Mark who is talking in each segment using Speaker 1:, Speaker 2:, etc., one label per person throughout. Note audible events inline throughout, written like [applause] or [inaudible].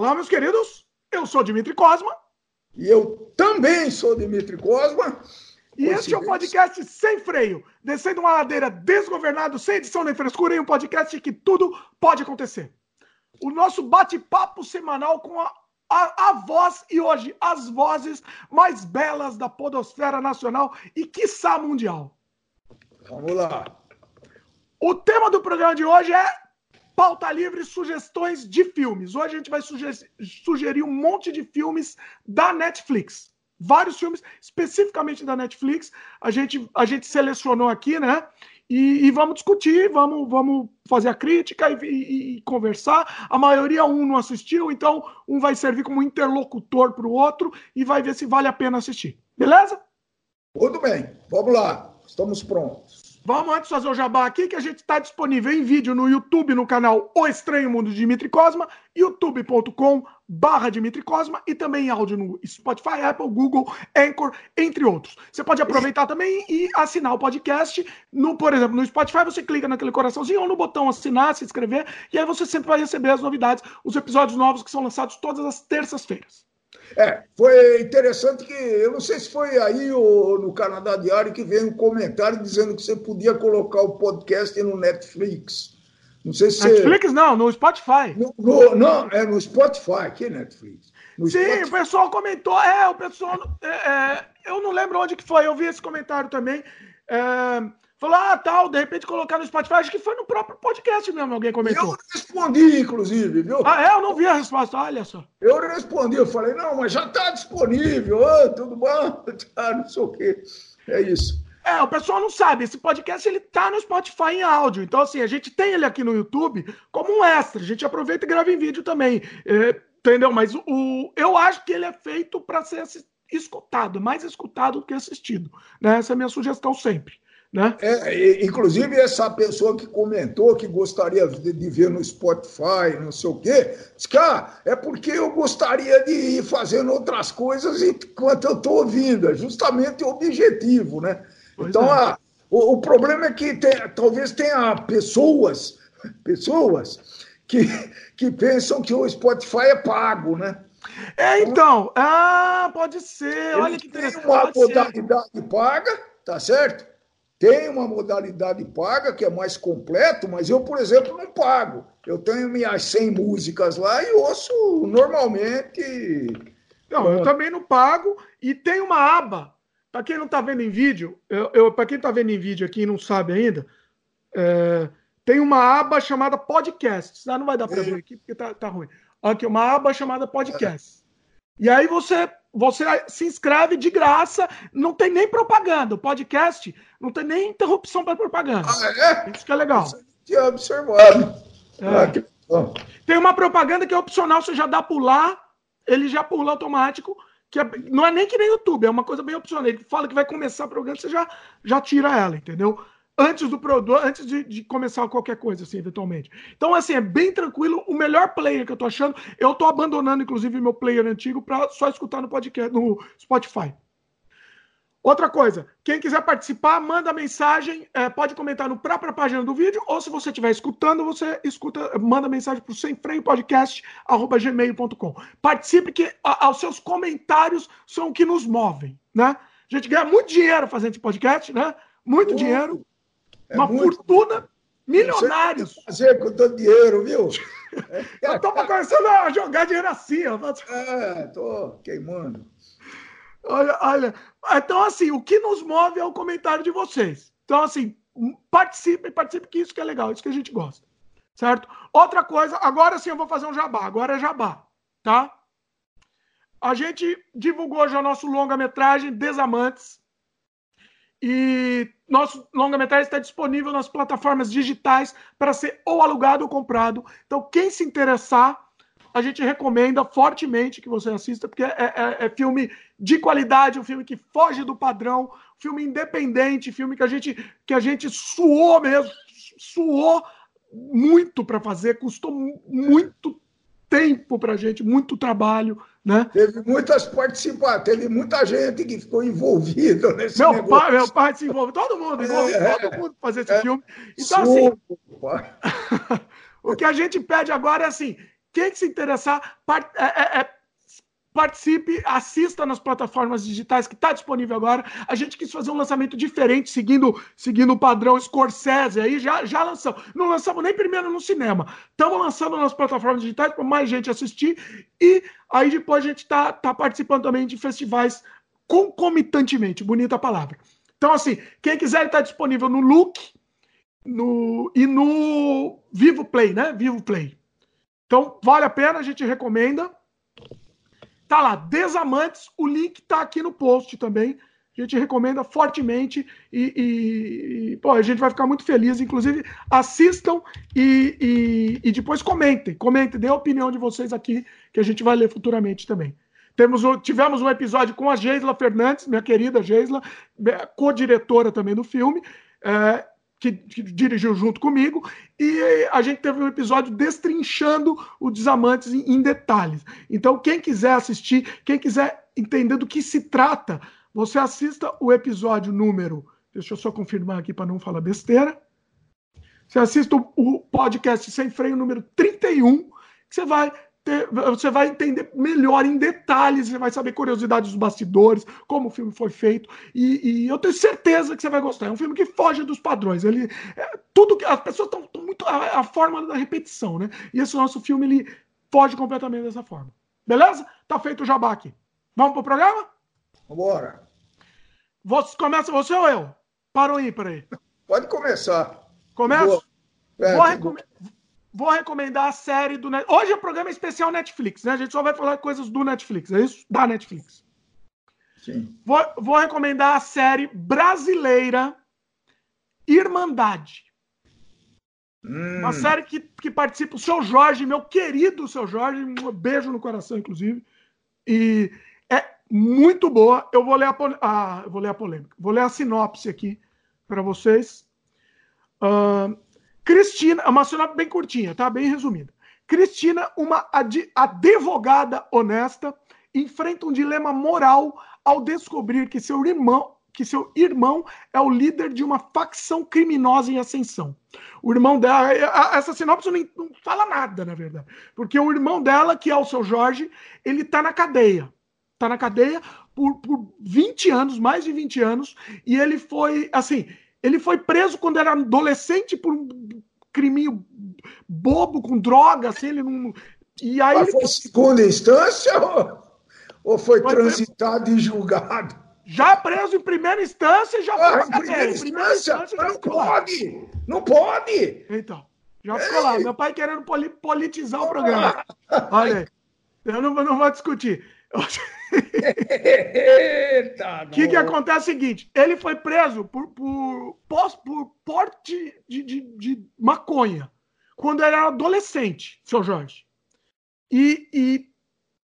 Speaker 1: Olá, meus queridos. Eu sou Dimitri Cosma.
Speaker 2: E eu também sou Dimitri Cosma.
Speaker 1: E este é o podcast Sem Freio, descendo uma ladeira desgovernado, sem edição nem frescura, em um podcast que tudo pode acontecer. O nosso bate-papo semanal com a, a, a, voz e hoje as vozes mais belas da podosfera nacional e quiçá mundial.
Speaker 2: Vamos lá.
Speaker 1: O tema do programa de hoje é pauta livre, sugestões de filmes. Hoje a gente vai sugerir um monte de filmes da Netflix. Vários filmes, especificamente da Netflix. A gente, a gente selecionou aqui, né? E, e vamos discutir, vamos, vamos fazer a crítica e, e, e, conversar. A maioria um não assistiu, então um vai servir como interlocutor para o outro e vai ver se vale a pena assistir. Beleza?
Speaker 2: Tudo bem, vamos lá, estamos prontos.
Speaker 1: Vamos antes fazer o jabá aqui, que a gente está disponível em vídeo no YouTube, no canal O Estranho Mundo de Dimitri Cosma, youtube.com barra Dimitri Cosma e também em áudio no Spotify, Apple, Google, Anchor, entre outros. Você pode aproveitar também e assinar o podcast. No, por exemplo, no Spotify, você clica naquele coraçãozinho ou no botão assinar, se inscrever, e aí você sempre vai receber as novidades, os episódios novos que são lançados todas as terças-feiras.
Speaker 2: É, foi interessante que, eu não sei se foi aí ou no Canadá Diário que veio um comentário dizendo que você podia colocar o podcast no Netflix. Não sei se.
Speaker 1: Netflix não, no Spotify.
Speaker 2: No, no, não, é no Spotify, que Netflix. No
Speaker 1: Sim,
Speaker 2: Spotify.
Speaker 1: o pessoal comentou, é, o pessoal. É, é, eu não lembro onde que foi, eu vi esse comentário também. É, Falou, ah, tal, de repente colocar no Spotify. Acho que foi no próprio podcast mesmo, alguém comentou.
Speaker 2: Eu respondi, inclusive, viu?
Speaker 1: Ah, é? Eu não vi a resposta, olha só.
Speaker 2: Eu respondi, eu falei, não, mas já está disponível, oh, tudo bom? Ah, [laughs] não sei o quê. É isso.
Speaker 1: É, o pessoal não sabe, esse podcast ele tá no Spotify em áudio. Então, assim, a gente tem ele aqui no YouTube como um extra. A gente aproveita e grava em vídeo também. É, entendeu? Mas o, eu acho que ele é feito para ser escutado, mais escutado do que assistido. Né? Essa é a minha sugestão sempre. Né?
Speaker 2: É, inclusive, essa pessoa que comentou que gostaria de, de, ver no Spotify, não sei o quê, disse que ah, é porque eu gostaria de ir fazendo outras coisas enquanto eu estou ouvindo. É justamente o objetivo, né? Pois então, é. a, o, o, problema é que tem, talvez tenha pessoas, pessoas que, que pensam que o Spotify é pago, né?
Speaker 1: É, então, ah, pode ser. Olha que
Speaker 2: interessante. Tem uma modalidade paga, tá certo? Tem uma modalidade paga que é mais completo, mas eu, por exemplo, não pago. Eu tenho minhas 100 músicas lá e ouço normalmente.
Speaker 1: Não, eu também não pago. E tem uma aba. Para quem não está vendo em vídeo, eu, eu para quem está vendo em vídeo aqui e não sabe ainda, é, tem uma aba chamada podcasts. Ah, não vai dar para ver aqui porque tá, tá ruim. Aqui, uma aba chamada podcasts. E aí você você se inscreve de graça, não tem nem propaganda. O podcast não tem nem interrupção para propaganda.
Speaker 2: Ah,
Speaker 1: é? Isso que é legal. Isso
Speaker 2: tinha observado.
Speaker 1: É. Ah, que... Tem uma propaganda que é opcional, você já dá pular, ele já pula automático. Que é, não é nem que nem YouTube, é uma coisa bem opcional. Ele fala que vai começar o programa, você já, já tira ela, entendeu? Antes do produto, antes de, de, começar qualquer coisa, assim, eventualmente. Então, assim, é bem tranquilo. O melhor player que eu tô achando, eu tô abandonando, inclusive, meu player antigo para só escutar no podcast, no Spotify. Outra coisa, quem quiser participar, manda mensagem, é, pode comentar no própria página do vídeo, ou se você estiver escutando, você escuta, manda mensagem para o semfreiopodcast.gmail.com. Participe que a, os seus comentários são o que nos movem, né? A gente ganha muito dinheiro fazendo esse podcast, né? Muito dinheiro. É uma muito... fortuna, milionários.
Speaker 2: Fazer com todo dinheiro, viu? [laughs]
Speaker 1: eu estou começando a jogar dinheiro assim. Ó.
Speaker 2: É, tô queimando.
Speaker 1: Olha, olha. Então, assim, o que nos move é o comentário de vocês. Então, assim, participe, participe, que isso que é legal, isso que a gente gosta. Certo? Outra coisa, agora sim eu vou fazer um jabá. Agora é jabá, tá? A gente divulgou já nosso longa-metragem Desamantes. E nosso longa-metragem está disponível nas plataformas digitais para ser ou alugado ou comprado. Então, quem se interessar, a gente recomenda fortemente que você assista, porque é, é, é filme de qualidade, um filme que foge do padrão, filme independente, filme que a gente, que a gente suou mesmo, suou muito para fazer, custou muito tempo para a gente, muito trabalho. Né?
Speaker 2: Teve muitas participações, teve muita gente que ficou envolvida nesse
Speaker 1: meu
Speaker 2: negócio.
Speaker 1: Pai, meu pai se envolveu, todo mundo envolveu, é, todo mundo fazer esse é, filme. Então, assim, [laughs] o que a gente pede agora é assim, quem se interessar, part, é, é, é participe, assista nas plataformas digitais que está disponível agora. A gente quis fazer um lançamento diferente, seguindo, seguindo o padrão Scorsese. Aí já, já lançamos. Não lançamos nem primeiro no cinema. Estamos lançando nas plataformas digitais para mais gente assistir. E aí depois a gente está tá participando também de festivais concomitantemente. Bonita palavra. Então, assim, quem quiser está disponível no Look no, e no Vivo Play, né? Vivo Play. Então, vale a pena, a gente recomenda. Tá lá, Desamantes, o link tá aqui no post também. A gente recomenda fortemente e, e, e pô, a gente vai ficar muito feliz. Inclusive, assistam e, e, depois comentem. Comentem, dê a opinião de vocês aqui, que a gente vai ler futuramente também. Temos, tivemos um episódio com a Geisla Fernandes, minha querida Geisla, co-diretora também do filme. É, que, que, dirigiu junto comigo, e a gente teve um episódio destrinchando o Desamantes em, em, detalhes. Então, quem quiser assistir, quem quiser entender do que se trata, você assista o episódio número. Deixa eu só confirmar aqui para não falar besteira. Você assista o, podcast Sem Freio número 31, que você vai você vai entender melhor em detalhes, você vai saber curiosidades dos bastidores, como o filme foi feito, e, e eu tenho certeza que você vai gostar. É um filme que foge dos padrões. Ele é, tudo que as pessoas estão muito a, a, forma da repetição, né? E esse nosso filme ele foge completamente dessa forma. Beleza? Tá feito o jabá aqui. Vamos pro programa?
Speaker 2: Vambora.
Speaker 1: Você, começa você ou eu? Para ou ímpar aí?
Speaker 2: Pode começar.
Speaker 1: Começa? É, Vou recomendar vou recomendar a série do Net... Hoje é o programa especial Netflix, né? A gente só vai falar coisas do Netflix, é isso? Da Netflix. Sim. Vou, vou recomendar a série brasileira Irmandade. Hum. Uma série que, que participa o seu Jorge, meu querido seu Jorge, um beijo no coração, inclusive. E é muito boa. Eu vou ler a, ah, vou ler a polêmica, vou ler a sinopse aqui para vocês. Uh, Cristina, é uma sinopse bem curtinha, tá? Bem resumida. Cristina, uma advogada honesta, enfrenta um dilema moral ao descobrir que seu irmão, que seu irmão é o líder de uma facção criminosa em ascensão. O irmão dela, essa sinopse não, não fala nada, na verdade, porque o irmão dela, que é o seu Jorge, ele tá na cadeia. Tá na cadeia por, por 20 anos, mais de 20 anos, e ele foi, assim, ele foi preso quando era adolescente por um criminho bobo com droga, assim, ele não. E aí. Mas
Speaker 2: foi segunda instância ou, ou foi, transitado e julgado?
Speaker 1: Já preso em primeira instância, já ah,
Speaker 2: foi. Em primeira, primeira instância, não pode! Não pode!
Speaker 1: Então, já ficou lá. Meu pai querendo politizar o programa. Olha aí. Eu não, não vou discutir. O [laughs] que, que acontece é o seguinte: ele foi preso por, por, por porte de, de, de, maconha quando ele era adolescente, seu Jorge. E, e,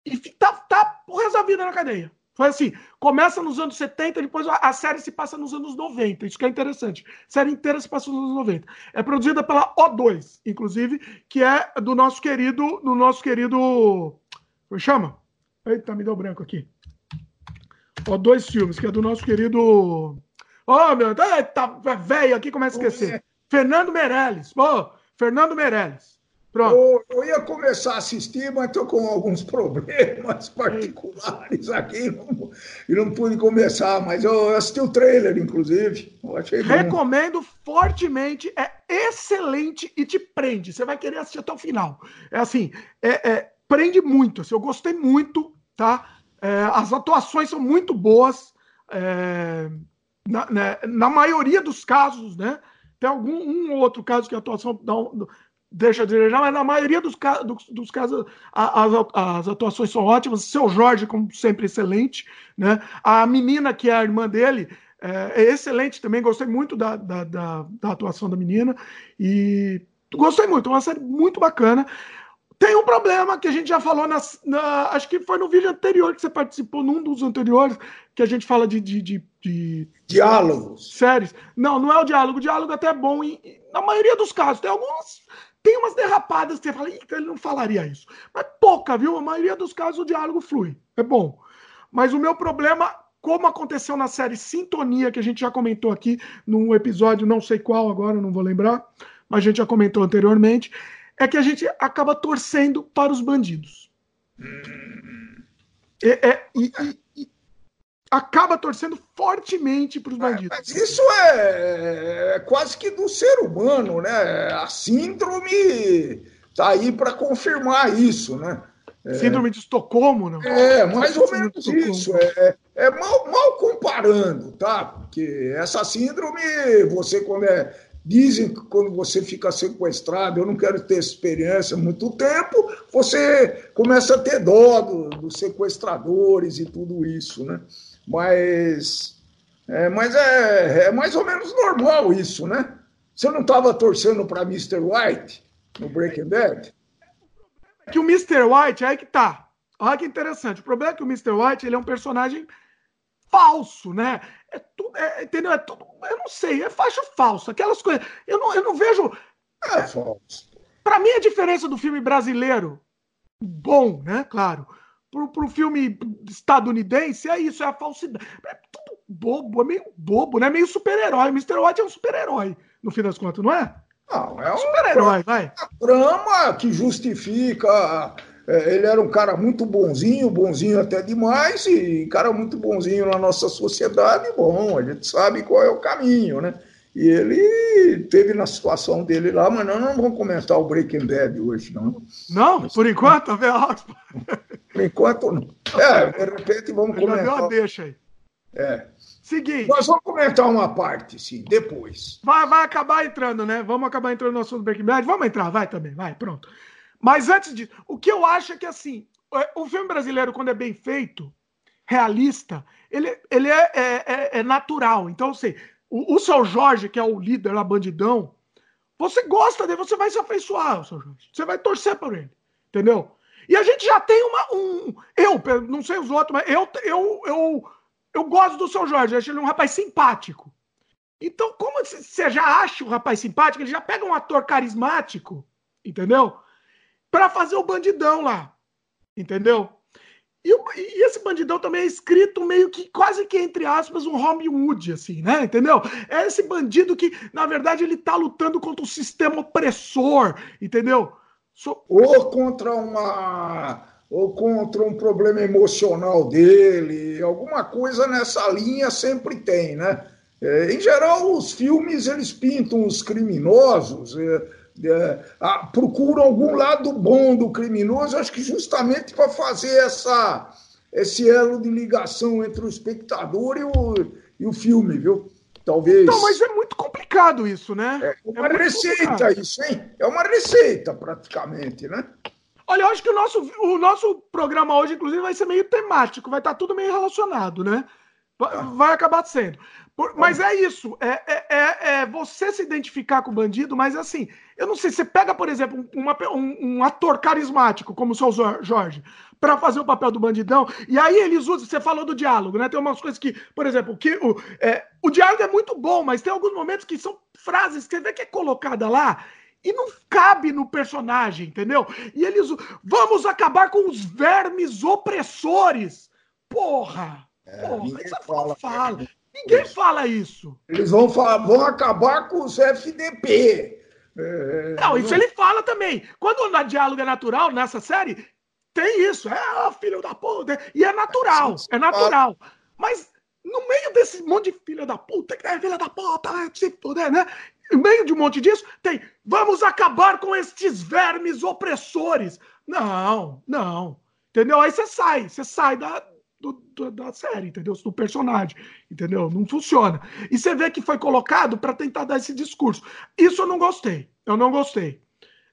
Speaker 1: e tá, tá o resto da vida na cadeia. Foi assim: começa nos anos 70, depois a, a, série se passa nos anos 90. Isso que é interessante. A série inteira se passa nos anos 90. É produzida pela O2, inclusive, que é do nosso querido. Do nosso querido. Como chama? Eita, me deu branco aqui. Ó, dois filmes, que é do nosso querido. Ó, oh, meu, tá velho aqui, começa a esquecer. É. Fernando Meirelles. Pô, Fernando Meirelles.
Speaker 2: Pronto. Eu, eu, ia começar a assistir, mas estou com alguns problemas [laughs] particulares aqui não, e não pude começar. Mas eu assisti o trailer, inclusive.
Speaker 1: Recomendo bom. fortemente. É excelente e te prende. Você vai querer assistir até o final. É assim, é, é prende muito. Assim, eu gostei muito tá? É, as atuações são muito boas, é, na, né, na, maioria dos casos, né? Tem algum um ou outro caso que a atuação não, deixa a desejar, mas na maioria dos, dos, dos casos as, as, atuações são ótimas. Seu Jorge, como sempre, excelente, né? A menina, que é a irmã dele, é, é excelente também. Gostei muito da, da, da, da atuação da menina e gostei muito. Uma série muito bacana. Tem um problema que a gente já falou, na, na, acho que foi no vídeo anterior que você participou, num dos anteriores, que a gente fala de. de, de, de
Speaker 2: Diálogos.
Speaker 1: Séries. Não, não é o diálogo. O diálogo até é bom em, na maioria dos casos. Tem alguns. Tem umas derrapadas que você fala, ele não falaria isso. Mas pouca, viu? A maioria dos casos o diálogo flui. É bom. Mas o meu problema, como aconteceu na série Sintonia, que a gente já comentou aqui num episódio, não sei qual agora, não vou lembrar, mas a gente já comentou anteriormente é que a gente acaba torcendo para os bandidos. É, é, e, e, e acaba torcendo fortemente para os bandidos.
Speaker 2: Mas isso é, é, quase que do ser humano, né? A síndrome tá aí para confirmar isso, né?
Speaker 1: É, síndrome de Estocolmo, não?
Speaker 2: É, mais ou menos isso. É, é, é mal, mal comparando, tá? Porque essa síndrome, você quando é Dizem que quando você fica sequestrado, eu não quero ter experiência muito tempo, você começa a ter dó do, dos sequestradores e tudo isso, né? Mas, é, mas é, é mais ou menos normal isso, né? Você não estava torcendo para Mr. White no Breaking Bad?
Speaker 1: É que o Mr. White, aí que tá. Olha que interessante. O problema é que o Mr. White ele é um personagem falso, né? É tudo, é, entendeu? É tudo, eu não sei, é faixa falsa, aquelas coisas. Eu não, eu não vejo. É falso. Para mim, a diferença do filme brasileiro, bom, né? Claro, pro, pro filme estadunidense, é isso, é a falsidade. É tudo bobo, é meio bobo, né? Meio super-herói. Mr. White é um super-herói, no fim das contas, não é?
Speaker 2: Não, é um super-herói, vai. A trama que justifica é, ele era um cara muito bonzinho, bonzinho até demais, e cara muito bonzinho na nossa sociedade. Bom, a gente sabe qual é o caminho, né? E ele teve na situação dele lá, mas nós não vamos comentar o Breaking Bad hoje, não.
Speaker 1: Não, por enquanto, vê
Speaker 2: Por enquanto, não. É, de repente vamos comentar. Deu
Speaker 1: uma deixa aí.
Speaker 2: É.
Speaker 1: Seguinte.
Speaker 2: Nós vamos comentar uma parte, sim, depois.
Speaker 1: Vai, vai acabar entrando, né? Vamos acabar entrando no assunto do Breaking Bad. Vamos entrar, vai também, vai, pronto. Mas antes disso, o que eu acho é que assim, é, o filme brasileiro, quando é bem feito, realista, ele, ele é, é, é, é natural. Então, assim, o, o seu Jorge, que é o líder lá, bandidão, você gosta dele, você vai se afeiçoar, seu Jorge. Você vai torcer por ele. Entendeu? E a gente já tem uma. Um, eu, não sei os outros, mas eu, eu, eu, eu gosto do seu Jorge. Acho ele um rapaz simpático. Então, como você já acha o rapaz simpático, ele já pega um ator carismático, entendeu? Para fazer o bandidão lá. Entendeu? E, e, esse bandidão também é escrito meio que, quase que entre aspas, um Hood, assim, né? Entendeu? É esse bandido que, na verdade, ele tá lutando contra o sistema opressor, entendeu?
Speaker 2: So... Ou contra uma. Ou contra um problema emocional dele, alguma coisa nessa linha sempre tem, né? É, em geral, os filmes eles pintam os criminosos. É, procuram algum lado bom do criminoso, acho que justamente para fazer essa, esse elo de ligação entre o espectador e o, e o filme, viu? Talvez.
Speaker 1: Não, mas é muito complicado isso, né?
Speaker 2: É uma é receita complicado. isso, hein? É uma receita, praticamente, né?
Speaker 1: Olha, eu acho que o nosso, o nosso programa hoje, inclusive, vai ser meio temático, vai estar tudo meio relacionado, né? Vai, ah. vai acabar sendo. Por, mas é isso, é, é, é, é, você se identificar com o bandido, mas assim, eu não sei, você pega, por exemplo, uma, um, um, ator carismático, como o seu Jorge, para fazer o papel do bandidão, e aí eles usam, você falou do diálogo, né? Tem umas coisas que, por exemplo, que o, é, o diálogo é muito bom, mas tem alguns momentos que são frases que você vê que é colocada lá e não cabe no personagem, entendeu? E eles, vamos acabar com os vermes opressores. Porra! É, porra, isso é fala. fala. Ninguém fala isso.
Speaker 2: Eles vão, falar, vão acabar com os FDP.
Speaker 1: É, não, isso não... ele fala também. Quando na Diálogo é Natural, nessa série, tem isso. É, oh, filho da puta. E é natural. É natural. Mas no meio desse monte de filho da puta, que é filho da puta, né? Tipo, né? No meio de um monte disso, tem vamos acabar com estes vermes opressores. Não, não. Entendeu? Aí você sai, você sai da, do, da série, entendeu? Do personagem, entendeu? Não funciona. E você vê que foi colocado para tentar dar esse discurso. Isso eu não gostei. Eu não gostei.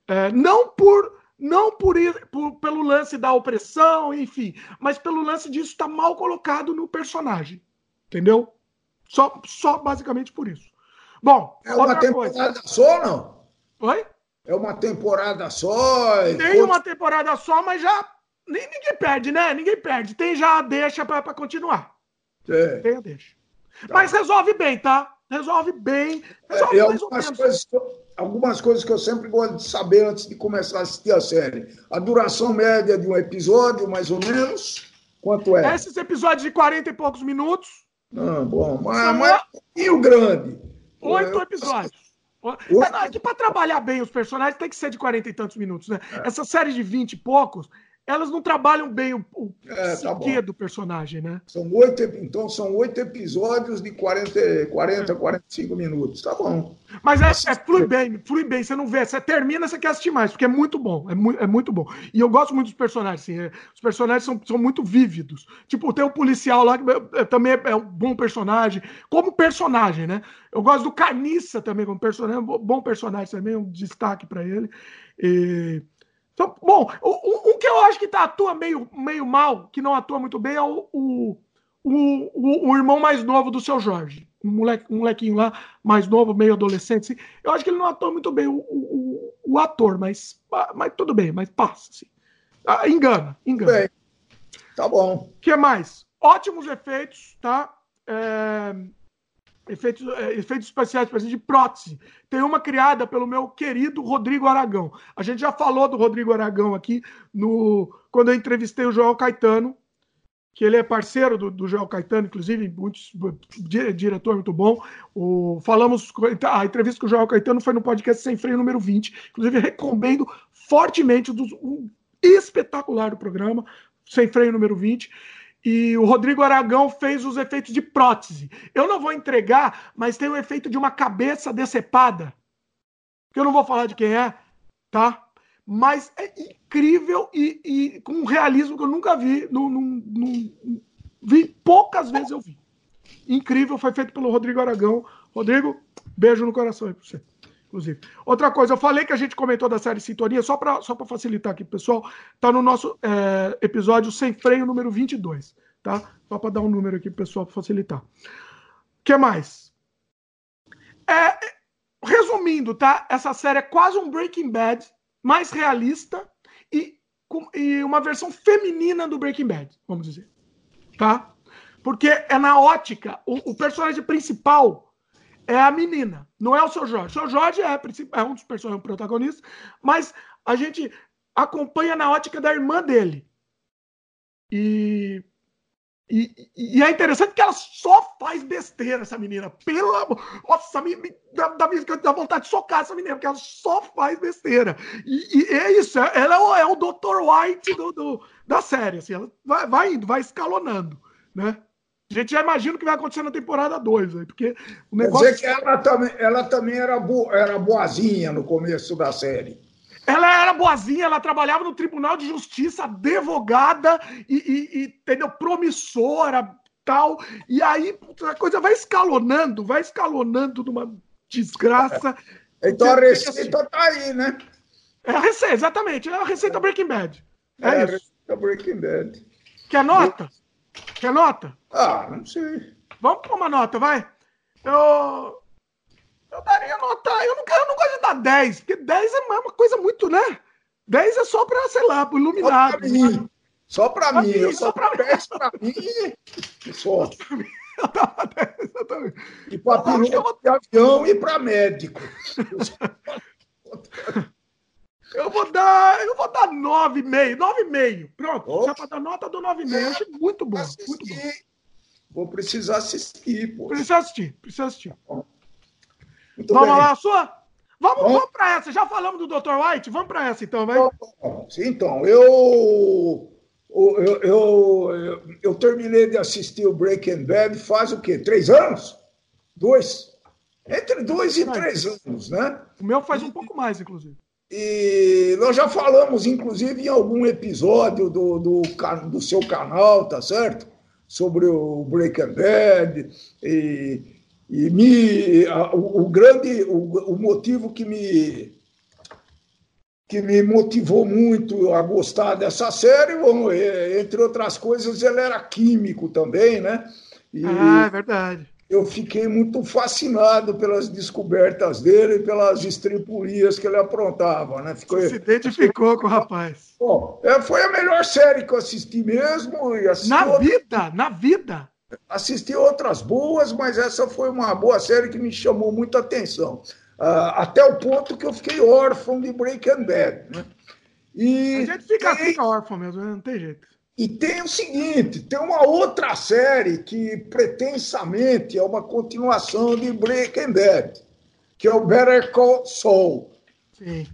Speaker 1: É, não por não por, ir, por, pelo lance da opressão, enfim, mas pelo lance disso estar tá mal colocado no personagem, entendeu? Só, só basicamente por isso. Bom,
Speaker 2: é uma temporada coisa. só, não?
Speaker 1: Oi?
Speaker 2: É uma temporada só.
Speaker 1: Tem uma temporada só, mas já Ninguém perde, né? Ninguém perde. Tem já a deixa para continuar. É. Tem a deixa. Tá. Mas resolve bem, tá? Resolve bem.
Speaker 2: É, resolve é, algumas, coisas algumas coisas que eu sempre gosto de saber antes de começar a assistir a série. A duração média de um episódio, mais ou menos, quanto é?
Speaker 1: Esses episódios de 40 e poucos minutos.
Speaker 2: Não, bom, mas, mas é um pouquinho grande.
Speaker 1: Oito episódios. É, não, é que para trabalhar bem os personagens tem que ser de 40 e tantos minutos, né? É. Essa série de 20 e poucos, elas não trabalham bem o, o é, tá do personagem, né?
Speaker 2: São oito, então são oito episódios de 40, 40 45 minutos. Tá bom.
Speaker 1: Mas é, é, flui bem, flui bem. Você não vê, você termina, você quer assistir mais, porque é muito bom. É, mu é muito bom. E eu gosto muito dos personagens, assim, é, os personagens são, são muito vívidos. Tipo, tem o um policial lá que é, é, também é, um bom personagem, como personagem, né? Eu gosto do Carniça também como personagem, bom personagem também, um destaque para ele. E então, bom, o, o, que eu acho que tá, atua meio, meio mal, que não atua muito bem, é o, o, o, o irmão mais novo do seu Jorge. Um, moleque, um molequinho lá, mais novo, meio adolescente. Assim. Eu acho que ele não atua muito bem, o, o, o ator, mas, mas tudo bem, mas passa. Assim. Ah, engana, engana. Bem,
Speaker 2: tá bom.
Speaker 1: O que mais? Ótimos efeitos, tá? É efeitos, é, efeitos especiais, exemplo, de prótese. Tem uma criada pelo meu querido Rodrigo Aragão. A gente já falou do Rodrigo Aragão aqui no quando eu entrevistei o Joel Caetano, que ele é parceiro do, do Caetano, inclusive, muito, diretor muito bom. O, falamos, a entrevista com o Joel Caetano foi no podcast Sem Freio número 20. Inclusive, recomendo fortemente, um espetacular do programa, Sem Freio número 20 e o Rodrigo Aragão fez os efeitos de prótese. Eu não vou entregar, mas tem o efeito de uma cabeça decepada. Que eu não vou falar de quem é, tá? Mas é incrível e, e com um realismo que eu nunca vi. Vi poucas vezes eu vi. Incrível, foi feito pelo Rodrigo Aragão. Rodrigo, beijo no coração aí pra você inclusive. Outra coisa, eu falei que a gente comentou da série Sintonia, só para só facilitar aqui, pessoal, tá no nosso é, episódio Sem Freio número 22, tá? Só para dar um número aqui, pessoal, para facilitar. O que mais? É, resumindo, tá? Essa série é quase um Breaking Bad, mais realista e, com, e uma versão feminina do Breaking Bad, vamos dizer, tá? Porque é na ótica, o, o personagem principal é a menina, não é o seu Jorge. O seu Jorge é, é um dos personagens protagonistas, mas a gente acompanha na ótica da irmã dele. E, e, e, é interessante que ela só faz besteira, essa menina. Pelo amor. Nossa, me, me, dá, dá, vontade de socar essa menina, porque ela só faz besteira. E, e é isso, é, ela é o, é o Dr. White do, do, da série. Assim, ela vai, vai indo, vai escalonando. Né? A gente já imagina o que vai acontecer na temporada 2, porque
Speaker 2: o negócio. Quer dizer que ela também, ela também era, bo, era boazinha no começo da série.
Speaker 1: Ela era boazinha, ela trabalhava no Tribunal de Justiça, advogada e, e, e entendeu? promissora, tal. E aí a coisa vai escalonando, vai escalonando numa desgraça.
Speaker 2: Então a receita assim, tá aí, né?
Speaker 1: É a receita, exatamente. É a receita Breaking Bad. É, é a receita
Speaker 2: Breaking Bad.
Speaker 1: Quer nota? Quer nota?
Speaker 2: Ah, não sei.
Speaker 1: Vamos para uma nota, vai. Eu. Eu daria nota. Eu não, eu não gosto de dar 10, porque 10 é uma coisa muito, né? 10 é só para, sei lá, para iluminado.
Speaker 2: Só para mim. Só para mim. Só para 10 para mim. Só. Eu tava 10, exatamente. E para piloto de avião e para médico. [laughs]
Speaker 1: Eu vou dar, eu vou dar 9,5, 9,5. Pronto, oh. já para dar nota, eu dou 9,5. Eu achei muito bom, assistir. muito bom.
Speaker 2: Vou precisar assistir, pô.
Speaker 1: Precisa assistir, precisa assistir. Muito vamos bem. lá, sua? Vamos, vamos para essa. Já falamos do Dr. White? Vamos para essa então, vai.
Speaker 2: Então, eu, eu, eu, eu, terminei de assistir o Breaking Bad faz o quê? Três anos? Dois? Entre dois e três anos, né?
Speaker 1: O meu faz um pouco mais, inclusive.
Speaker 2: E nós já falamos, inclusive, em algum episódio do, do, do seu canal, tá certo? Sobre o Breaking Bad. E, e me, a, o, o, grande o, o motivo que me que me motivou muito a gostar dessa série, bom, entre outras coisas, ele era químico também, né?
Speaker 1: E, ah, é verdade
Speaker 2: eu fiquei muito fascinado pelas descobertas dele e pelas estripulias que ele aprontava. Né?
Speaker 1: Ficou, Você se identificou com o rapaz.
Speaker 2: Bom, é, foi a melhor série que eu assisti mesmo. E assisti
Speaker 1: na vida, na vida.
Speaker 2: Assisti outras boas, mas essa foi uma boa série que me chamou muita atenção. Uh, até o ponto que eu fiquei órfão de Breaking Bad. Né?
Speaker 1: E, a gente fica, e... fica órfão mesmo, né? não tem jeito.
Speaker 2: E tem o seguinte: tem uma outra série que pretensamente é uma continuação de Breaking Bad, que é o Better Call Saul.
Speaker 1: Sim.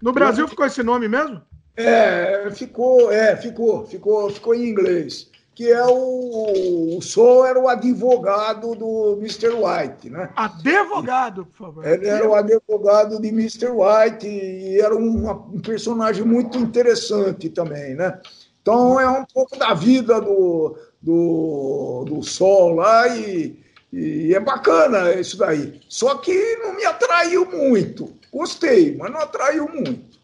Speaker 1: No Brasil ficou esse nome mesmo?
Speaker 2: É, ficou, é, ficou, ficou, ficou em inglês. Que é o, o era o advogado do Mr. White, né?
Speaker 1: Advogado, por favor.
Speaker 2: Ele era o advogado de Mr. White e era um personagem muito interessante também, né? Então é um pouco da vida do, do, do Sol lá e, e é bacana isso daí. Só que não me atraiu muito. Gostei, mas não atraiu muito.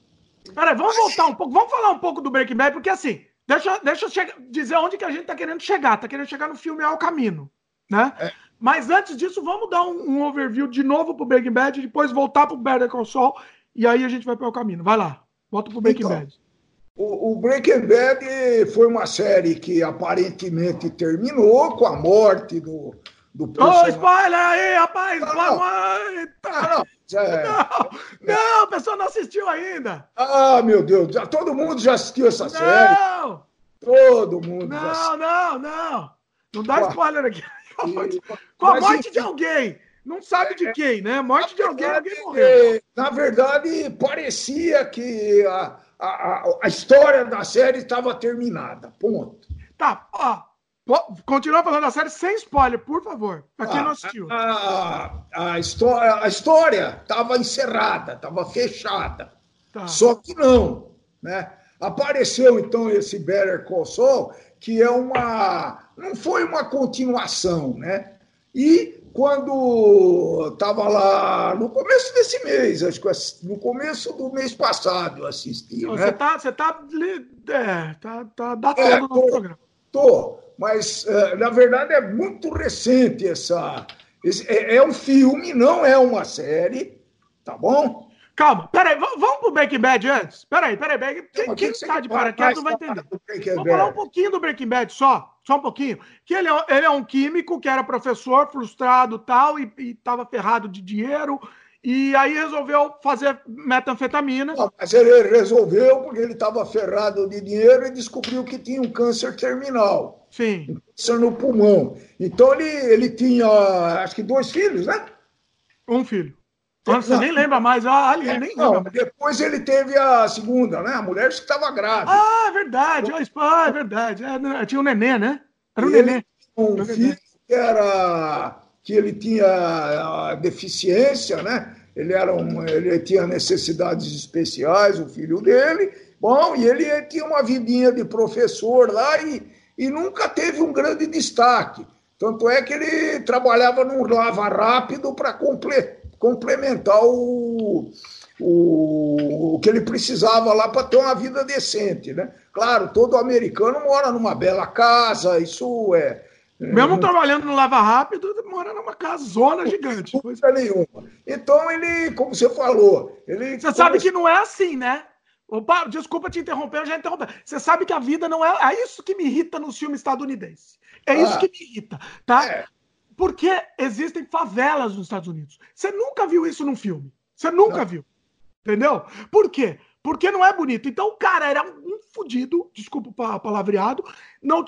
Speaker 1: Peraí, vamos voltar um pouco, vamos falar um pouco do Breaking Bad, porque assim, deixa, deixa eu dizer onde que a gente tá querendo chegar. Tá querendo chegar no filme Ao Caminho, né? É. Mas antes disso, vamos dar um, um, overview de novo pro Breaking Bad, depois voltar pro Better Call Saul, e aí a gente vai para o caminho. Vai lá, volta pro Breaking então, Bad.
Speaker 2: O, o Breaking Bad foi uma série que aparentemente terminou com a morte do, do
Speaker 1: personagem. Ô, spoiler aí, rapaz! Não, não. Não, é... não, não, a pessoa não assistiu ainda.
Speaker 2: Ah, meu Deus, já, todo mundo já assistiu essa série. Não! Todo mundo
Speaker 1: não, já assistiu. Não, não, não. dá spoiler aqui. [laughs] Com a morte de alguém. Não sabe de é, quem, né? Morte de alguém, alguém morreu.
Speaker 2: Na verdade, parecia que a, a, a, história da série estava terminada. Ponto.
Speaker 1: Tá, ó. Continua falando da série sem spoiler, por favor. Pra quem ah, não assistiu.
Speaker 2: A, a, história a história estava encerrada, estava fechada. Tá. Só que não, né? Apareceu então esse Better Call Saul, que é uma não foi uma continuação, né? E quando estava lá no começo desse mês, acho que no começo do mês passado eu assisti.
Speaker 1: Você está né? você tá, é, tá, tá datando é,
Speaker 2: no programa. Tô, mas é, na verdade é muito recente essa. Esse, é, é, um filme, não é uma série, tá bom?
Speaker 1: Calma, peraí, vamos pro Breaking Bad antes? Peraí, peraí, peraí. Quem, quem está de paraquedas não vai entender. Vamos falar um pouquinho do Breaking Bad só só um pouquinho, que ele é, ele é um químico que era professor, frustrado tal, e estava ferrado de dinheiro, e aí resolveu fazer metanfetamina.
Speaker 2: Não, mas ele resolveu porque ele estava ferrado de dinheiro e descobriu que tinha um câncer terminal.
Speaker 1: Sim.
Speaker 2: Um câncer no pulmão. Então ele, ele tinha, acho que dois filhos, né?
Speaker 1: Um filho. Você nem lembra mais, ah, ali, é, nem não,
Speaker 2: lembra. Depois ele teve a segunda, né? A mulher que estava grávida.
Speaker 1: Ah, é verdade, ah, é verdade. É, tinha um nenê, né? Era um nenê.
Speaker 2: Um é filho que era que ele tinha deficiência, né? Ele era um, ele tinha necessidades especiais, o filho dele. Bom, e ele tinha uma vidinha de professor lá e, e nunca teve um grande destaque. Tanto é que ele trabalhava num lava rápido para completar complementar o, o, o que ele precisava lá para ter uma vida decente, né? Claro, todo americano mora numa bela casa, isso é.
Speaker 1: é Mesmo trabalhando no Lava Rápido, mora numa casa zona gigante.
Speaker 2: Coisa nenhuma. Então ele, como você falou, ele.
Speaker 1: Você sabe que não é assim, né? Opa, desculpa te interromper, eu já interrompi. Você sabe que a vida não é. É isso que me irrita no filme estadunidense. É isso ah, que me irrita, tá? É. Porque existem favelas nos Estados Unidos. Você nunca viu isso num filme. Você nunca não. viu. Entendeu? Por quê? Porque não é bonito. Então o cara era um fudido, desculpa o palavreado, não,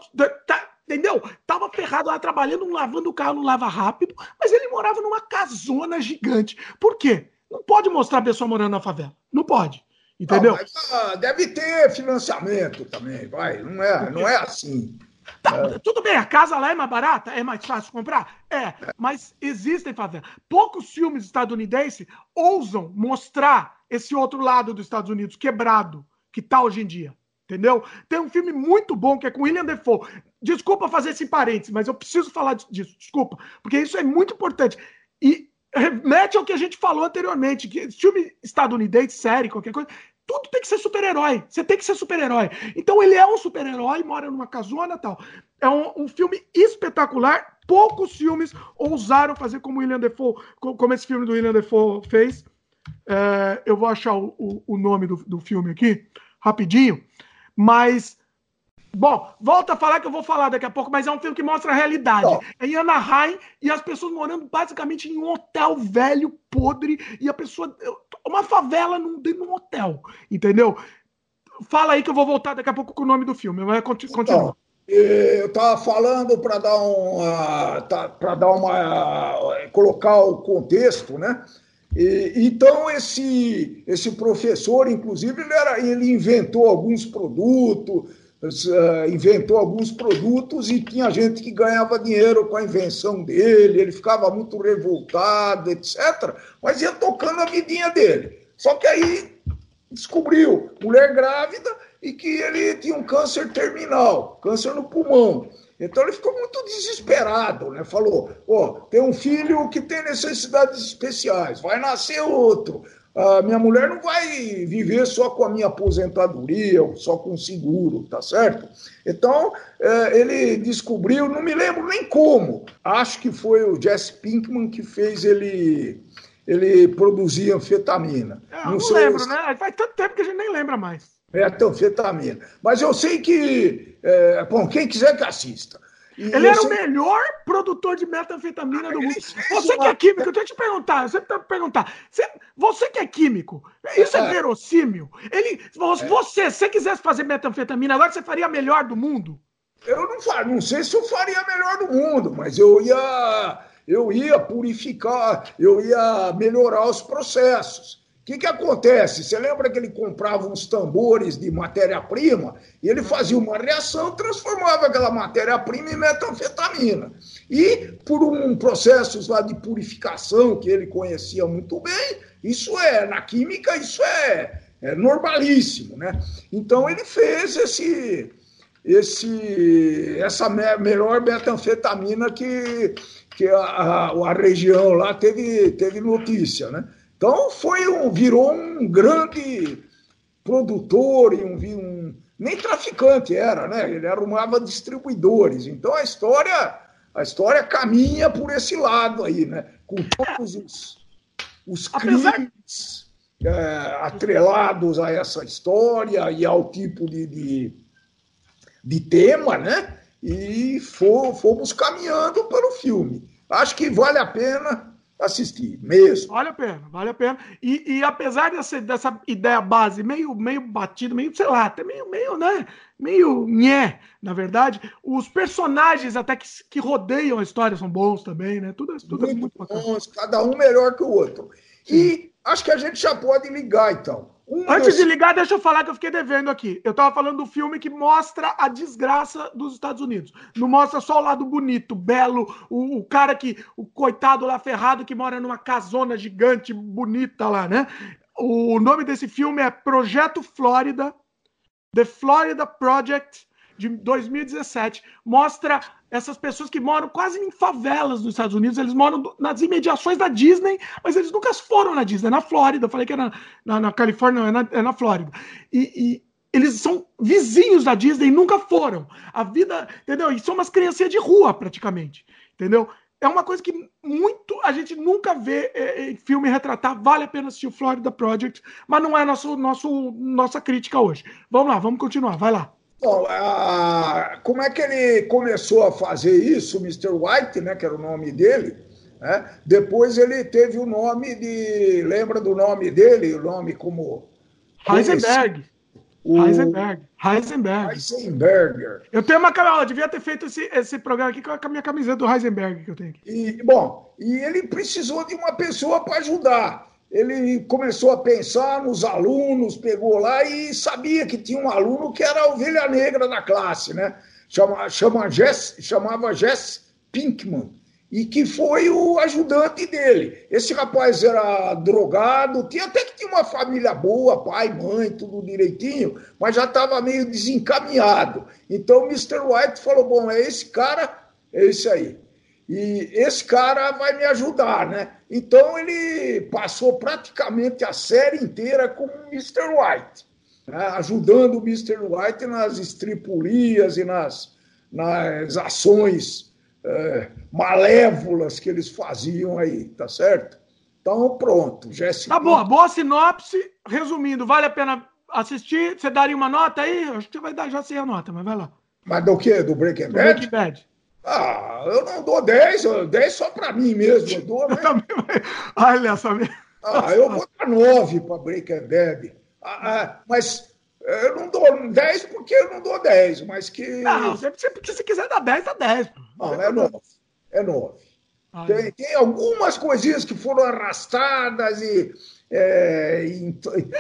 Speaker 1: tá, entendeu? Tava ferrado lá trabalhando, lavando o carro no lava rápido, mas ele morava numa casona gigante. Por quê? Não pode mostrar a pessoa morando na favela. Não pode. Entendeu? Não,
Speaker 2: mas, ah, deve ter financiamento também, vai. Não é, não é assim.
Speaker 1: Tá, é. Tudo bem, a casa lá é mais barata, é mais fácil comprar? É, mas existem favelas. Poucos filmes estadunidenses ousam mostrar esse outro lado dos Estados Unidos quebrado que tá hoje em dia. Entendeu? Tem um filme muito bom que é com William Defoe. Desculpa fazer esse parênteses, mas eu preciso falar disso. Desculpa, porque isso é muito importante. E remete ao que a gente falou anteriormente, que filme estadunidense, série, qualquer coisa, tudo tem que ser super-herói. Você tem que ser super-herói. Então ele é um super-herói, mora numa casona tal. É um, um, filme espetacular. Poucos filmes ousaram fazer como William Defoe, como esse filme do William Defoe fez. É, eu vou achar o, o, o nome do, do filme aqui, rapidinho. Mas Bom, volta a falar que eu vou falar daqui a pouco, mas é um filme que mostra a realidade. É em Anaheim e as pessoas morando basicamente em um hotel velho, podre, e a pessoa. Uma favela num, num hotel, entendeu? Fala aí que eu vou voltar daqui a pouco com o nome do filme. Vai continua. Então,
Speaker 2: eu estava falando para dar um. Uh, tá, para dar uma. Colocar o contexto, né? E, então, esse, esse professor, inclusive, ele, era, ele inventou alguns produtos, inventou alguns produtos e tinha gente que ganhava dinheiro com a invenção dele, ele ficava muito revoltado, etc. Mas ia tocando a vidinha dele. Só que aí descobriu mulher grávida e que ele tinha um câncer terminal, câncer no pulmão. Então ele ficou muito desesperado, né? Falou: ó, oh, tem um filho que tem necessidades especiais, vai nascer outro. A minha mulher não vai viver só com a minha aposentadoria, só com seguro, tá certo? Então é, ele descobriu, não me lembro nem como. Acho que foi o Jesse Pinkman que fez ele ele produzir anfetamina.
Speaker 1: É, não, não lembro, né? Faz tanto tempo que a gente nem lembra mais
Speaker 2: metanfetamina. Mas eu sei que, é, bom, quem quiser que assista.
Speaker 1: E ele era o melhor produtor de metanfetamina ah, do mundo. Você que é químico, eu tenho que te perguntar, eu sempre tenho que perguntar. Você, você que é químico, isso é, é verossímil? Ele, você, é. se você quisesse fazer metanfetamina, agora você faria a melhor do mundo?
Speaker 2: Eu não, faria, não sei se eu faria a melhor do mundo, mas eu ia, eu ia purificar, eu ia melhorar os processos que, que acontece? Você lembra que ele comprava uns tambores de matéria-prima e ele fazia uma reação, transformava aquela matéria-prima em metanfetamina. E por um processo lá de purificação que ele conhecia muito bem, isso é, na química, isso é, é normalíssimo, né? Então ele fez esse, esse, essa me melhor metanfetamina que, que a, a, a região lá teve, teve notícia, né? Então foi um, virou um grande produtor e um, um nem traficante era, né? Ele arrumava distribuidores. Então a história a história caminha por esse lado aí, né? Com todos os, os crimes é, atrelados a essa história e ao tipo de, de, de tema, né? E fomos caminhando pelo filme. Acho que vale a pena assistir, mesmo.
Speaker 1: Vale a pena, vale a pena. E, e apesar dessa, dessa ideia base meio, meio batido, meio, sei lá, até meio, meio, né? Meio nhé, na verdade, os personagens até que, que rodeiam a história são bons também, né? Tudo, tudo
Speaker 2: muito, é muito bons, cada um melhor que o outro. E acho que a gente já pode ligar, então.
Speaker 1: Um Antes de ligar, deixa eu falar que eu fiquei devendo aqui. Eu tava falando do filme que mostra a desgraça dos Estados Unidos. Não mostra só o lado bonito, belo, o, o cara que, o coitado lá ferrado que mora numa casona gigante, bonita lá, né? O nome desse filme é Projeto Flórida, The Florida Project, de 2017. Mostra essas pessoas que moram quase em favelas nos Estados Unidos, eles moram nas imediações da Disney, mas eles nunca foram na Disney, é na Flórida. Eu falei que era na, na Califórnia, não, é na, é na Flórida. E, e, eles são vizinhos da Disney nunca foram. A vida, entendeu? E são umas criancinhas de rua, praticamente, entendeu? É uma coisa que muito a gente nunca vê é, é, filme retratar. Vale a pena assistir o Florida Project, mas não é nosso, nosso, nossa crítica hoje. Vamos lá, vamos continuar. Vai lá.
Speaker 2: Bom, a, como é que ele começou a fazer isso, Mr. White, né, que era o nome dele? Né? Depois ele teve o nome de. Lembra do nome dele? O nome como.
Speaker 1: Heisenberg. O... Heisenberg. Heisenberg.
Speaker 2: Heisenberger.
Speaker 1: Eu tenho uma camisa, eu devia ter feito esse, esse programa aqui com a minha camiseta do Heisenberg que eu tenho aqui.
Speaker 2: E, bom, e ele precisou de uma pessoa para ajudar ele começou a pensar nos alunos, pegou lá e sabia que tinha um aluno que era a ovelha negra da classe, né? Chama, chama Jess, chamava Jess Pinkman, e que foi o ajudante dele. Esse rapaz era drogado, tinha até que tinha uma família boa, pai, mãe, tudo direitinho, mas já estava meio desencaminhado. Então o Mr. White falou: bom, é esse cara, é esse aí. E esse cara vai me ajudar, né? Então ele passou praticamente a série inteira com o Mr. White, né? ajudando o Mr. White nas estripulias e nas, nas ações é, malévolas que eles faziam aí, tá certo? Então, pronto, Jéssica.
Speaker 1: Tá boa, boa sinopse. Resumindo, vale a pena assistir? Você daria uma nota aí? Acho que você vai dar já sem a nota, mas vai lá.
Speaker 2: Mas do quê? Do Breaking Bad? Do Breaking Bad. Ah, eu não dou 10, 10 só para mim mesmo. Eu dou, né? [laughs]
Speaker 1: Olha só.
Speaker 2: Ah, eu vou dar 9 para Breaking Bad. Ah, ah, mas eu não dou 10 porque eu não dou 10, mas que.
Speaker 1: Não, se você quiser dar 10, dá 10.
Speaker 2: Não, é 9. É 9. Tem, tem, algumas coisinhas que foram arrastadas e. É,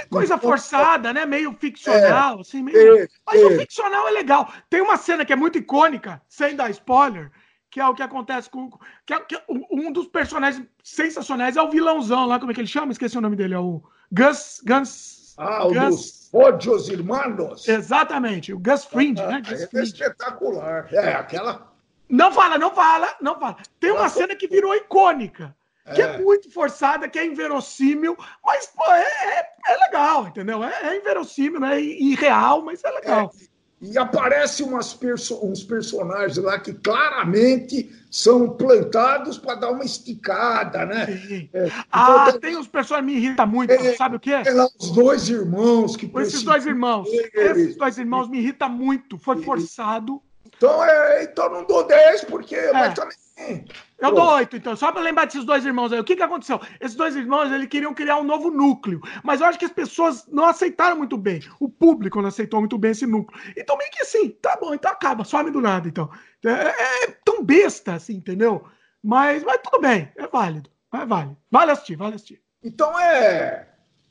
Speaker 1: coisa forçada, né? Meio ficcional, é, assim, meio... É, Mas o é. ficcional é legal. Tem uma cena que é muito icônica, sem dar spoiler, que é o que acontece com. Que, é, que é um dos personagens sensacionais é o vilãozão lá, como é que ele chama? Esqueci o nome dele, é o Gus. Gus
Speaker 2: ah, Gus... o dos Odios Irmãos.
Speaker 1: Exatamente, o Gus Fring, ah, né? Gus
Speaker 2: é espetacular. É, aquela.
Speaker 1: Não fala, não fala, não fala. Tem uma cena que virou icônica. Que é. é muito forçada, que é inverossímil, mas pô, é, é, é legal, entendeu? É, é inverossímil, é irreal, mas é legal. É,
Speaker 2: e aparece umas perso uns personagens lá que claramente são plantados para dar uma esticada, né?
Speaker 1: É, ah, então, tem uns personagens que me irritam muito, é, sabe o que é?
Speaker 2: Tem lá os dois irmãos que
Speaker 1: Esses dois irmãos, esses dois irmãos me irritam muito, foi forçado.
Speaker 2: Então, é, então não dou 10, porque é. mas também
Speaker 1: eu dou oito, então. Só para lembrar desses dois irmãos aí. O que, que aconteceu? Esses dois irmãos, eles queriam criar um novo núcleo. Mas eu acho que as pessoas não aceitaram muito bem. O público não aceitou muito bem esse núcleo. Então, meio que assim, tá bom, então acaba, some do nada, então. É, é, é tão besta, assim, entendeu? Mas, mas tudo bem, é válido. É válido. Vale assistir, vale assistir.
Speaker 2: Então é.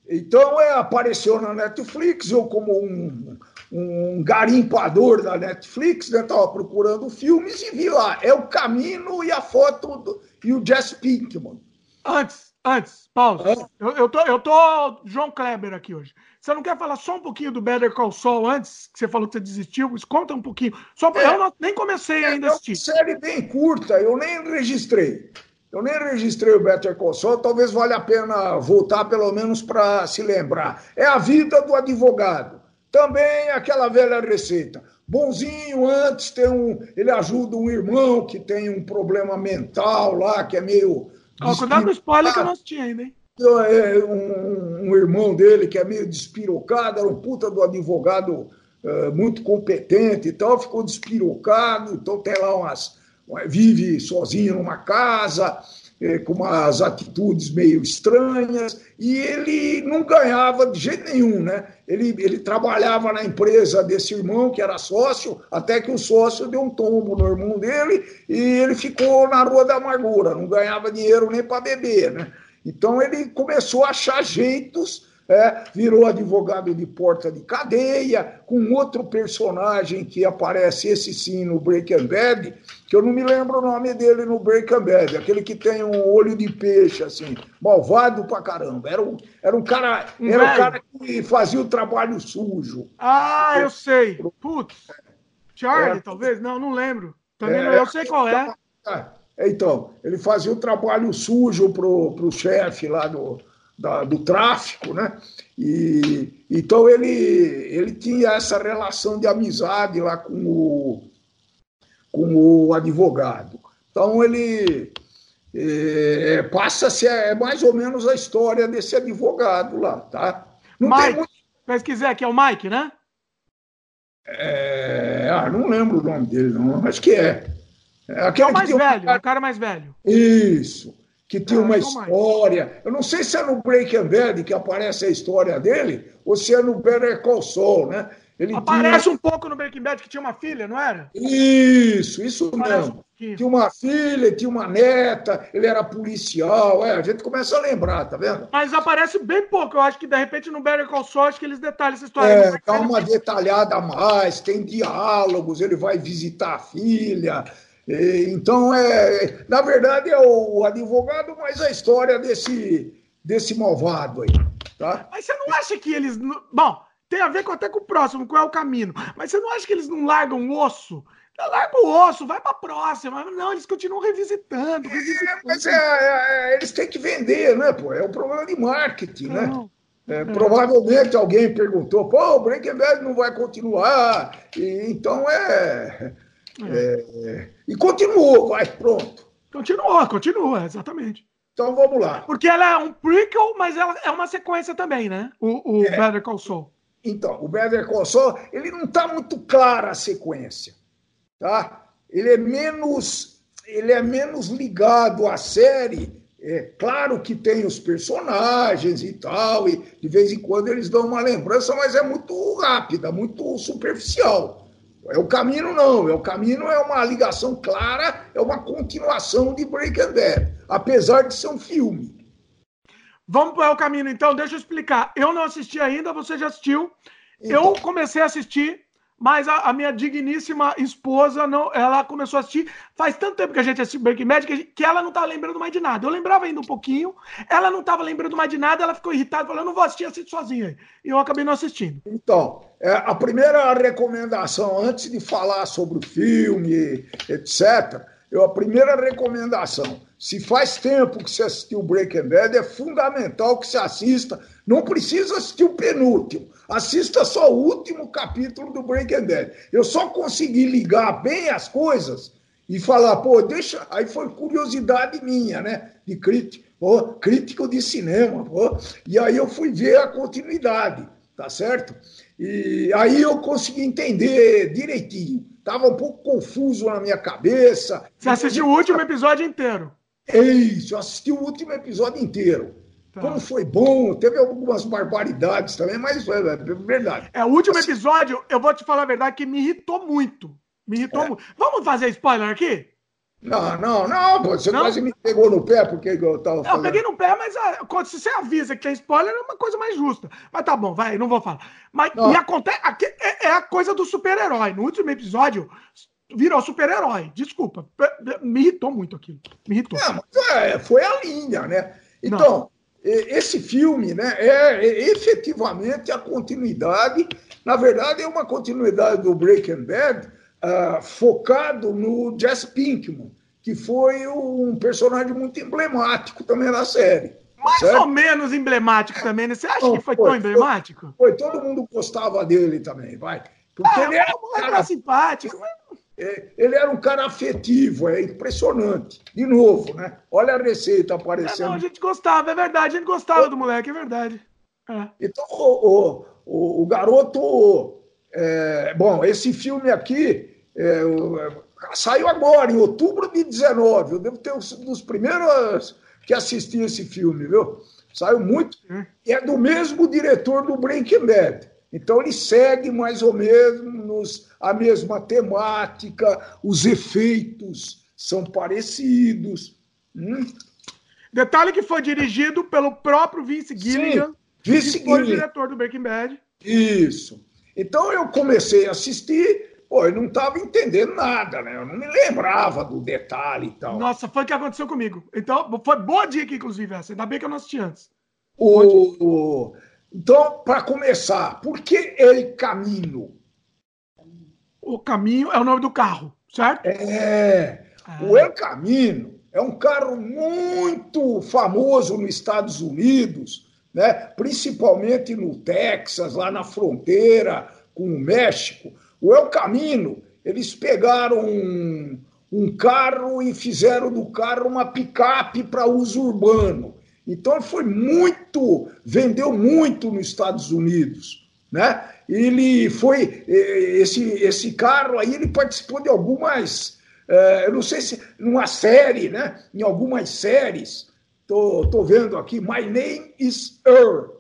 Speaker 2: Então é, apareceu na Netflix, eu como um um garimpador da Netflix, né? Tava procurando filmes e vi lá, é o Camino e a foto do, e o Jess Pinkman.
Speaker 1: Antes, antes, pausa. Eu, eu, tô, eu tô João Kleber aqui hoje. Você não quer falar só um pouquinho do Better Call Saul antes? Que você falou que você desistiu? Mas conta um pouquinho. Só é, eu não, nem comecei é, ainda a assistir.
Speaker 2: É uma série bem curta, eu nem registrei. Eu nem registrei o Better Call Saul, talvez valha a pena voltar pelo menos para se lembrar. É a vida do advogado. Também aquela velha receita. Bonzinho antes tem um. Ele ajuda um irmão que tem um problema mental lá, que é meio.
Speaker 1: Ó, cuidado com spoiler que eu não assisti ainda, hein?
Speaker 2: É um, um, irmão dele que é meio despirocado, era um puta do advogado uh, muito competente e tal, ficou despirocado, então tem lá umas. vive sozinho numa casa, é, com umas atitudes meio estranhas, e ele não ganhava de jeito nenhum, né? Ele, ele trabalhava na empresa desse irmão, que era sócio, até que o sócio deu um tombo no irmão dele e ele ficou na Rua da Amargura, não ganhava dinheiro nem para beber, né? Então ele começou a achar jeitos é, virou advogado de porta de cadeia, com outro personagem que aparece, esse sim, no Breaking Bad, que eu não me lembro o nome dele no Breaking Bad, aquele que tem um olho de peixe, assim, malvado pra caramba. Era um, era um cara, era um cara que fazia o trabalho sujo.
Speaker 1: Ah, eu sei. Putz. Charlie, é, talvez? Não, não lembro. Também é, não, eu sei qual é.
Speaker 2: é. Então, ele fazia o trabalho sujo pro, pro chefe lá do da, do tráfico, né? E, então ele, ele tinha essa relação de amizade lá com o, com o advogado. Então ele é, passa-se é mais ou menos a história desse advogado lá, tá?
Speaker 1: Não Mike, muito... pesquisei aqui, é o Mike, né?
Speaker 2: É, ah, não lembro o nome dele, não, acho que é.
Speaker 1: É, é o mais velho, o cara mais velho.
Speaker 2: Isso que tinha uma história. Eu não sei se é no Breaking Bad que aparece a história dele ou se é no Better Call Saul, né?
Speaker 1: Ele Aparece tinha... um pouco no Breaking Bad que tinha uma filha, não era?
Speaker 2: Isso, isso Aparece mesmo. Um tinha uma filha, tinha uma neta, ele era policial, é, a gente começa a lembrar, tá vendo?
Speaker 1: Mas aparece bem pouco, eu acho que de repente no Better Call Saul acho que eles detalham essa história.
Speaker 2: É, dá uma detalhada a mais, tem diálogos, ele vai visitar a filha, então, é, na verdade, é o advogado, mas a história desse, desse malvado aí. Tá?
Speaker 1: Mas você não acha que eles. Bom, tem a ver com, até com o próximo, qual é o caminho. Mas você não acha que eles não largam o osso? Larga o osso, vai para a próxima. Não, eles continuam revisitando. revisitando. É,
Speaker 2: mas é, é, é, eles têm que vender, né, pô? É um problema de marketing, né? não. né? É, provavelmente alguém perguntou, pô, o Breaking Bad não vai continuar. E, então é. É. É, e continuou, vai, pronto.
Speaker 1: Continua, continua, exatamente.
Speaker 2: Então vamos lá.
Speaker 1: Porque ela é um prequel, mas ela é uma sequência também, né? O, o é. Better Call Saul.
Speaker 2: Então, o Better Call Saul, ele não está muito clara a sequência, tá? Ele é menos, ele é menos ligado à série. É claro que tem os personagens e tal, e de vez em quando eles dão uma lembrança, mas é muito rápida, muito superficial. É o caminho não, é o caminho é uma ligação clara, é uma continuação de Breaking Bad, apesar de ser um filme.
Speaker 1: Vamos para o caminho então, deixa eu explicar. Eu não assisti ainda, você já assistiu. Então. Eu comecei a assistir mas a, a, minha digníssima esposa, não, ela começou a assistir. Faz tanto tempo que a gente assiste Breaking Bad que, que ela não tá lembrando mais de nada. Eu lembrava ainda um pouquinho, ela não estava lembrando mais de nada, ela ficou irritada, falou: eu não vou assistir, assisto sozinha. E eu acabei não assistindo.
Speaker 2: Então, é, a primeira recomendação, antes de falar sobre o filme, etc., eu, a primeira recomendação: se faz tempo que você assistiu Breaking Bad, é fundamental que você assista. Não precisa assistir o penúltimo Assista só o último capítulo do Breaking Bad. Eu só consegui ligar bem as coisas e falar, pô, deixa. Aí foi curiosidade minha, né? De crítico, pô, crítico de cinema, pô. E aí eu fui ver a continuidade, tá certo? E aí eu consegui entender direitinho. Tava um pouco confuso na minha cabeça.
Speaker 1: Você assistiu o último episódio inteiro?
Speaker 2: É isso, eu assisti o último episódio inteiro. Tá. Como foi bom, teve algumas barbaridades também, mas é, é verdade.
Speaker 1: É, o último assim, episódio, eu vou te falar a verdade, que me irritou muito. Me irritou é. muito. Vamos fazer spoiler aqui?
Speaker 2: Não, não, não, você não? quase me pegou no pé porque eu tava
Speaker 1: falando. Eu peguei no pé, mas ah, se você avisa que tem spoiler, é uma coisa mais justa. Mas tá bom, vai, não vou falar. Mas me acontece. Aqui, é, é a coisa do super-herói. No último episódio, virou super-herói. Desculpa. Me irritou muito aquilo. Me irritou.
Speaker 2: É, foi a linha, né? Então, esse filme né, é, é efetivamente a continuidade, na verdade, é uma continuidade do Breaking Bad, uh, focado no Jesse Pinkman, que foi um personagem muito emblemático também na série.
Speaker 1: Mais certo? ou menos emblemático também, né? Você acha Não, que foi, foi, tão emblemático?
Speaker 2: Foi, foi, todo mundo gostava dele também, vai.
Speaker 1: Porque é, ele era, um cara simpático. Mas...
Speaker 2: É, ele era um cara afetivo, é impressionante. De novo, né? Olha a receita aparecendo. É, não,
Speaker 1: a gente gostava, é verdade, a gente gostava do moleque, é verdade. É.
Speaker 2: Então, o, o, o garoto. É, bom, esse filme aqui é, saiu agora, em outubro de 19. Eu devo ter um dos primeiros que assisti esse filme, viu? Saiu muito. É. E é do mesmo diretor do Breaking Bad. Então ele segue mais ou menos a mesma temática, os efeitos são parecidos. Hum?
Speaker 1: Detalhe que foi dirigido pelo próprio Vince Gilligan, Sim, Vince que foi o diretor do Breaking Bad.
Speaker 2: Isso. Então eu comecei a assistir, pô, eu não estava entendendo nada, né? Eu não me lembrava do detalhe e tal.
Speaker 1: Nossa, foi o que aconteceu comigo. Então, foi boa dica, inclusive, essa. Ainda bem que eu não assisti antes.
Speaker 2: O, então, para começar, por que El Camino?
Speaker 1: O Caminho é o nome do carro, certo?
Speaker 2: É. Ah. O El Camino é um carro muito famoso nos Estados Unidos, né? principalmente no Texas, lá na fronteira com o México. O El Camino, eles pegaram um, um carro e fizeram do carro uma picape para uso urbano. Então foi muito, vendeu muito nos Estados Unidos, né? Ele foi esse esse carro aí ele participou de algumas, eu não sei se numa série, né? Em algumas séries. Tô, tô vendo aqui. My name is Earl,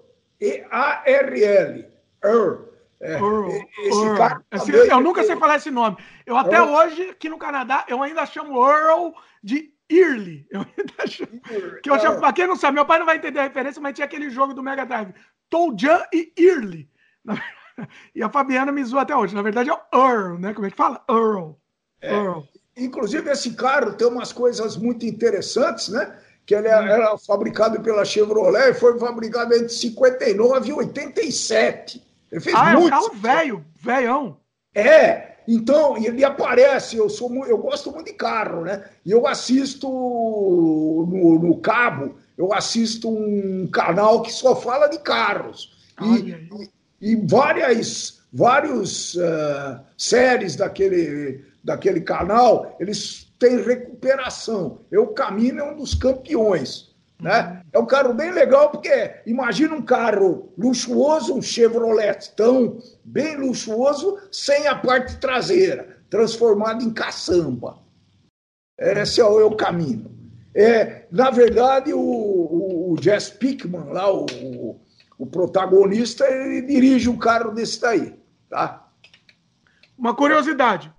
Speaker 2: E A R L, Earl.
Speaker 1: É, Earl, esse Earl. Cara esse, eu nunca sei falar esse nome. Eu até Earl. hoje, aqui no Canadá, eu ainda chamo Earl de Early. Eu acho, [laughs] que eu chamo, pra quem não sabe, meu pai não vai entender a referência, mas tinha aquele jogo do Mega Drive. Toljan e Early. [laughs] E a Fabiana me zoou até hoje. Na verdade é o Earl, né? Como é que fala? Earl.
Speaker 2: É, Earl. Inclusive, esse carro tem umas coisas muito interessantes, né? Que ele hum. era fabricado pela Chevrolet e foi fabricado entre 59 e 87.
Speaker 1: Ele fez ah, muito. É um carro velho, velhão.
Speaker 2: É, então, ele aparece, eu sou eu gosto muito de carro, né? E eu assisto no, no cabo, eu assisto um canal que só fala de carros. E, e, e, várias vários uh, séries daquele, daquele canal, eles têm recuperação. Eu caminho é um dos campeões. Né? É um carro bem legal, porque imagina um carro luxuoso, um Chevrolet tão bem luxuoso, sem a parte traseira, transformado em caçamba. Esse é o, caminho. É, na verdade, o, o, o Jess Pickman, lá, o, o, protagonista, ele dirige um carro desse daí. Tá?
Speaker 1: Uma curiosidade.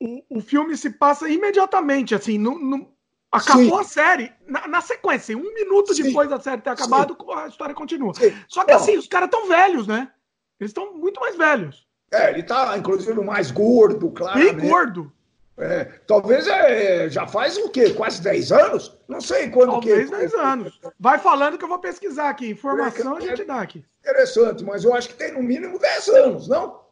Speaker 1: O, o filme se passa imediatamente, assim, no, no acabou Sim. a série na, na, sequência. Um minuto Sim. depois da série ter acabado, Sim. a história continua. Só que assim, os caras estão velhos, né? Eles estão muito mais velhos.
Speaker 2: É, ele tá, inclusive, mais gordo, claro. Bem
Speaker 1: gordo.
Speaker 2: É, talvez é, já faz o quê? Quase 10 anos? Não sei quando
Speaker 1: talvez que. Talvez 10 anos. Vai falando que eu vou pesquisar aqui. Informação é, a gente dá aqui.
Speaker 2: Interessante, mas eu acho que tem no mínimo 10 anos, não?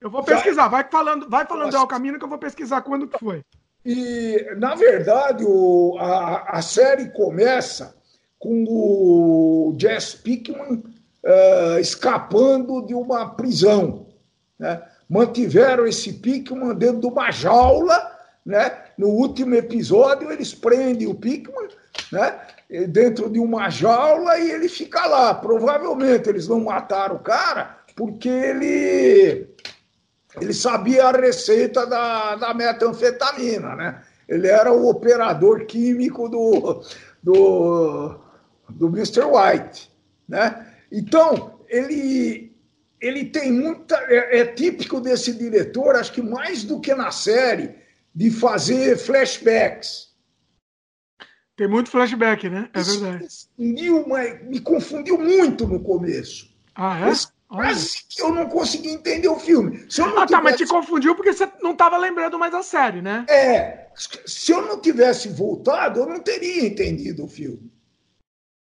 Speaker 1: Eu vou pesquisar. Vai falando, vai falando ao caminho que eu vou pesquisar quando que foi.
Speaker 2: E, na verdade, o, a, a série começa com o Jess Pickman uh, escapando de uma prisão. Né? mantiveram esse Pickman dentro de uma jaula, né? No último episódio, eles prendem o Pickman, né? Dentro de uma jaula e ele fica lá. Provavelmente eles não mataram o cara porque ele ele sabia a receita da, da metanfetamina, né? Ele era o operador químico do, do, do Mr. White, né? Então, ele, ele tem muita. É, é, típico desse diretor, acho que mais do que na série, de fazer flashbacks.
Speaker 1: Tem muito flashback, né? É verdade.
Speaker 2: Me, me confundiu muito no começo.
Speaker 1: Ah, é?
Speaker 2: Quase que eu não consegui entender o filme.
Speaker 1: Se eu não ah, tivesse... tá, mas te confundiu porque você não estava lembrando mais da série, né?
Speaker 2: É. Se eu não tivesse voltado, eu não teria entendido o filme.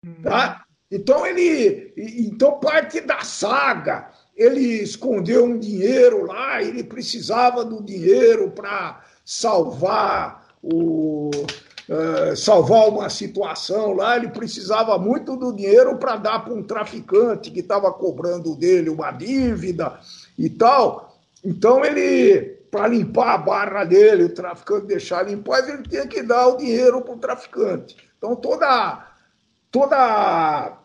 Speaker 2: Hum. Tá? Então ele, então parte da saga, ele escondeu um dinheiro lá, ele precisava do dinheiro para salvar o uh, salvar uma situação lá, ele precisava muito do dinheiro para dar para um traficante que estava cobrando dele uma dívida e tal. Então ele para limpar a barra dele, o traficante deixar limpar, ele tinha que dar o dinheiro para o traficante. Então toda toda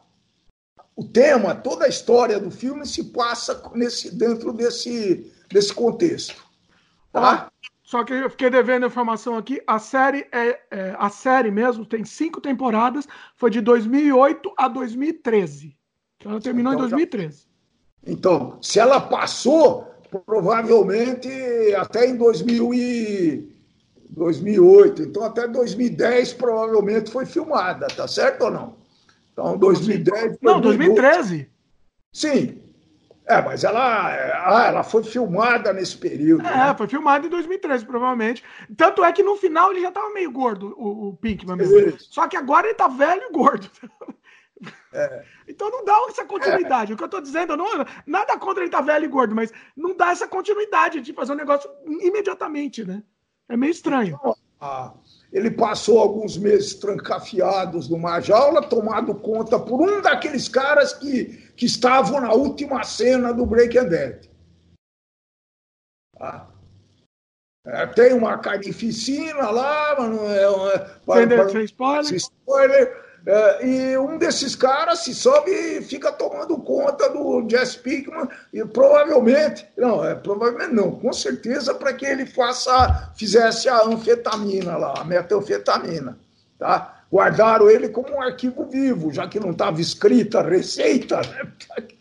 Speaker 2: o tema, toda a história do filme se passa nesse, dentro desse, desse contexto. Tá?
Speaker 1: Só que eu fiquei devendo informação aqui. A série é, é, a série mesmo tem cinco temporadas, foi de 2008 a 2013. Então ela terminou então, em 2013.
Speaker 2: Então, se ela passou, provavelmente até em 2000 e 2008, então até 2010 provavelmente foi filmada, tá certo ou não? Então, 2010.
Speaker 1: Não, 2013.
Speaker 2: Sim. É, mas ela, ah, ela foi filmada nesse período. É,
Speaker 1: né? foi filmada em 2013, provavelmente. Tanto é que no final ele já estava meio gordo, o, o Pinkman mesmo. Só que agora ele tá velho e gordo. É. [laughs] Então não dá essa continuidade. É. O que eu tô dizendo, não, nada contra ele estar tá velho e gordo, mas não dá essa continuidade de fazer um negócio imediatamente, né? É meio estranho.
Speaker 2: Ah, ele passou alguns meses trancafiados numa jaula, tomado conta por um daqueles caras que, que estavam na última cena do Breaking Bad. Ah. É, tem uma carnificina lá, mas não é.
Speaker 1: é sem spoiler.
Speaker 2: spoiler é, e um desses caras se sobe e fica tomando conta do Jess Pickman e provavelmente, não, é provavelmente não, com certeza para que ele faça, fizesse a anfetamina lá, a metanfetamina, tá? Guardaram ele como um arquivo vivo, já que não estava escrita a receita, né?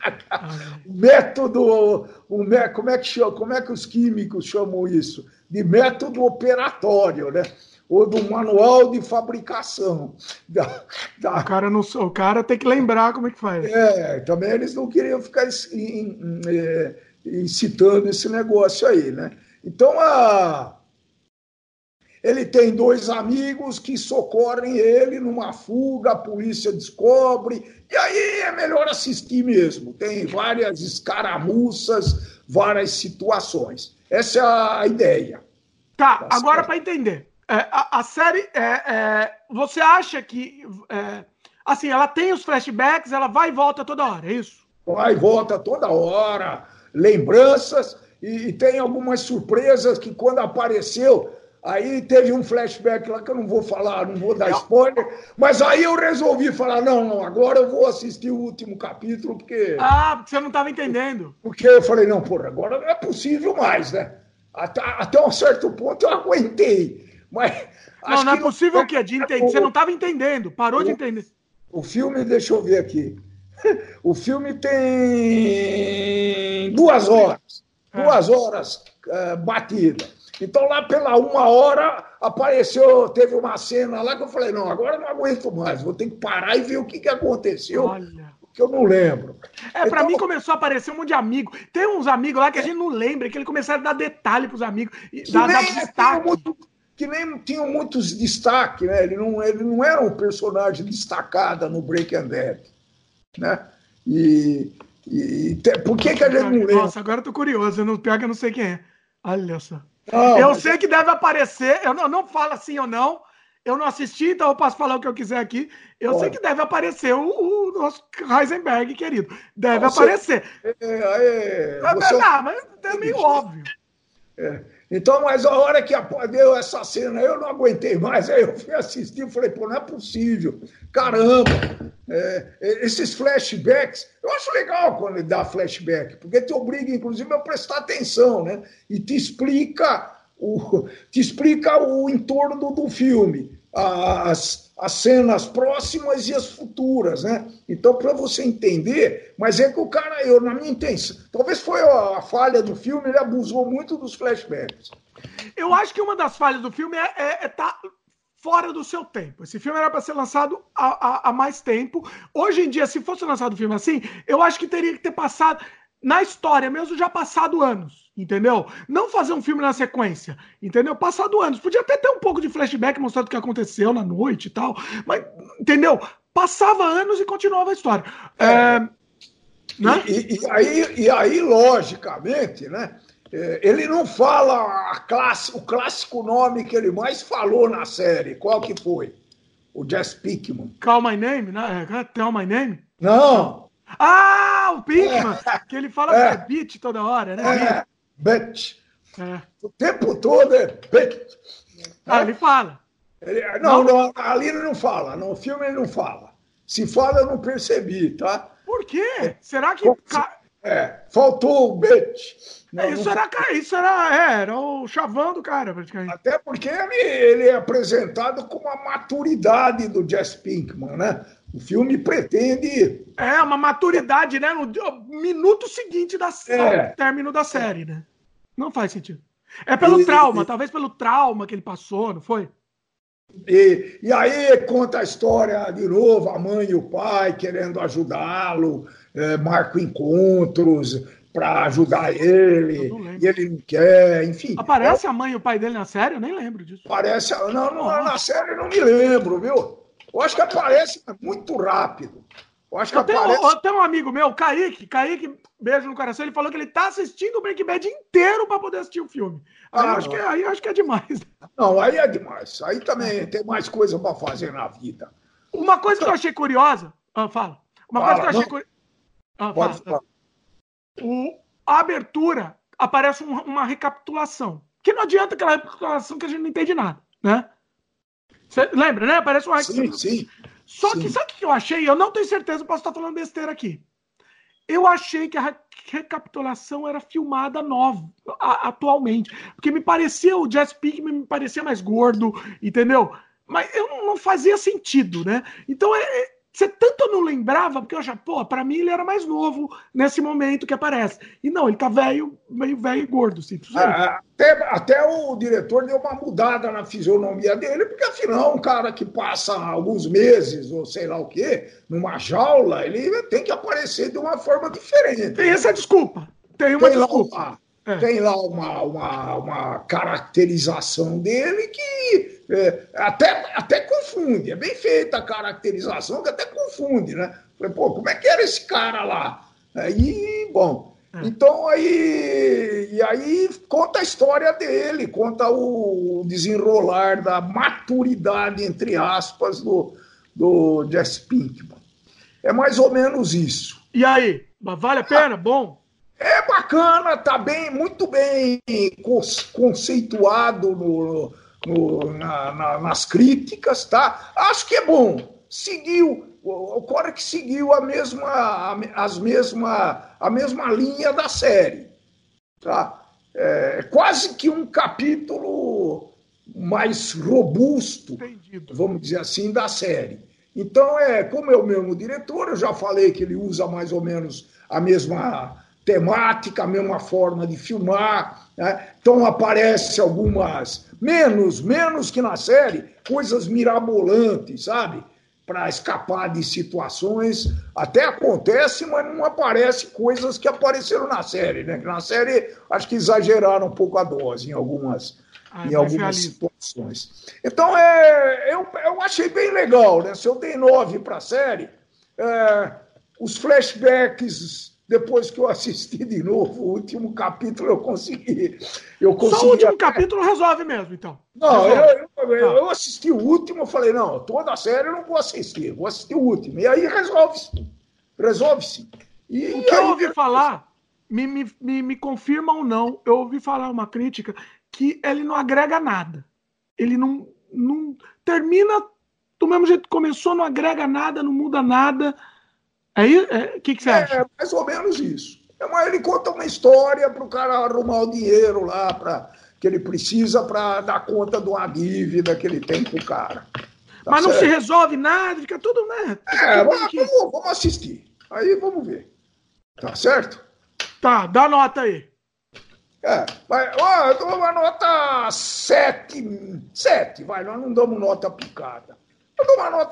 Speaker 2: [laughs] método, o, como é que chama, como é que os químicos chamam isso? De método operatório, né? Ou do manual de fabricação. Da,
Speaker 1: da... O, cara não, o cara tem que lembrar como é que faz.
Speaker 2: É, também eles não queriam ficar é, incitando esse negócio aí, né? Então, a... ele tem dois amigos que socorrem ele numa fuga, a polícia descobre, e aí é melhor assistir mesmo. Tem várias escaramuças, várias situações. Essa é a ideia.
Speaker 1: Tá, tá agora para entender. É, a, a, série, é, é, você acha que, é, assim, ela tem os flashbacks, ela vai e volta toda hora, é isso?
Speaker 2: Vai e volta toda hora, lembranças, e, e tem algumas surpresas que quando apareceu, Aí teve um flashback lá que eu não vou falar, não vou dar spoiler, mas aí eu resolvi falar: não, não, agora eu vou assistir o último capítulo, porque.
Speaker 1: Ah, porque você não estava entendendo.
Speaker 2: Porque eu falei: não, porra, agora não é possível mais, né? Até, até um certo ponto eu aguentei. Mas.
Speaker 1: Não, não é possível o quê? De entender. Você não estava entendendo, parou o, de entender.
Speaker 2: O filme, deixa eu ver aqui. [laughs] O filme tem duas horas. duas horas uh, batida. Então, lá pela uma hora, apareceu, teve uma cena lá que eu falei, não, agora não aguento mais, vou ter que parar e ver o que, que aconteceu. Olha. Que eu não lembro.
Speaker 1: É, então, pra mim começou a aparecer um monte de amigo. Tem uns amigos lá que a gente não lembra, que ele começaram a dar detalhe pros amigos. Dar, dar destaque.
Speaker 2: Muito, que nem tinham muitos destaques, né? Ele não, ele não era um personagem destacado no Breaking Bad, né? E, e te, por que, que a gente não lembra?
Speaker 1: Nossa, agora eu tô curioso, eu não, pior que eu não sei quem é. Olha só. Não, eu sei que deve aparecer, eu não, não falo assim ou não, eu não assisti, então eu posso falar o que eu quiser aqui. Eu Pode. sei que deve aparecer o, o nosso Heisenberg, querido. Deve você, aparecer. É, é, é, você... Não, mas é meio óbvio.
Speaker 2: É. Então, mas a hora que deu essa cena, eu não aguentei mais. Aí eu fui assistir e falei, pô, não é possível. Caramba, é, esses flashbacks, eu acho legal quando ele dá flashback, porque te obriga, inclusive, a prestar atenção, né? E te explica o, te explica o entorno do filme, as, as cenas próximas e as futuras, né? Então, para você entender, mas é que o cara, eu, na minha intenção, talvez foi a, a, falha do filme, ele abusou muito dos flashbacks.
Speaker 1: Eu acho que uma das falhas do filme é, é, é tá fora do seu tempo. Esse filme era para ser lançado há, mais tempo. Hoje em dia, se fosse lançado um filme assim, eu acho que teria que ter passado, na história mesmo, já passado anos, entendeu? Não fazer um filme na sequência, entendeu? Passado anos. Podia até ter um pouco de flashback mostrando o que aconteceu na noite e tal, mas, entendeu? Passava anos e continuava a história. É, é
Speaker 2: né? e, e, aí, e aí, logicamente, né? É, ele não fala classe, o clássico nome que ele mais falou na série. Qual que foi? O Jess Pickman.
Speaker 1: Call My Name, né? É, Tell My Name?
Speaker 2: Não.
Speaker 1: Ah, o Pickman! É. Que ele fala é. que é bitch toda hora, né?
Speaker 2: É, bitch. É. O tempo todo é bitch.
Speaker 1: Ah, ele fala.
Speaker 2: Ele, não, não, não, ali ele não fala. No filme ele não fala. Se fala, eu não percebi, tá?
Speaker 1: Por quê? Será que.
Speaker 2: É, faltou o bitch.
Speaker 1: Não, isso, não... Era, isso era, é, era o chavão do cara, praticamente.
Speaker 2: Até porque ele, ele é apresentado com a maturidade do Jess Pinkman, né? O filme pretende.
Speaker 1: É, uma maturidade, né? No minuto seguinte da é. término da série, né? Não faz sentido. É pelo e, trauma, e, talvez pelo trauma que ele passou, não foi?
Speaker 2: E, e aí conta a história de novo, a mãe e o pai querendo ajudá-lo, é, marcam encontros para ajudar ele, e ele não quer, enfim.
Speaker 1: Aparece é, a mãe e o pai dele na série? Eu nem lembro disso.
Speaker 2: Aparece, não, não na série eu não me lembro, viu? Eu acho que aparece muito rápido. Eu acho que eu
Speaker 1: aparece... tenho, eu tenho um amigo meu, Kaique, Kaique, beijo no coração, ele falou que ele tá assistindo o Breaking Bad inteiro para poder assistir o filme. Aí, ah, acho que, é, aí acho que é demais.
Speaker 2: Não, aí é demais. Aí também tem mais coisa para fazer na vida.
Speaker 1: Uma coisa que eu achei curiosa. Ah, fala. Uma fala, coisa que eu achei curiosa. Ah, Pode falar. O, a abertura aparece um, uma recapitulação. Que não adianta aquela recapitulação que a gente não entende nada, né? Você lembra, né? Aparece uma
Speaker 2: recapitulação. Sim, sim.
Speaker 1: Só
Speaker 2: sim.
Speaker 1: que sabe o que eu achei? Eu não tenho certeza, posso estar falando besteira aqui. Eu achei que a recapitulação era filmada nova, a, atualmente. Porque me parecia, o Jazz Pinkman me parecia mais gordo, entendeu? Mas eu não, não fazia sentido, né? Então é, é você tanto não lembrava, porque eu já, pô, pra mim ele era mais novo nesse momento que aparece. E não, ele tá velho, meio velho e gordo, assim.
Speaker 2: Ah, até, até o diretor deu uma mudada na fisionomia dele, porque afinal, um cara que passa alguns meses, ou sei lá o quê, numa jaula, ele tem que aparecer de uma forma diferente.
Speaker 1: Tem essa desculpa. Tem uma
Speaker 2: tem
Speaker 1: desculpa.
Speaker 2: Lá, é. Tem lá uma, uma, uma caracterização dele que é, até, até confunde. É bem feita a caracterização que até confunde, né? Falei, pô, como é que era esse cara lá? Aí, bom, é. então aí, e aí conta a história dele, conta o desenrolar da maturidade, entre aspas, do, do Jess Pinkman. É mais ou menos isso.
Speaker 1: E aí, vale a pena? Bom?
Speaker 2: É bacana, tá bem, muito bem conceituado no, no, na, na, nas críticas, tá? Acho que é bom. Seguiu, o que seguiu a mesma, as mesma, a mesma linha da série, tá? É quase que um capítulo mais robusto, Entendido. vamos dizer assim, da série. Então, é como é o mesmo diretor, eu já falei que ele usa mais ou menos a mesma temática, a mesma forma de filmar. Né? Então aparece algumas, menos, menos que na série, coisas mirabolantes, sabe? Para escapar de situações. Até acontece, mas não aparece coisas que apareceram na série, né? Na série acho que exageraram um pouco a dose em algumas, ah, em algumas situações. Então é, eu, eu achei bem legal, né? Se eu dei nove para a série, é, os flashbacks depois que eu assisti de novo o último capítulo, eu consegui. Eu consegui
Speaker 1: Só o último capítulo resolve mesmo, então.
Speaker 2: Não, eu, eu, eu, assisti o último, eu falei, não, toda a série eu não vou assistir, vou assistir o último. E aí resolve-se. Resolve-se.
Speaker 1: E o que eu ouvi falar, me, me, me, me confirma ou não, eu ouvi falar uma crítica que ele não agrega nada. Ele não, não termina do mesmo jeito que começou, não agrega nada, não muda nada Aí, o é, que, que você é, acha?
Speaker 2: É mais ou menos isso. É, mas ele conta uma história para o cara arrumar o dinheiro lá pra, que ele precisa para dar conta de uma dívida que ele tem com o cara.
Speaker 1: Tá mas certo? não se resolve nada, fica tudo, né?
Speaker 2: é, tudo vamos, vamos, vamos assistir. Aí vamos ver. Tá certo?
Speaker 1: Tá, dá nota aí.
Speaker 2: É, vai, ó, eu dou uma nota 7. 7, vai, nós não damos nota picada.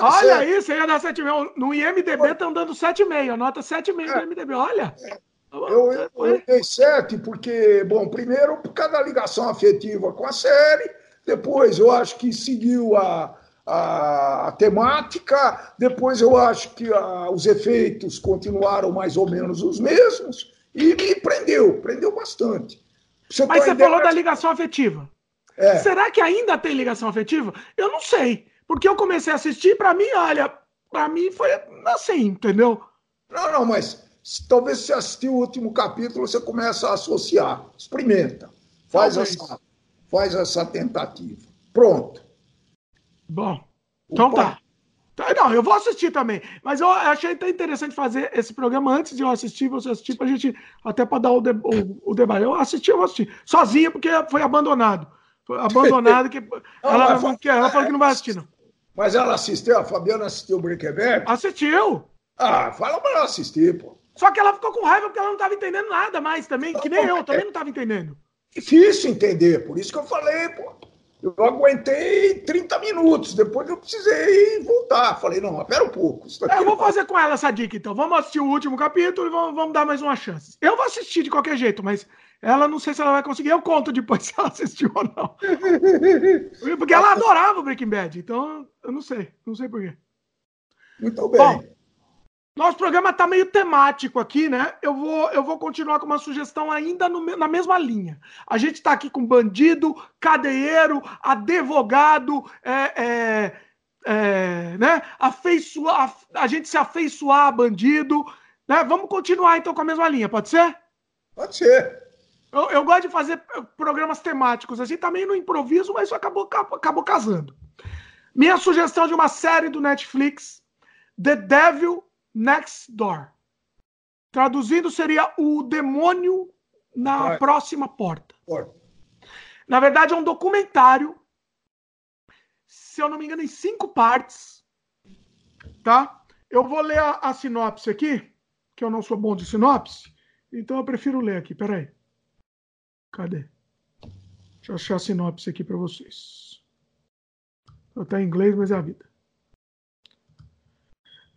Speaker 1: Olha 7. aí, você ia dar 7,5. No IMDB estão dando 7,5. Nota 7,5 é. no IMDB. Olha.
Speaker 2: Eu, eu, eu dei 7 porque, bom, primeiro, por causa da ligação afetiva com a série. Depois, eu acho que seguiu a, a, a temática. Depois, eu acho que a, os efeitos continuaram mais ou menos os mesmos. E me prendeu, prendeu bastante.
Speaker 1: Você Mas você falou da ligação afetiva. É. Será que ainda tem ligação afetiva? Eu não sei. Porque eu comecei a assistir, para mim, olha, para mim foi assim, entendeu?
Speaker 2: Não, não, mas talvez se assistir o último capítulo, você começa a associar. Experimenta. Faz, essa, faz essa tentativa. Pronto.
Speaker 1: Bom, então tá. tá. Não, eu vou assistir também. Mas eu achei até interessante fazer esse programa antes de eu assistir, você assistir, pra gente, até para dar o, de, o, o, debate. Eu assisti, eu vou assistir. Sozinha, porque foi abandonado. Foi abandonado, que [laughs] ela, ela, ela falou que não vai assistir, não.
Speaker 2: Mas ela assistiu, a Fabiana assistiu o Bad?
Speaker 1: Assistiu.
Speaker 2: Ah, fala pra ela assistir, pô.
Speaker 1: Só que ela ficou com raiva porque ela não estava entendendo nada mais também, que nem eu, também não estava entendendo.
Speaker 2: Difícil entender, por isso que eu falei, pô. Eu aguentei 30 minutos, depois eu precisei voltar. Falei, não, espera um pouco.
Speaker 1: É, eu vou fazer com ela essa dica, então. Vamos assistir o último capítulo e vamos, vamos dar mais uma chance. Eu vou assistir de qualquer jeito, mas ela não sei se ela vai conseguir. Eu conto depois [laughs] se ela assistiu ou não. Porque ela adorava o Breaking Bad, então eu não sei. Não sei porquê.
Speaker 2: Muito bem. Bom,
Speaker 1: nosso programa está meio temático aqui, né? Eu vou, eu vou continuar com uma sugestão ainda no, na mesma linha. A gente está aqui com bandido, cadeiro, advogado, é, é, é, né? Afeiçoar, a, a gente se afeiçoar a bandido. Né? Vamos continuar então com a mesma linha, pode ser?
Speaker 2: Pode ser.
Speaker 1: Eu, eu, gosto de fazer programas temáticos, assim, tá meio no improviso, mas isso acabou, acabou casando. Minha sugestão de uma série do Netflix, The Devil Next Door. Traduzindo seria O Demônio na Próxima Porta. Porta. Na verdade, é um documentário, se eu não me engano, em cinco partes. Tá? Eu vou ler a, a sinopse aqui, que eu não sou bom de sinopse, então eu prefiro ler aqui, peraí. Cadê? Deixa eu achar a sinopse aqui para vocês. Está em inglês, mas é a vida.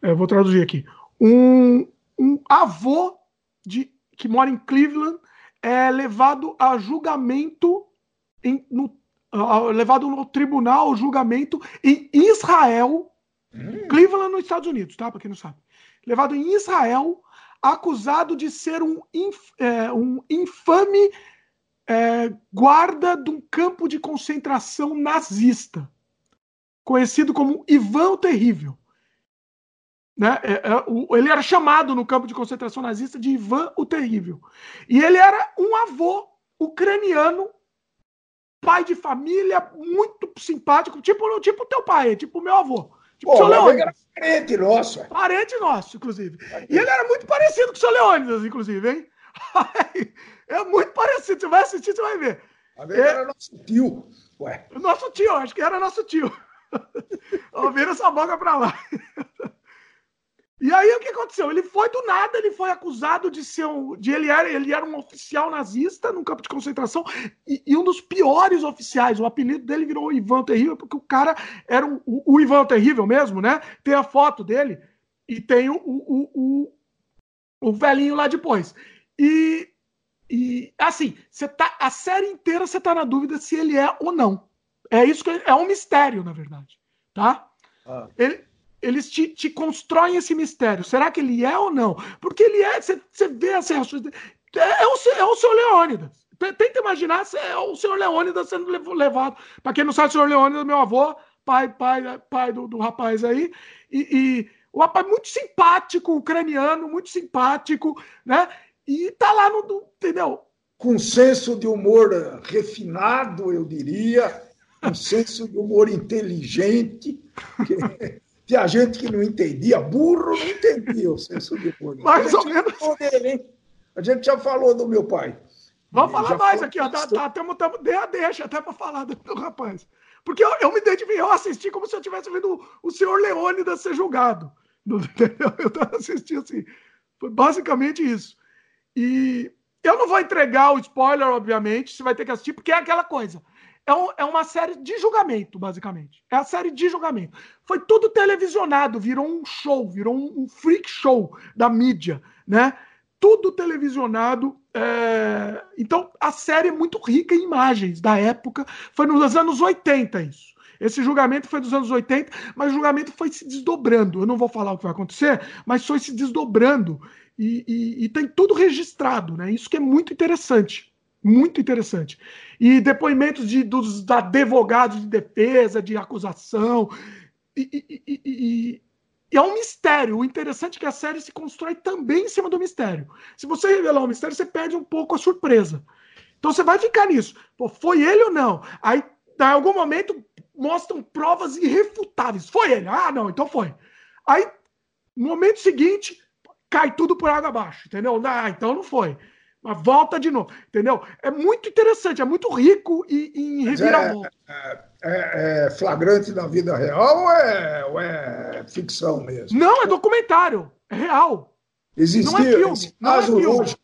Speaker 1: É, eu vou traduzir aqui. Um, um avô de, que mora em Cleveland é levado a julgamento em, no, uh, levado no tribunal julgamento em Israel, hum. Cleveland nos Estados Unidos, tá? Para quem não sabe. Levado em Israel, acusado de ser um, inf, é, um infame é, guarda de um campo de concentração nazista, conhecido como Ivan o Terrível. Né? É, é, ele era chamado no campo de concentração nazista de Ivan o Terrível. E ele era um avô ucraniano, pai de família, muito simpático, tipo tipo teu pai, tipo meu avô. Tipo
Speaker 2: Pô, seu Era parente nosso.
Speaker 1: Parente nosso, inclusive. E ele era muito parecido com o seu Leônidas, inclusive, hein? [laughs] É muito parecido. Você vai assistir, você vai ver.
Speaker 2: É... era nosso tio. Ué.
Speaker 1: Nosso tio, acho que era nosso tio. [laughs] Vira essa boca pra lá. E aí o que aconteceu? Ele foi do nada, ele foi acusado de ser um. De ele, era, ele era um oficial nazista num campo de concentração e, e um dos piores oficiais. O apelido dele virou Ivan Terrível, porque o cara era um, o, o Ivan Terrível mesmo, né? Tem a foto dele e tem o, o, o, o velhinho lá depois. E, e assim, você tá, a série inteira você tá na dúvida se ele é ou não. É isso que é um mistério, na verdade. Tá? Ah. Ele, eles te, te, constroem esse mistério. Será que ele é ou não? Porque ele é, você, vê as reações. É, é, o, é o seu Leônidas. Tenta imaginar se é o senhor Leônidas sendo levado. Para quem não sabe, o senhor Leônidas, meu avô, pai, pai, pai do, do rapaz aí. E, e o rapaz muito simpático, ucraniano, muito simpático, né? E tá lá no. Entendeu?
Speaker 2: Com senso de humor refinado, eu diria, um senso de humor inteligente. Que tinha gente que não entendia, burro não entendia o senso de humor. [laughs]
Speaker 1: Mais ou menos.
Speaker 2: Dele, a gente já falou do meu pai.
Speaker 1: Vamos falar mais aqui, ó. Tá, tá, tamo, tamo, dê a deixa até para falar do, do, rapaz. Porque eu, eu me identifiquei, eu assisti como se eu estivesse vendo o, o senhor Leônidas ser julgado. Entendeu? [laughs] Eu estava assistindo assim. Foi basicamente isso. E eu não vou entregar o spoiler, obviamente, você vai ter que assistir, porque é aquela coisa é, um, é, uma série de julgamento, basicamente. É a série de julgamento. Foi tudo televisionado, virou um show, virou um, freak show da mídia, né? Tudo televisionado. É... Então, a série é muito rica em imagens da época. Foi nos anos 80 isso. Esse julgamento foi dos anos 80, mas o julgamento foi se desdobrando. Eu não vou falar o que vai acontecer, mas foi se desdobrando. E, e, e tem tudo registrado, né? Isso que é muito interessante. Muito interessante. E depoimentos de, dos advogados de defesa, de acusação. E, e, e, e, é um mistério. O interessante é que a série se constrói também em cima do mistério. Se você revelar um mistério, você perde um pouco a surpresa. Então você vai ficar nisso. Pô, foi ele ou não? Aí, em algum momento, mostram provas irrefutáveis. Foi ele. Ah, não, então foi. Aí, no momento seguinte, cai tudo por água abaixo, entendeu? Ah, então não foi. Mas volta de novo, entendeu? É muito interessante, é muito rico em, em reviravolta.
Speaker 2: É, é, é, flagrante na vida real ou é, ou é ficção mesmo?
Speaker 1: Não, é documentário, é real.
Speaker 2: Existia não é filme, não é filme. Lógico,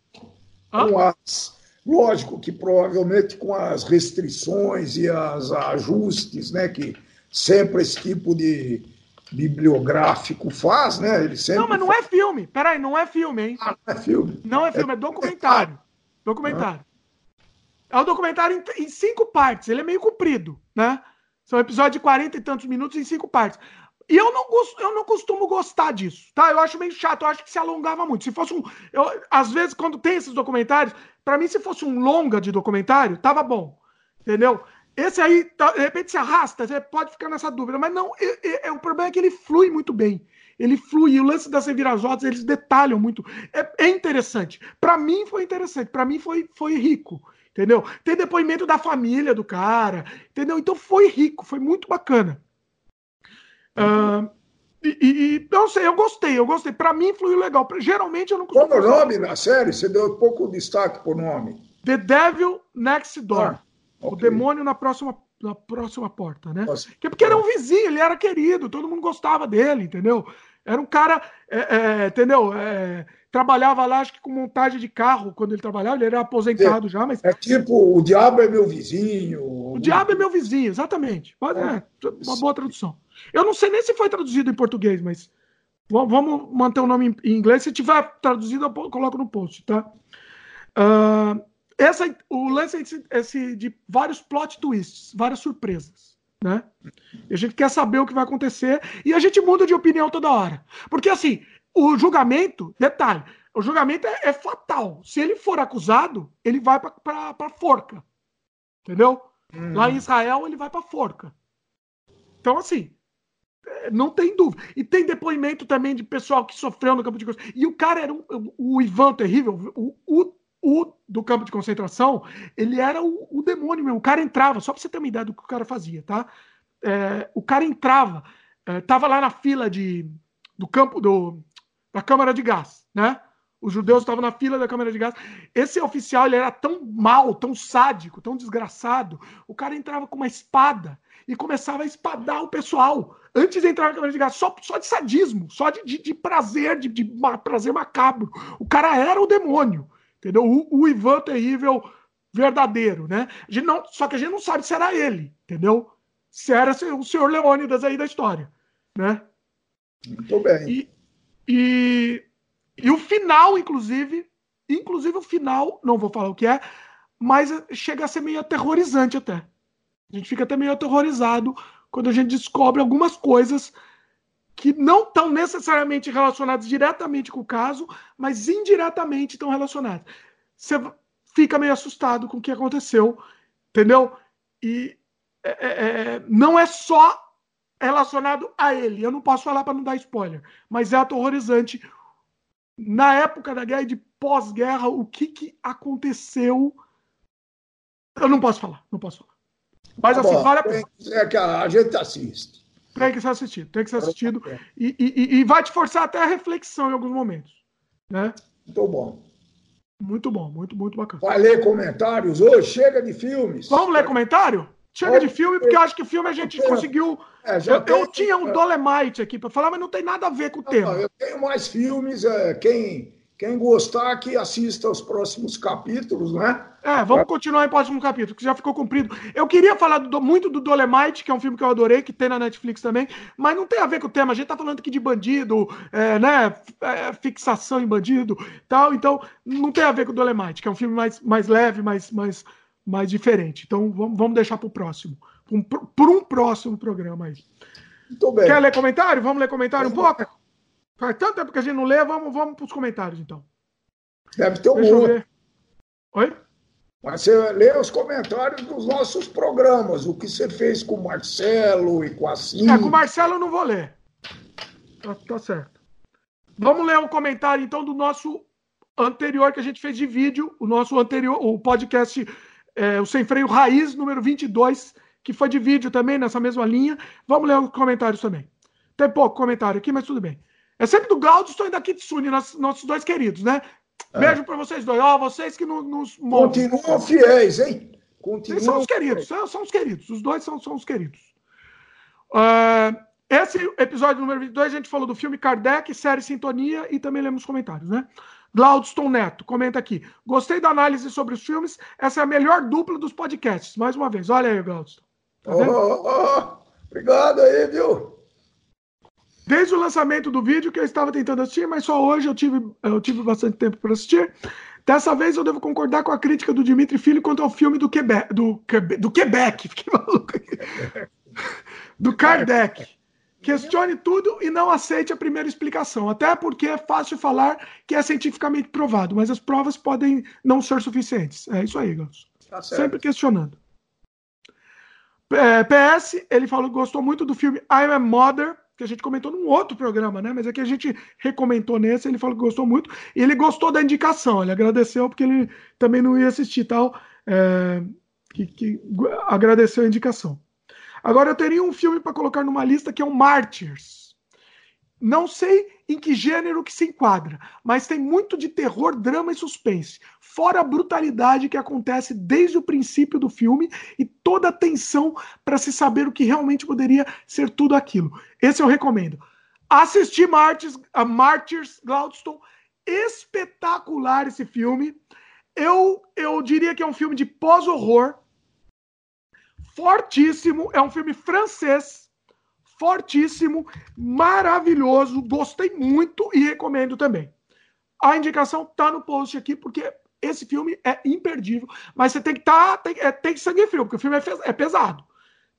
Speaker 2: com as, lógico que provavelmente com as restrições e os ajustes né, que sempre esse tipo de bibliográfico faz, né? Ele sempre
Speaker 1: não, mas não
Speaker 2: faz...
Speaker 1: é filme. Peraí, não é filme, hein?
Speaker 2: Ah, não é filme.
Speaker 1: Não é filme, é, é documentário. Documentário. É um documentário em, em, cinco partes. Ele é meio comprido, né? São episódios de 40 e tantos minutos em cinco partes. E eu não, eu não costumo gostar disso, tá? Eu acho meio chato, eu acho que se alongava muito. Se fosse um. Eu, às vezes, quando tem esses documentários, para mim, se fosse um longa de documentário, tava bom. Entendeu? Esse aí, tá, de repente, se arrasta, você pode ficar nessa dúvida, mas não, é, é, o problema é que ele flui muito bem. Ele flui, e o lance das reviravoltas, eles detalham muito. É, é interessante. Para mim foi interessante, para mim foi, foi rico, entendeu? Tem depoimento da família do cara, entendeu? Então foi rico, foi muito bacana. Uh, e, e, não sei, eu gostei, eu gostei. Para mim fluiu legal. Geralmente eu não
Speaker 2: costumo. Qual o nome da série? Você deu pouco destaque pro nome.
Speaker 1: The Devil Next Door. Ah. Okay. O demônio na próxima, na próxima porta, né? Nossa. Que é porque era um vizinho, ele era querido, todo mundo gostava dele, entendeu? Era um cara, é, é, entendeu? É, trabalhava lá, acho que com montagem de carro quando ele trabalhava, ele era aposentado
Speaker 2: é,
Speaker 1: já, mas.
Speaker 2: É tipo, o diabo é meu vizinho.
Speaker 1: O diabo é meu vizinho, exatamente. Mas, é, uma boa tradução. Eu não sei nem se foi traduzido em português, mas vamos manter o nome em inglês. Se tiver traduzido, eu coloco no post, tá? Uh, essa, o lance é esse, esse de vários plot twists, várias surpresas. Né? E a gente quer saber o que vai acontecer e a gente muda de opinião toda hora. Porque assim, o julgamento, detalhe, o julgamento é, é fatal. Se ele for acusado, ele vai para forca. Entendeu? Hum. Lá em Israel, ele vai para forca. Então, assim, é, não tem dúvida. E tem depoimento também de pessoal que sofreu no campo de E o cara era um, o Ivan terrível, o, o o do campo de concentração, ele era o, o demônio mesmo. O cara entrava, só para você ter uma ideia do que o cara fazia, tá? É, o cara entrava, é, tava lá na fila de, do campo do, da câmara de gás, né? Os judeus estavam na fila da câmara de gás. Esse oficial ele era tão mal, tão sádico, tão desgraçado. O cara entrava com uma espada e começava a espadar o pessoal antes de entrar na câmera de gás, só, só de sadismo, só de, de, de prazer, de, de, prazer macabro. O cara era o demônio, entendeu? O, o Ivan terrível verdadeiro, né? A gente não, só que a gente não sabe se era ele, entendeu? Se era o senhor Leônidas aí da história, né?
Speaker 2: Muito bem.
Speaker 1: E, e, e o final, inclusive, inclusive o final, não vou falar o que é, mas chega a ser meio aterrorizante até. A gente fica até meio aterrorizado quando a gente descobre algumas coisas que não estão necessariamente relacionadas diretamente com o caso, mas indiretamente estão relacionadas. Você fica meio assustado com o que aconteceu, entendeu? E é, é, é não é só relacionado a ele. Eu não posso falar para não dar spoiler, mas é aterrorizante. Na época da guerra e de pós-guerra, o que, que aconteceu eu não posso falar, não posso falar. Mas tá assim,
Speaker 2: Bom, vale a pena. É que a gente assiste.
Speaker 1: Tem que ser assistido, tem que ser assistido. E, e, e, vai te forçar até a reflexão em alguns momentos. Né?
Speaker 2: Muito bom.
Speaker 1: Muito bom, muito, muito bacana.
Speaker 2: Vai ler comentários hoje? Chega de filmes.
Speaker 1: Vamos ler comentário? Chega de filme, porque eu acho que filme a gente conseguiu. É, eu, tem... eu, tinha um Dolemite aqui para falar, mas não tem nada a ver com o não, tema.
Speaker 2: Eu tenho mais filmes. É, quem quem gostar, que assista os próximos capítulos, né?
Speaker 1: É, vamos continuar em próximo capítulo, que já ficou cumprido. Eu queria falar do, muito do Dolemite, que é um filme que eu adorei, que tem na Netflix também, mas não tem a ver com o tema. A gente tá falando aqui de bandido, é, né? É, fixação em bandido tal, então não tem a ver com o Dolemite, que é um filme mais, mais leve, mais, mais, mais diferente. Então vamos, vamos deixar pro próximo. Um, por um próximo programa aí. Muito bem. Quer ler comentário? Vamos ler comentário um pouco? Faz tanto tempo que a gente não lê, vamos, vamos para os comentários, então.
Speaker 2: Deve ter um Deixa monte. Oi? Mas você lê os comentários dos nossos programas, o que você fez com o Marcelo e com a Cindy.
Speaker 1: É, com o Marcelo eu não vou ler. Tá, tá certo. Vamos ler um comentário, então, do nosso anterior que a gente fez de vídeo, o nosso anterior, o podcast, é, o Sem Freio Raiz, número 22, que foi de vídeo também, nessa mesma linha. Vamos ler os comentários também. Tem pouco comentário aqui, mas tudo bem. É sempre do Glaudston e da Kitsune, nossos, nossos dois queridos, né? É. Beijo para vocês dois. Ó, vocês que nos, nos
Speaker 2: Continuam fiéis, hein?
Speaker 1: Continuam são os queridos, são, são, os queridos. Os dois são, são os queridos. Uh, esse episódio número 22, a gente falou do filme Kardec, série Sintonia e também lemos comentários, né? Glaudston Neto, comenta aqui. Gostei da análise sobre os filmes. Essa é a melhor dupla dos podcasts. Mais uma vez. Olha aí, Glaudston.
Speaker 2: Tá oh, oh, obrigado aí, viu?
Speaker 1: Desde o lançamento do vídeo que eu estava tentando assistir, mas só hoje eu tive, eu tive bastante tempo para assistir. Dessa vez eu devo concordar com a crítica do Dimitri Filho quanto ao filme do Quebec. Do, Quebec, do Quebec [laughs] fiquei maluco aqui. Do Kardec. Questione tudo e não aceite a primeira explicação. Até porque é fácil falar que é cientificamente provado, mas as provas podem não ser suficientes. É isso aí, Gans. Tá Sempre questionando. É, PS, ele falou que gostou muito do filme I Am Mother, que a gente comentou num outro programa, né? Mas é que a gente recomendou nesse, ele falou que gostou muito, e ele gostou da indicação, ele agradeceu porque ele também não ia assistir tal, é, que, que agradeceu a indicação. Agora eu teria um filme para colocar numa lista que é o Martyrs. Não sei em que gênero que se enquadra, mas tem muito de terror, drama e suspense. Fora a brutalidade que acontece desde o princípio do filme e toda a tensão para se saber o que realmente poderia ser tudo aquilo. Esse eu recomendo. Assisti Martyrs, a Martyrs Gladstone, espetacular esse filme. Eu, eu diria que é um filme de pós-horror, fortíssimo. É um filme francês fortíssimo, maravilhoso, gostei muito e recomendo também. A indicação tá no post aqui, porque esse filme é imperdível, mas você tem que tá, tem, é, tem sangue frio, porque o filme é, é pesado.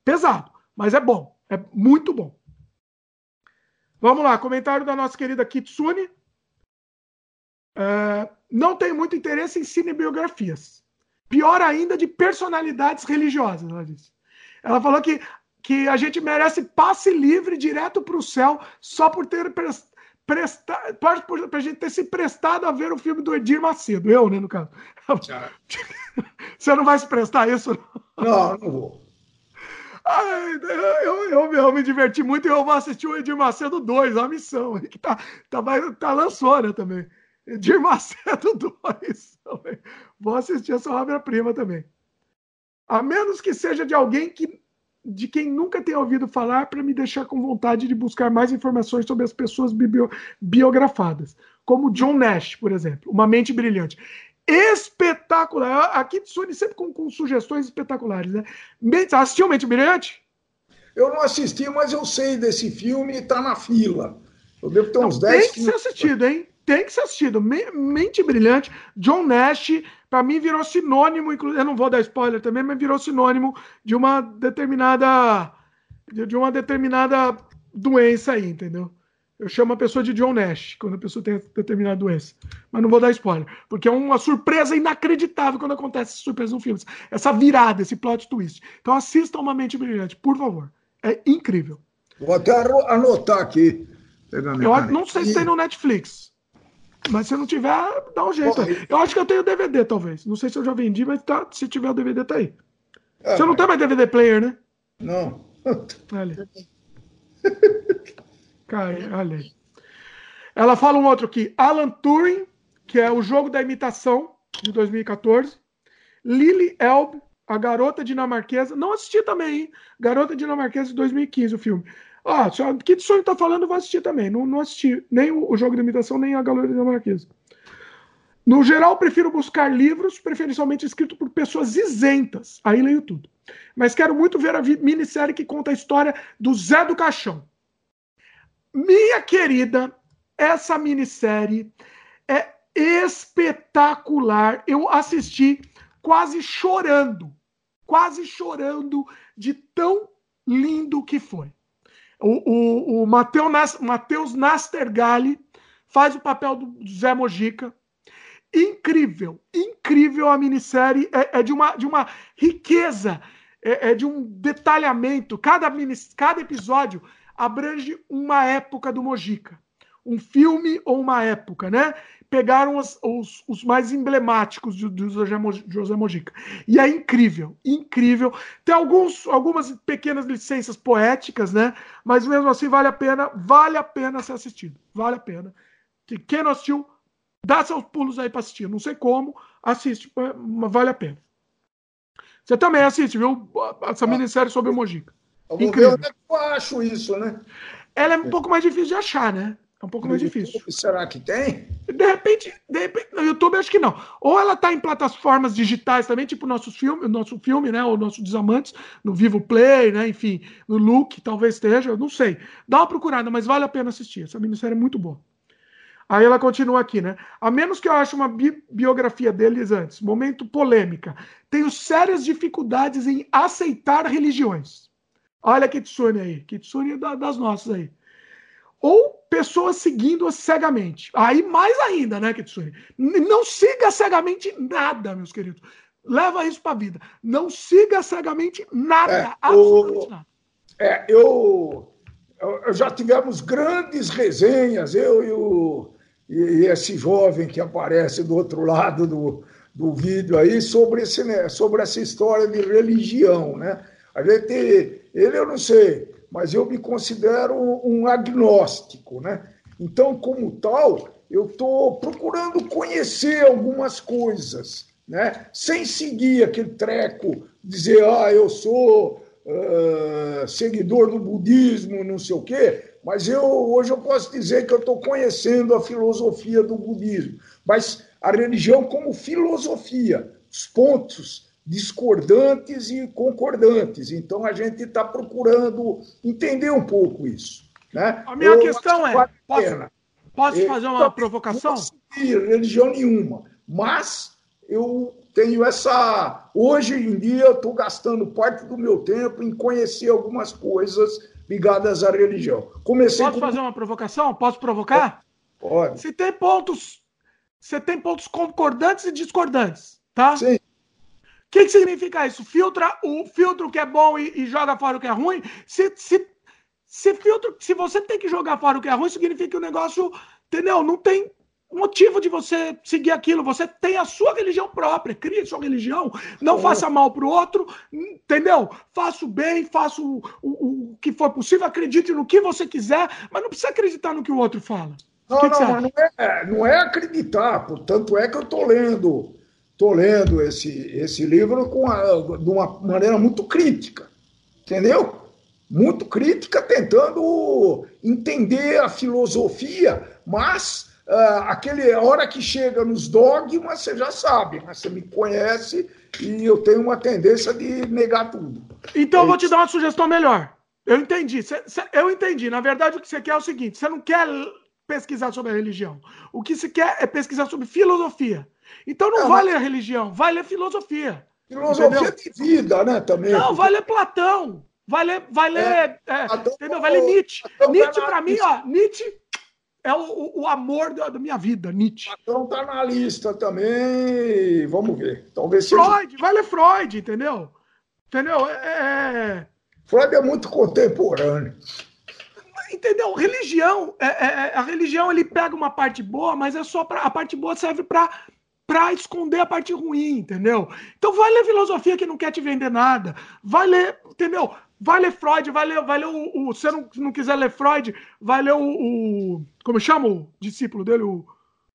Speaker 1: Pesado, mas é bom, é muito bom. Vamos lá, comentário da nossa querida Kitsune. É, não tem muito interesse em cinebiografias. Pior ainda, de personalidades religiosas, ela disse. Ela falou que que a gente merece passe livre direto para o céu só por ter prestado, para a gente ter se prestado a ver o filme do Edir Macedo. Eu, né, no caso. [laughs] Você não vai se prestar isso?
Speaker 2: Não, não vou.
Speaker 1: Ai, eu, eu, eu, me diverti muito e eu vou assistir o Edir Macedo 2, a missão, que tá, tá, tá lançou, né, também. Edir Macedo [laughs] 2 também. Vou assistir essa obra-prima também. A menos que seja de alguém que de quem nunca tem ouvido falar para me deixar com vontade de buscar mais informações sobre as pessoas bio, biografadas, como John Nash, por exemplo, Uma Mente Brilhante. Espetacular! Aqui Sony sempre com, com, sugestões espetaculares, né? Assistiu Mente Brilhante?
Speaker 2: Eu não assisti, mas eu sei desse filme e está na fila. Eu devo ter uns 10
Speaker 1: Tem que ser assistido, hein? Tem que ser assistido. Mente Brilhante, John Nash, para mim virou sinônimo, inclusive, eu não vou dar spoiler também, mas virou sinônimo de uma determinada de uma determinada doença aí, entendeu? Eu chamo a pessoa de John Nash quando a pessoa tem determinada doença. Mas não vou dar spoiler, porque é uma surpresa inacreditável quando acontece essa surpresa no filme. Essa virada, esse plot twist. Então assista Uma Mente Brilhante, por favor. É incrível.
Speaker 2: Vou até anotar aqui.
Speaker 1: Eu não sei se tem no Netflix. Mas se não tiver, dá um jeito. Eu acho que eu tenho DVD, talvez. Não sei se eu já vendi, mas tá, se tiver o DVD, tá aí. É, Você não tem mais DVD player, né?
Speaker 2: Não.
Speaker 1: Olha. [laughs] Cara, olha aí. Ela fala um outro aqui. Alan Turing, que é o jogo da imitação de 2014. Lily Elb, a garota dinamarquesa. Não assisti também, hein? Garota dinamarquesa de 2015, o filme. Ah, o que sonho tá falando, eu vou assistir também. Não, não assisti nem o, o jogo de imitação, nem a Galeria Dinamarquesa. No geral, prefiro buscar livros, preferencialmente escritos por pessoas isentas. Aí leio tudo. Mas quero muito ver a minissérie que conta a história do Zé do Caixão. Minha querida, essa minissérie é espetacular. Eu assisti quase chorando, quase chorando de tão lindo que foi. O, o, o Matheus Nastergali faz o papel do Zé Mojica. Incrível, incrível a minissérie. É, é de, uma, de uma riqueza, é, é de um detalhamento. Cada, cada episódio abrange uma época do Mojica. Um filme ou uma época, né? pegaram os, os, os mais emblemáticos do, do José Mojica. E é incrível, incrível. Tem alguns, algumas pequenas licenças poéticas, né? Mas mesmo assim vale a pena, vale a pena ser assistido. Vale a pena. Que quem não assistiu, dá seus pulos aí para assistir. Não sei como, assiste, mas vale a pena. Você também assiste, viu? Essa minissérie sobre o Mojica.
Speaker 2: Incrível. Eu acho isso, né?
Speaker 1: Ela é um pouco mais difícil de achar, né? É um pouco mais difícil.
Speaker 2: Será que tem?
Speaker 1: De repente, de repente, no YouTube acho que não. Ou ela está em plataformas digitais também, tipo o nosso filme, o nosso filme, né? O nosso Desamantes, no Vivo Play, né? Enfim, no Look, talvez esteja, eu não sei. Dá uma procurada, mas vale a pena assistir. Essa minissérie é muito boa. Aí ela continua aqui, né? A menos que eu ache uma bi biografia deles antes, momento polêmica. Tenho sérias dificuldades em aceitar religiões. Olha a Kitsune aí. Kitsune das nossas aí ou pessoas seguindo-as cegamente. Aí mais ainda, né, Kitsune? Não siga cegamente nada, meus queridos. Leva isso para a vida. Não siga cegamente nada, é, absolutamente
Speaker 2: o... nada. É, eu, eu, já tivemos grandes resenhas, eu e, o, e esse jovem que aparece do outro lado do, do vídeo aí, sobre, esse, né, sobre essa história de religião, né? A gente, ele eu não sei, mas eu me considero um agnóstico, né? Então, como tal, eu estou procurando conhecer algumas coisas, né? Sem seguir aquele treco, dizer, ah, eu sou uh, seguidor do budismo, não sei o quê, mas eu hoje eu posso dizer que eu estou conhecendo a filosofia do budismo, mas a religião como filosofia, os pontos discordantes e concordantes. Então a gente está procurando entender um pouco isso. Né?
Speaker 1: A minha Eu questão é: posso, posso fazer uma provocação?
Speaker 2: Não religião nenhuma, mas eu tenho essa. Hoje em dia, eu estou gastando parte do meu tempo em conhecer algumas coisas ligadas à religião.
Speaker 1: Comecei Posso com... fazer uma provocação? Posso provocar?
Speaker 2: Pode.
Speaker 1: Você tem pontos. Você tem pontos concordantes e discordantes, tá?
Speaker 2: Sim
Speaker 1: que, que significa isso? Filtra o filtro que é bom e, e joga fora o que é ruim? Se, se, se, filtro, se você tem que jogar fora o que é ruim, significa que o negócio, entendeu? Não tem motivo de você seguir aquilo. Você tem a sua religião própria, cria sua religião, não faça mal para o outro, entendeu? Faça o bem, faça o, o, o, que for possível, acredite no que você quiser, mas não precisa acreditar no que o outro fala.
Speaker 2: Não,
Speaker 1: que
Speaker 2: não, que não, é, não é acreditar, portanto é que eu estou lendo Estou lendo esse, esse livro com a, de uma maneira muito crítica. entendeu? Muito crítica, tentando entender a filosofia, mas uh, aquele a hora que chega nos dogmas, você já sabe, né? você me conhece e eu tenho uma tendência de negar tudo.
Speaker 1: Então é eu vou te dar uma sugestão melhor. Eu entendi. Cê, cê, eu entendi. Na verdade, o que você quer é o seguinte: você não quer pesquisar sobre a religião. O que se quer é pesquisar sobre filosofia. Então não, não vai ler a religião, vai ler filosofia.
Speaker 2: Filosofia entendeu? de vida, né? Também.
Speaker 1: Não, vai ler Platão. Vai ler, é, é, entendeu? Vai ler Nietzsche. Nietzsche, para mim, ó, Nietzsche é o, o amor da, da, minha vida, Nietzsche.
Speaker 2: Platão tá na lista também. Vamos ver. Talvez
Speaker 1: Freud, seja... vai ler Freud, entendeu? Entendeu? É, é...
Speaker 2: Freud é muito contemporâneo.
Speaker 1: Entendeu? Religião, é, é, é, a religião ele pega uma parte boa, mas é só para a parte boa serve para para esconder a parte ruim, entendeu? Então vai ler filosofia que não quer te vender nada. Vai ler, entendeu? Vai ler Freud, vai ler, vai ler o, o se não, não quiser ler Freud, vai ler o, o como chama o discípulo dele, o,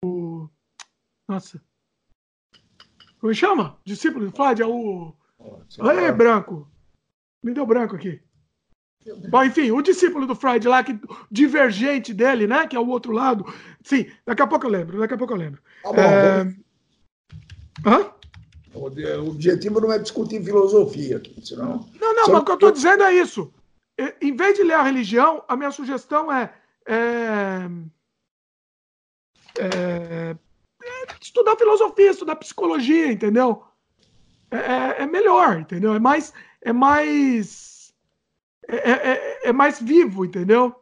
Speaker 1: o nossa. Como chama? Discípulo de Freud é o Ei, branco. Me deu branco aqui. Bom, enfim, o discípulo do Freud lá, que divergente dele, né? Que é o outro lado. Sim, daqui a pouco eu lembro, daqui a pouco eu lembro. Tá bom, é...
Speaker 2: Hã? O objetivo não é discutir filosofia aqui, senão.
Speaker 1: Não, não, mas o que eu estou dizendo é isso. Em vez de ler a religião, a minha sugestão é, é, é, é estudar filosofia, estudar psicologia, entendeu? É, é, é melhor, entendeu? É mais, é mais, é, é, é mais vivo, entendeu?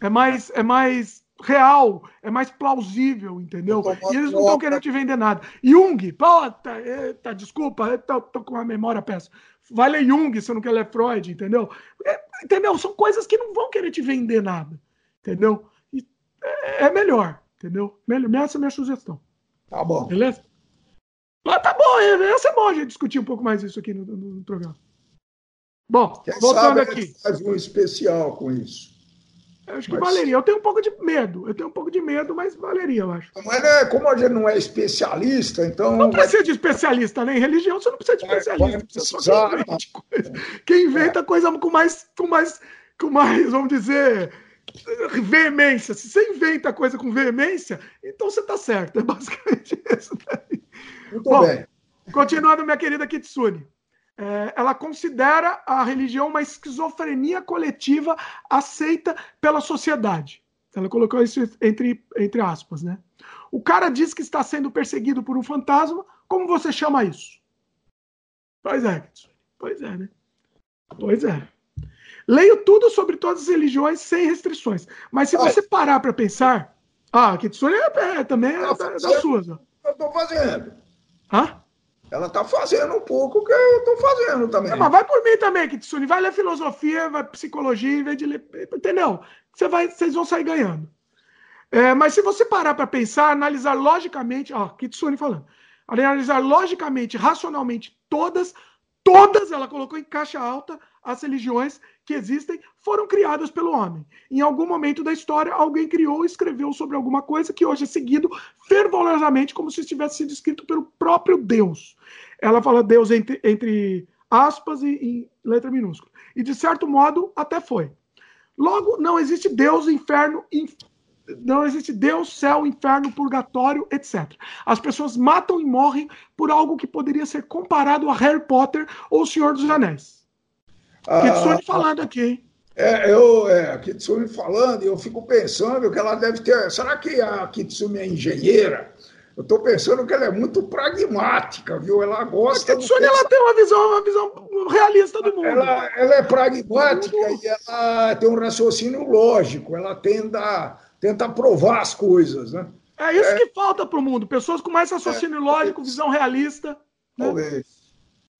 Speaker 1: É mais, é mais real, é mais plausível, entendeu? E eles não estão querendo te vender nada. Jung, puta, eita, desculpa, eu tô, tô, com uma memória péssima. Vai ler Jung se não quer ler Freud, entendeu? É, entendeu? São coisas que não vão querer te vender nada, entendeu? E é, é melhor, entendeu? Melhor, essa é a minha sugestão.
Speaker 2: Tá bom.
Speaker 1: Beleza? Mas tá bom, essa é bom a gente discutir um pouco mais isso aqui no, no, no programa. Bom,
Speaker 2: Quem voltando aqui. Faz um especial com isso.
Speaker 1: Eu acho que mas... valeria. Eu tenho um pouco de medo. Eu tenho um pouco de medo, mas valeria, eu acho.
Speaker 2: Mas né, como a gente não é especialista, então.
Speaker 1: Não precisa de especialista, nem né? em religião, você não precisa de especialista. Vai, precisar, quem inventa é. coisa com mais, com mais, com mais, vamos dizer, veemência. Se você inventa coisa com veemência, então você está certo. É basicamente [laughs] isso. Daí. Muito Bom, bem. Continuando, minha querida Kitsune. É, ela considera a religião uma esquizofrenia coletiva aceita pela sociedade. Ela colocou isso entre, entre aspas, né? O cara diz que está sendo perseguido por um fantasma. Como você chama isso? Pois é, pois é, né? Pois é. Leio tudo sobre todas as religiões sem restrições. Mas se você parar para pensar, ah, Kitsune é, é, também é da, das suas.
Speaker 2: Eu estou fazendo.
Speaker 1: Hã?
Speaker 2: Ela está fazendo um pouco o que eu estou fazendo também. É,
Speaker 1: mas vai por mim também, Kitsune. Vai ler filosofia, vai psicologia, em vez de ler. Entendeu? Você vai, vocês vão sair ganhando. É, mas se você parar para pensar, analisar logicamente, ó, Kitsune falando, analisar logicamente, racionalmente, todas, todas, ela colocou em caixa alta, as religiões que existem foram criadas pelo homem. Em algum momento da história, alguém criou escreveu sobre alguma coisa que hoje é seguido fervorosamente como se tivesse sido escrito pelo próprio Deus. Ela fala Deus entre, entre aspas e em letra minúscula. E de certo modo, até foi. Logo, não existe Deus, inferno, inf... não existe Deus, céu, inferno, purgatório, etc. As pessoas matam e morrem por algo que poderia ser comparado a Harry Potter ou O Senhor dos Anéis. Kitsune ah, falando aqui, hein?
Speaker 2: É, eu, é, a Kitsune falando, e eu fico pensando que ela deve ter. Será que a Kitsune é engenheira? Eu estou pensando que ela é muito pragmática, viu? Ela gosta.
Speaker 1: A Kitsune ela tem uma visão, uma visão realista do mundo.
Speaker 2: Ela, ela é pragmática e ela tem um raciocínio lógico. Ela tenta, tenta provar as coisas, né?
Speaker 1: É isso é, que falta para o mundo. Pessoas com mais raciocínio é, lógico, visão realista.
Speaker 2: Né?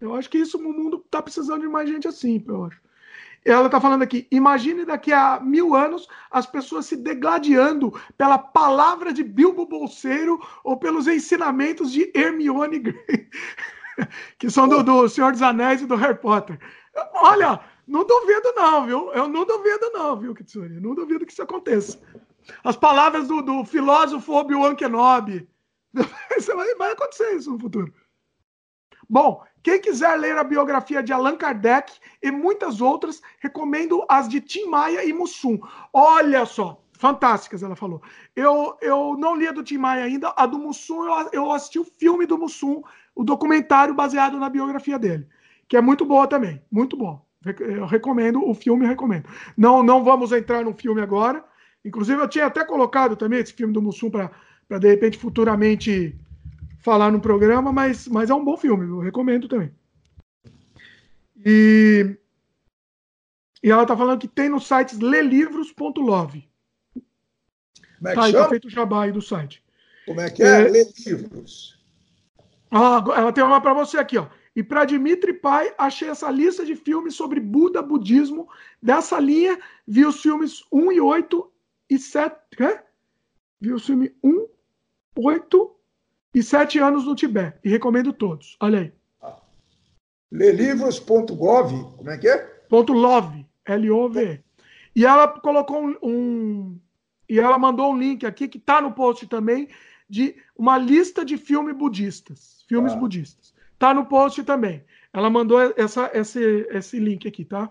Speaker 1: Eu acho que isso o mundo está precisando de mais gente assim, eu acho. Ela está falando aqui: imagine daqui a mil anos as pessoas se degladiando pela palavra de Bilbo Bolseiro ou pelos ensinamentos de Hermione Grey, [laughs] que são do, do Senhor dos Anéis e do Harry Potter. Olha, não duvido, não, viu? Eu não duvido, não, viu, Kitsune? Não duvido que isso aconteça. As palavras do, do filósofo Obi-Wan Kenobi. [laughs] Vai acontecer isso no futuro. Bom, quem quiser ler a biografia de Allan Kardec e muitas outras, recomendo as de Tim Maia e Mussum. Olha só, fantásticas, ela falou. Eu, eu não li a do Tim Maia ainda, a do Mussum, eu, eu assisti o filme do Mussum, o documentário baseado na biografia dele, que é muito boa também, muito bom. Eu recomendo, o filme recomendo. Não, não vamos entrar no filme agora. Inclusive, eu tinha até colocado também esse filme do Mussum para, de repente, futuramente falar no programa, mas, mas é um bom filme, eu recomendo também. E, e ela está falando que tem no site lelivros.love. Como é que tá, chama? Tá feito o jabá aí do site.
Speaker 2: Como é que é? é... Lelivros.
Speaker 1: Ah, ela tem uma para você aqui, ó. E para Dimitri Pai, achei essa lista de filmes sobre Buda, budismo. Dessa linha, vi os filmes 1 e 8 e 7. Quê? Vi o filme 1, 8 e 7 anos no Tibete. E recomendo todos. Olha aí.
Speaker 2: Lelivros.gov, como é que é?
Speaker 1: Ponto .love, L-O-V. E ela colocou um, um, E ela mandou um link aqui que está no post também de uma lista de filmes budistas. Filmes ah. budistas. Tá no post também. Ela mandou essa, esse, esse link aqui, tá?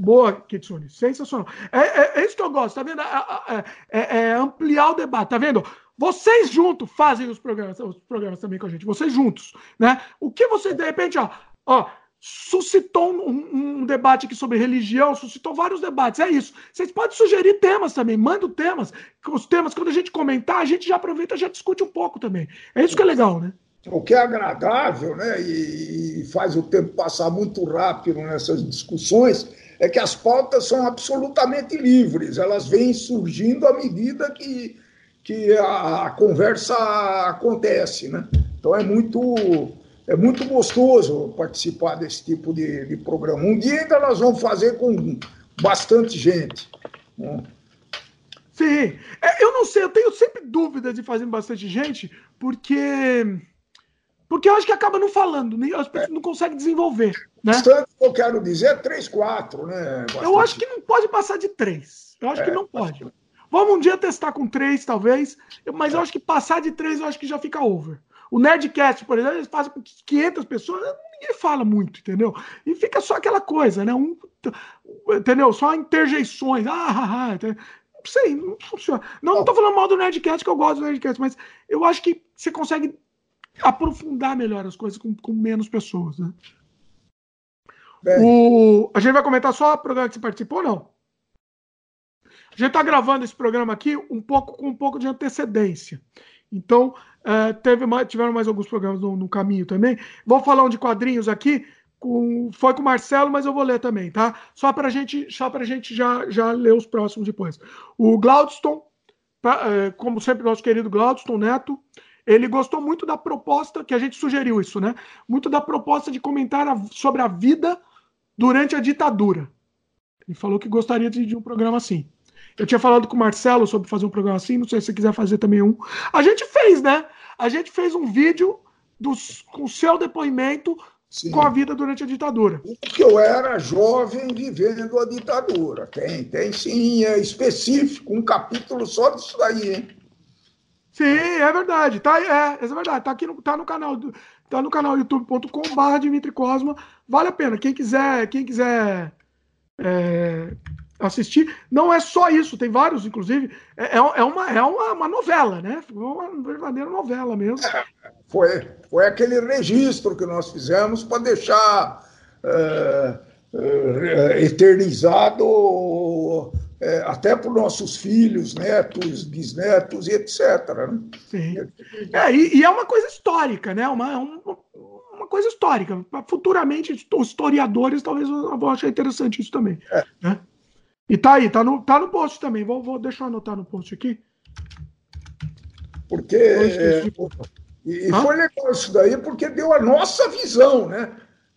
Speaker 1: Boa, Kitsune. Sensacional. É, é, é, isso que eu gosto, tá vendo? É, é, é, ampliar o debate, tá vendo? Vocês juntos fazem os programas, os programas também com a gente, vocês juntos, né? O que vocês, de repente, ó, ó suscitou um, um, debate aqui sobre religião, suscitou vários debates, é isso. Vocês podem sugerir temas também, mandem temas. Os temas, quando a gente comentar, a gente já aproveita já discute um pouco também. É isso que é legal, né?
Speaker 2: O que é agradável, né, e faz o tempo passar muito rápido nessas discussões, é que as pautas são absolutamente livres, elas vêm surgindo à medida que, que a, a conversa acontece. Né? Então é muito, é muito gostoso participar desse tipo de, de programa. Um dia ainda nós vamos fazer com bastante gente. Né?
Speaker 1: Sim, é, eu não sei, eu tenho sempre dúvida de fazer bastante gente, porque porque eu acho que acaba não falando, nem as pessoas é. não conseguem desenvolver. Né?
Speaker 2: Bastante, eu quero dizer, três, quatro, né?
Speaker 1: Bastante. Eu acho que não pode passar de três. Eu acho é, que não pode. Vamos um dia testar com três, talvez, mas eu acho que passar de três eu acho que já fica over. O Nerdcast, por exemplo, eles fazem com 500 pessoas, ninguém fala muito, entendeu? E fica só aquela coisa, né? Um, entendeu? Só interjeições. Ah, ah, ah, não sei, não funciona. Não, não tô falando mal do Nerdcast, que eu gosto do Nerdcast, mas eu acho que você consegue aprofundar melhor as coisas com, com menos pessoas. Né? O, a gente vai comentar só o programa que você participou ou não? Gente está gravando esse programa aqui um pouco com um pouco de antecedência. Então, é, teve mais, tiveram mais alguns programas no, no, caminho também. Vou falar um de quadrinhos aqui. Com, foi com o Marcelo, mas eu vou ler também, tá? Só para gente, só a gente já, já ler os próximos depois. O Glaudston, pra, é, como sempre, nosso querido Glaudston Neto, ele gostou muito da proposta, que a gente sugeriu isso, né? Muito da proposta de comentar a, sobre a vida durante a ditadura. Ele falou que gostaria de, de, um programa assim. Eu tinha falado com o Marcelo sobre fazer um programa assim, não sei se você quiser fazer também um. A gente fez, né? A gente fez um vídeo dos, com o seu depoimento Sim. com a vida durante a ditadura.
Speaker 2: Porque eu era jovem vivendo a ditadura. Tem, tem sim, é específico, um capítulo só disso daí, hein?
Speaker 1: Sim, é verdade. Tá, é, é verdade. Tá aqui no, tá no canal tá no canal youtube.com/barra Dimitri Cosma. Vale a pena. Quem quiser, quem quiser é, assistir, não é só isso. Tem vários, inclusive. É, é, é uma, é uma, uma novela, né? Uma verdadeira novela mesmo. É,
Speaker 2: foi, foi aquele registro que nós fizemos para deixar é, é, eternizado é, até para os nossos filhos, netos, bisnetos e etc. Né?
Speaker 1: Sim. É, e, e, é uma coisa histórica, né? Uma, uma, uma coisa histórica. Futuramente, os historiadores talvez vão achar interessante isso também. É. Né? E tá aí, tá no, tá no post também. Vou, vou deixar eu anotar no post aqui.
Speaker 2: Porque. É, e foi legal isso daí, porque deu a nossa visão, né?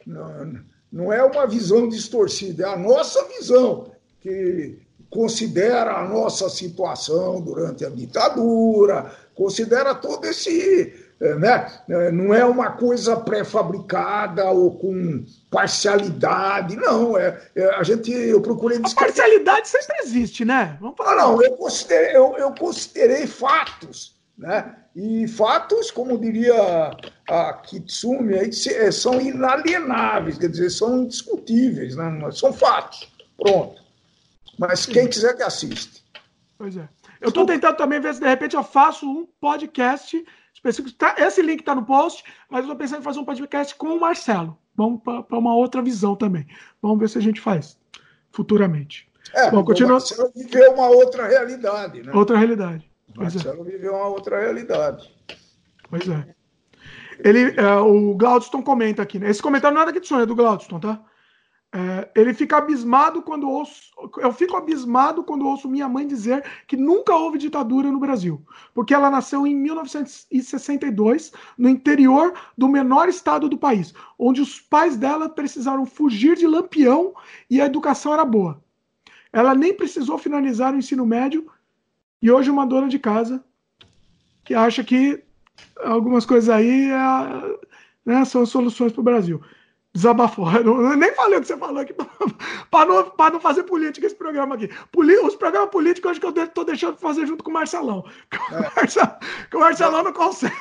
Speaker 2: Não, não é uma visão distorcida, é a nossa visão. Que considera a nossa situação durante a ditadura, considera todo esse. Eh, né? Eh, não é uma coisa pré-fabricada ou com parcialidade, não. É, é, a gente, eu procurei
Speaker 1: descrever... A parcialidade sempre existe, né?
Speaker 2: Vamos falar. Ah, não, eu considerei, eu, eu considerei fatos né? E fatos, como diria a Kitsumi, é, são inalienáveis, quer dizer, são indiscutíveis, né? são fatos. Pronto. Mas quem quiser que assiste.
Speaker 1: Pois é. Eu estou tentando também ver se de repente eu faço um podcast Tá, esse link está no post, mas eu estou pensando em fazer um podcast com o Marcelo. Vamos para uma outra visão também. Vamos ver se a gente faz futuramente.
Speaker 2: É, Bom, continua... o Marcelo viveu uma outra realidade, né?
Speaker 1: Outra realidade.
Speaker 2: Pois é. Marcelo é. viveu uma outra realidade.
Speaker 1: Pois é. Ele, é, o Glaudston comenta aqui, né? Esse comentário não é daqui de sonho, é do Glaudston, tá? É, ele fica abismado quando ouço. Eu fico abismado quando ouço minha mãe dizer que nunca houve ditadura no Brasil, porque ela nasceu em 1962 no interior do menor estado do país, onde os pais dela precisaram fugir de Lampião e a educação era boa. Ela nem precisou finalizar o ensino médio e hoje uma dona de casa que acha que algumas coisas aí é, né, são soluções para o Brasil desabafou. [laughs] Eu nem falei o que você falou aqui para [laughs] não, não fazer política esse programa aqui. Poli, os programas políticos acho que eu estou deixando de fazer junto com o Marcelão. [laughs] É. O, Marcelão o Marcelão não consegue.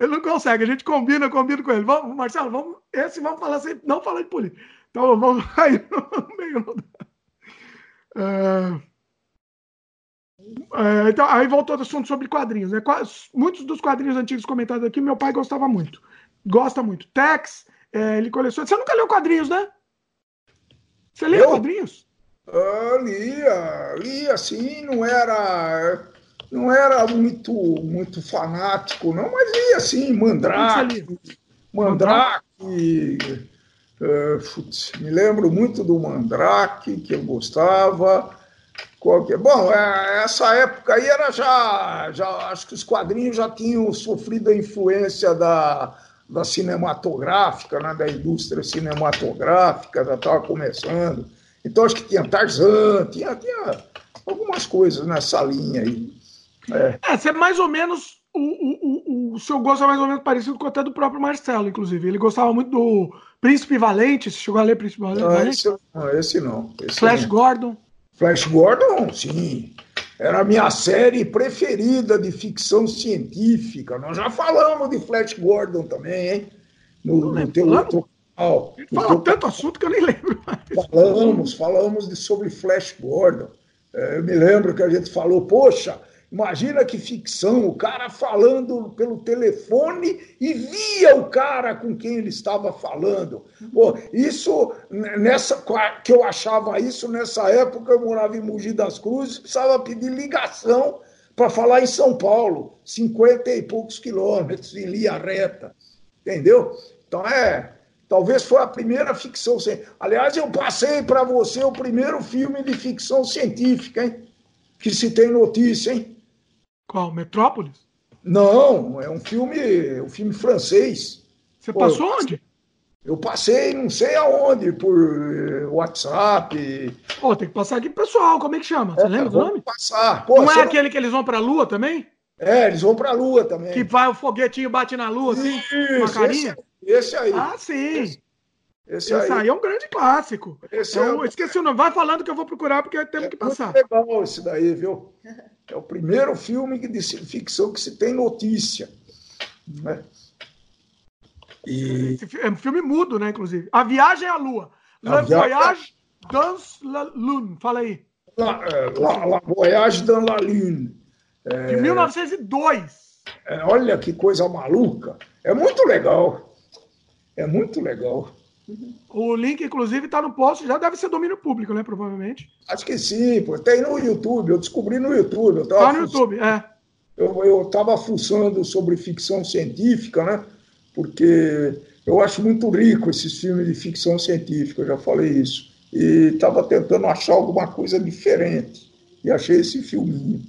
Speaker 1: Ele não consegue. A gente combina, combina com ele. Vamos, Marcelo, vamos, esse vamos falar sempre, não falar de política. Então vamos aí no meio. É, é, então, aí voltou o assunto sobre quadrinhos. Né? Muitos dos quadrinhos antigos comentados aqui, meu pai gostava muito. Gosta muito. Tex, é, ele coleciona. Você nunca leu quadrinhos, né? Você leu quadrinhos?
Speaker 2: Ah, lia, lia sim, não era não era muito muito fanático, não, mas lia assim, Mandrake, Mandrake, uh, putz, me lembro muito do Mandrake, que eu gostava. Qualquer, bom, é, essa época aí era já, já, acho que os quadrinhos já tinham sofrido a influência da, da cinematográfica, né, da indústria cinematográfica, já estava começando. Então acho que tinha Tarzan, tinha, tinha algumas coisas nessa linha aí.
Speaker 1: É, é é mais ou menos. O, o, o, o seu gosto é mais ou menos parecido com até do próprio Marcelo, inclusive. Ele gostava muito do Príncipe Valente. Você chegou a ler Príncipe Valente?
Speaker 2: Não, esse, não, esse não. Esse
Speaker 1: Flash não. Gordon.
Speaker 2: Flash Gordon, sim. Era a minha série preferida de ficção científica. Nós já falamos de Flash Gordon também, hein?
Speaker 1: No, no teu outro canal. Fala tanto assunto que eu nem lembro
Speaker 2: mais. Falamos, falamos de, sobre Flash Gordon. É, eu me lembro que a gente falou, poxa, Imagina que ficção, o cara falando pelo telefone e via o cara com quem ele estava falando. Pô, isso, nessa, que eu achava isso, nessa época eu morava em Mogi das Cruzes, precisava pedir ligação para falar em São Paulo, 50 e poucos quilômetros em linha reta. Entendeu? Então é. Talvez foi a primeira ficção científica. Aliás, eu passei para você o primeiro filme de ficção científica, hein? Que se tem notícia, hein?
Speaker 1: Qual? Metrópolis?
Speaker 2: Não, é um filme, um filme francês.
Speaker 1: Você Pô, passou eu onde?
Speaker 2: Eu passei, não sei aonde, por eh, WhatsApp.
Speaker 1: Pô, tem que passar aqui pro pessoal, como é que chama? Você é, lembra do nome?
Speaker 2: Passar.
Speaker 1: Pô, não é aquele que eles vão pra Lua também?
Speaker 2: É, eles vão pra Lua também.
Speaker 1: Que vai o foguetinho bate na Lua, assim, Isso, uma carinha?
Speaker 2: Esse, esse aí.
Speaker 1: Ah, sim. Esse, esse, esse aí. aí. é um grande clássico. Esse é, é Esqueci o nome. Vai falando que eu vou procurar, porque temos é que passar.
Speaker 2: legal esse daí, viu? É o primeiro filme de ficção que se tem notícia. Né?
Speaker 1: E... É um filme mudo, né, inclusive. A Viagem à Lua. La via... Voyage dans la Lune. Fala aí.
Speaker 2: La, é, la, la Voyage dans la Lune.
Speaker 1: É... De 1902.
Speaker 2: É, olha que coisa maluca. É muito legal. É muito legal.
Speaker 1: O link, inclusive, está no post, já deve ser domínio público, né? Provavelmente.
Speaker 2: Acho que sim, pô. Tem no YouTube, eu descobri no YouTube.
Speaker 1: Está no YouTube, é.
Speaker 2: Eu estava fuçando sobre ficção científica, né? Porque eu acho muito rico esses filmes de ficção científica, eu já falei isso. E estava tentando achar alguma coisa diferente. E achei esse filminho.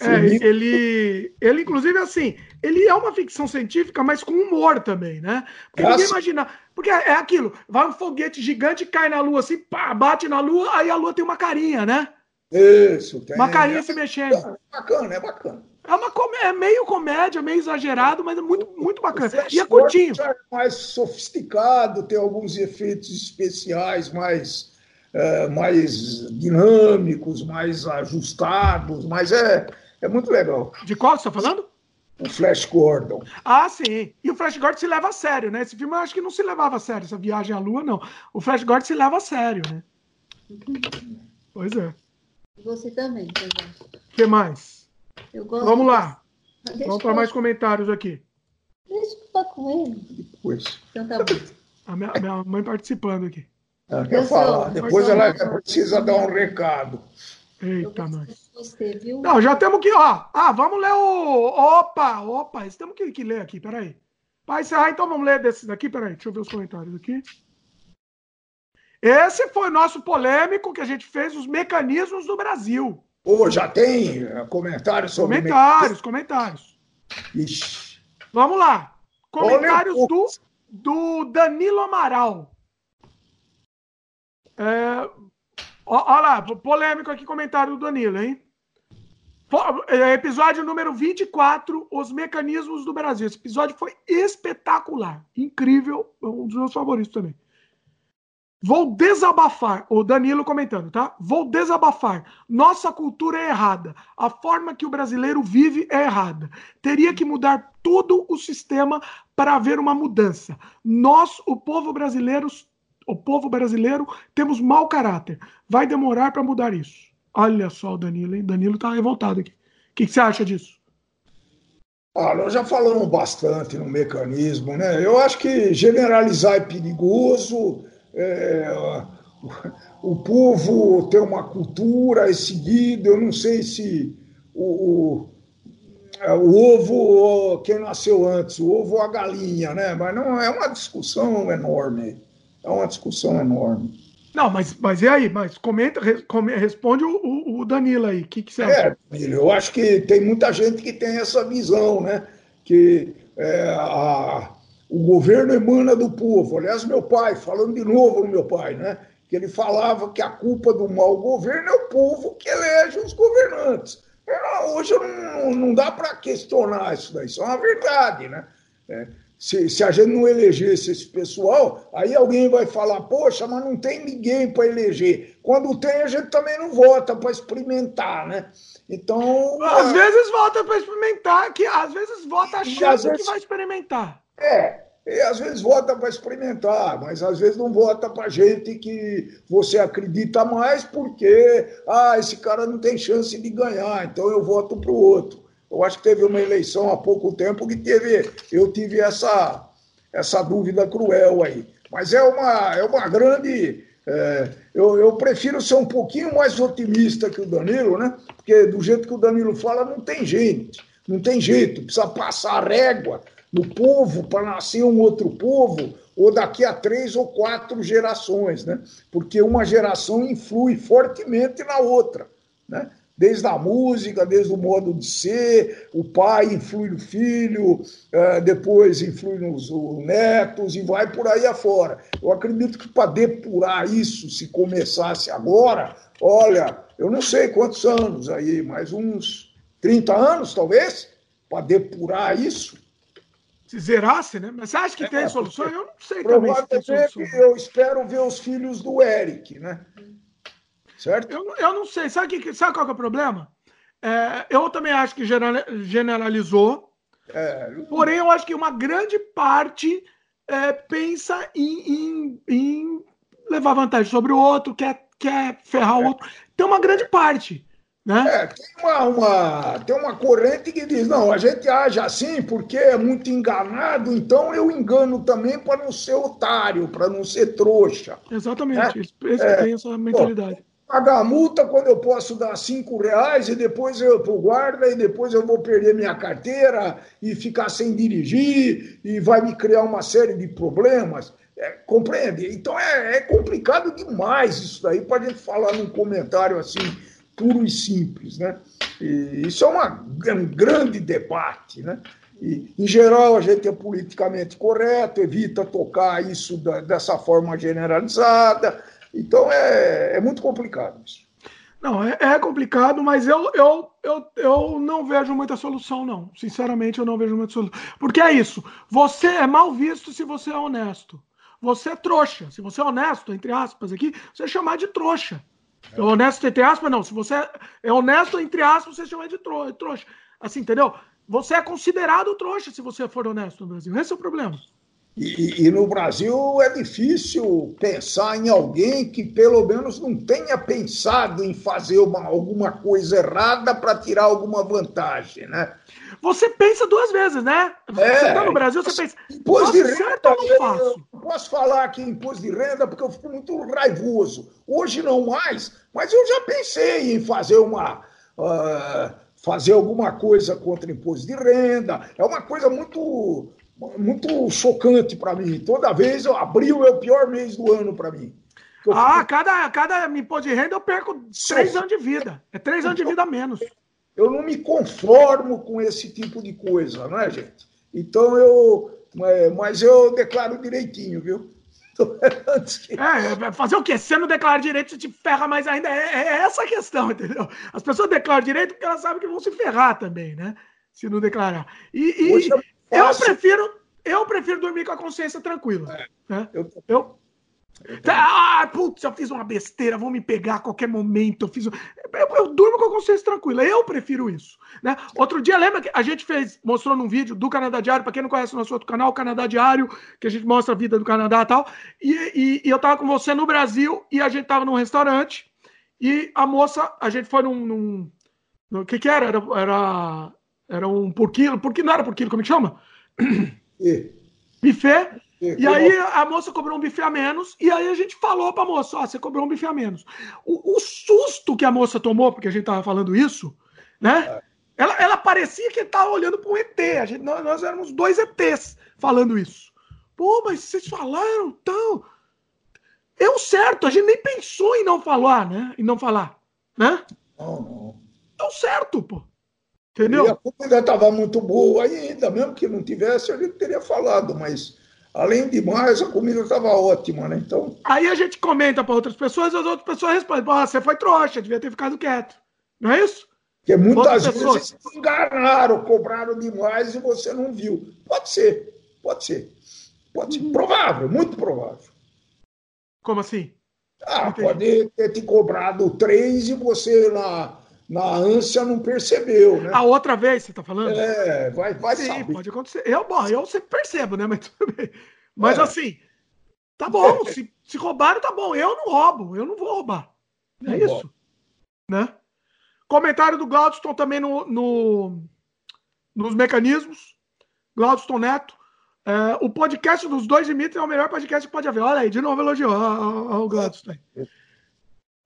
Speaker 1: É, ele, ele, inclusive, assim, ele é uma ficção científica, mas com humor também, né? Porque Nossa. ninguém imagina. Porque é aquilo, vai um foguete gigante, cai na lua assim, pá, bate na lua, aí a lua tem uma carinha, né?
Speaker 2: Isso, tem.
Speaker 1: Uma carinha é, se mexendo. É
Speaker 2: bacana, é bacana.
Speaker 1: É, uma é meio comédia, meio exagerado, mas é muito, muito bacana. E é curtinho.
Speaker 2: É mais sofisticado, tem alguns efeitos especiais mais, é, mais dinâmicos, mais ajustados, mas é, É muito legal.
Speaker 1: De qual você está falando?
Speaker 2: O Flash Gordon.
Speaker 1: Ah, sim. E o Flash Gordon se leva a sério, né? Esse filme eu acho que não se levava a sério, essa viagem à Lua, não. O Flash Gordon se leva a sério, né? Pois é.
Speaker 3: Você também,
Speaker 1: O que mais? Vamos lá. Deixa Vamos para mais comentários aqui.
Speaker 3: Deixa eu falar com ele.
Speaker 2: Depois.
Speaker 3: Então tá bom.
Speaker 1: A minha, minha mãe participando aqui.
Speaker 2: Ela quer falar. Depois ela precisa dar um recado.
Speaker 1: Eita, nós. Você, viu? Não, já temos que, ó. Ah, vamos ler o. Opa, opa, isso temos que, que ler aqui, peraí. Para encerrar, então vamos ler desses daqui, peraí. Deixa eu ver os comentários aqui. Esse foi o nosso polêmico que a gente fez, os mecanismos do Brasil.
Speaker 2: Oh, já tem eh, comentários sobre
Speaker 1: Comentários, comentários. Ixi. Vamos lá. Comentários do, do Danilo Amaral. É, olha lá, polêmico aqui comentário do Danilo, hein? É, episódio número 24, Os Mecanismos do Brasil. Esse episódio foi espetacular, incrível, um dos meus favoritos também. Vou desabafar, o Danilo comentando, tá? Vou desabafar. Nossa cultura é errada. A forma que o brasileiro vive é errada. Teria que mudar todo o sistema para haver uma mudança. Nós, o povo brasileiro, o povo brasileiro, temos mau caráter. Vai demorar para mudar isso. Olha só o Danilo, hein? Danilo tá revoltado aqui. O que, que você acha disso?
Speaker 2: Ah, nós já falamos bastante no mecanismo, né? Eu acho que generalizar é perigoso é, o, povo tem uma cultura, é seguido, eu não sei se o, o, é, o ovo, quem nasceu antes, o ovo ou a galinha, né? Mas não é uma discussão enorme. É uma discussão enorme.
Speaker 1: Não, mas, mas e aí? Mas comenta, responde o, o Danilo aí. O que, que você
Speaker 2: acha? É, eu acho que tem muita gente que tem essa visão, né? Que é, a, o governo emana do povo. Aliás, meu pai, falando de novo no meu pai, né? Que ele falava que a culpa do mau governo é o povo que elege os governantes. Hoje não, não dá para questionar isso daí, isso é uma verdade, né? É, se, se, a gente não elegesse esse pessoal, aí alguém vai falar, poxa, mas não tem ninguém para eleger. Quando tem, a gente também não vota para experimentar, né? Então.
Speaker 1: Às é... vezes vota para experimentar, que às vezes vota achando vezes... que vai experimentar.
Speaker 2: É, e às vezes vota para experimentar, mas às vezes não vota para gente que você acredita mais porque, ah, esse cara não tem chance de ganhar, então eu voto para o outro. Eu acho que teve uma eleição há pouco tempo que teve, eu tive essa, essa dúvida cruel aí. Mas é uma, é uma grande. É, eu, eu prefiro ser um pouquinho mais otimista que o Danilo, né? Porque do jeito que o Danilo fala, não tem gente, não tem jeito, precisa passar régua no povo para nascer um outro povo, ou daqui a três ou quatro gerações, né? Porque uma geração influi fortemente na outra, né? Desde a música, desde o modo de ser, o pai influi no filho, é, depois influi nos netos e vai por aí afora. Eu acredito que para depurar isso, se começasse agora, olha, eu não sei quantos anos aí, mais uns 30 anos talvez, para depurar isso,
Speaker 1: se zerasse, né? Mas você acha que é, tem solução? Eu não sei
Speaker 2: também se tem solução. Eu espero ver os filhos do Eric, né?
Speaker 1: Certo? Eu, eu não sei. Sabe, que, sabe qual que é o problema? É, eu também acho que generalizou. É, porém, eu acho que uma grande parte é, pensa em, em, em, levar vantagem sobre o outro, quer, quer ferrar o outro. Tem uma grande parte. Né?
Speaker 2: É, tem uma, uma, tem uma corrente que diz: não, a gente age assim porque é muito enganado, então eu engano também para não ser otário, para não ser trouxa.
Speaker 1: Exatamente, é, esse é, tem essa mentalidade.
Speaker 2: Pagar multa quando eu posso dar cinco reais e depois eu pro guarda e depois eu vou perder minha carteira e ficar sem dirigir e vai me criar uma série de problemas. É, compreende? Então é, é complicado demais isso daí para a gente falar num comentário assim puro e simples. Né? E isso é, uma, é um grande debate. Né? E, em geral, a gente é politicamente correto, evita tocar isso da, dessa forma generalizada. Então, é, é muito complicado isso.
Speaker 1: Não, é, é, complicado, mas eu, eu, eu, eu não vejo muita solução, não. Sinceramente, eu não vejo muita solução. Porque é isso. Você é mal visto se você é honesto. Você é trouxa. Se você é honesto, entre aspas, aqui, você é chamar de trouxa. É. Honesto entre aspas, não. Se você é honesto entre aspas, você chama de trouxa. Assim, entendeu? Você é considerado trouxa se você for honesto no Brasil. Esse é o problema.
Speaker 2: E, e, no Brasil é difícil pensar em alguém que pelo menos não tenha pensado em fazer uma, alguma coisa errada para tirar alguma vantagem, né?
Speaker 1: Você pensa duas vezes, né? É, você está no Brasil, você pensa.
Speaker 2: Imposto de renda, eu não faço. Eu posso falar aqui em imposto de renda porque eu fico muito raivoso. Hoje não mais, mas eu já pensei em fazer uma. Uh, fazer alguma coisa contra imposto de renda. É uma coisa muito muito chocante para mim. Toda vez, abril é o pior mês do ano para mim.
Speaker 1: ah, fico... cada, cada imposto de renda eu perco três anos de vida. É três anos de vida a menos.
Speaker 2: Eu não me conformo com esse tipo de coisa, não é, gente? Então eu. É, mas eu declaro direitinho, viu? [laughs]
Speaker 1: É, fazer o quê? Se você não declara direito, você te ferra mais ainda. É, é, essa a questão, [laughs] entendeu? As pessoas declaram direito porque elas sabem que vão se ferrar também, né? Se não declarar. E, e, eu prefiro, eu prefiro dormir com a consciência tranquila. É, né? eu, eu, ah, putz, eu fiz uma besteira, vou me pegar a qualquer momento. Eu, fiz, eu, eu, durmo com a consciência tranquila. Eu prefiro isso. Né? Outro dia, lembra que a gente fez, mostrou num vídeo do Canadá Diário, para quem não conhece o nosso outro canal, o Canadá Diário, que a gente mostra a vida do Canadá e tal. E, e, e eu tava com você no Brasil e a gente tava num restaurante e a moça, a gente foi num. O que que era? Era, era era um por quilo, porque não era por quilo, como é que chama? [coughs] E? Buffet. E, e aí a moça cobrou um bife a menos, e aí a gente falou pra moça, ó, você cobrou um bife a menos. O, o, susto que a moça tomou, porque a gente tava falando isso, né? É. Ela, ela parecia que tava olhando para um ET. A gente, nós, nós éramos dois ETs falando isso. Pô, mas vocês falaram tão. É o certo, a gente nem pensou em não falar, né? Em não falar, né? Não, não. É o certo, pô. Entendeu? E
Speaker 2: a comida estava muito boa ainda, mesmo que não tivesse, a gente teria falado, mas além de mais, a comida estava ótima, né? Então.
Speaker 1: Aí a gente comenta para outras pessoas, as outras pessoas respondem: ah, você foi trouxa, devia ter ficado quieto. Não é isso?
Speaker 2: Porque muitas outras vezes pessoas... enganaram, cobraram demais e você não viu. Pode ser, pode ser. Pode ser. Provável, muito provável.
Speaker 1: Como assim?
Speaker 2: Ah, pode ter te cobrado três e você lá na ânsia não percebeu, né?
Speaker 1: A outra vez, você está falando?
Speaker 2: É, vai, vai
Speaker 1: Sim, saber. pode acontecer. Eu, bom, eu sempre percebo, né? Mas tudo bem. Mas é. assim, tá bom, [laughs] se, se roubaram, tá bom. Eu não roubo, eu não vou roubar. É não é isso. Né? Comentário do Glaudston também no, no, nos mecanismos. Glaudston Neto. É, o podcast dos dois Dimitri é o melhor podcast que pode haver. Olha aí, de novo elogiou o Glaudston.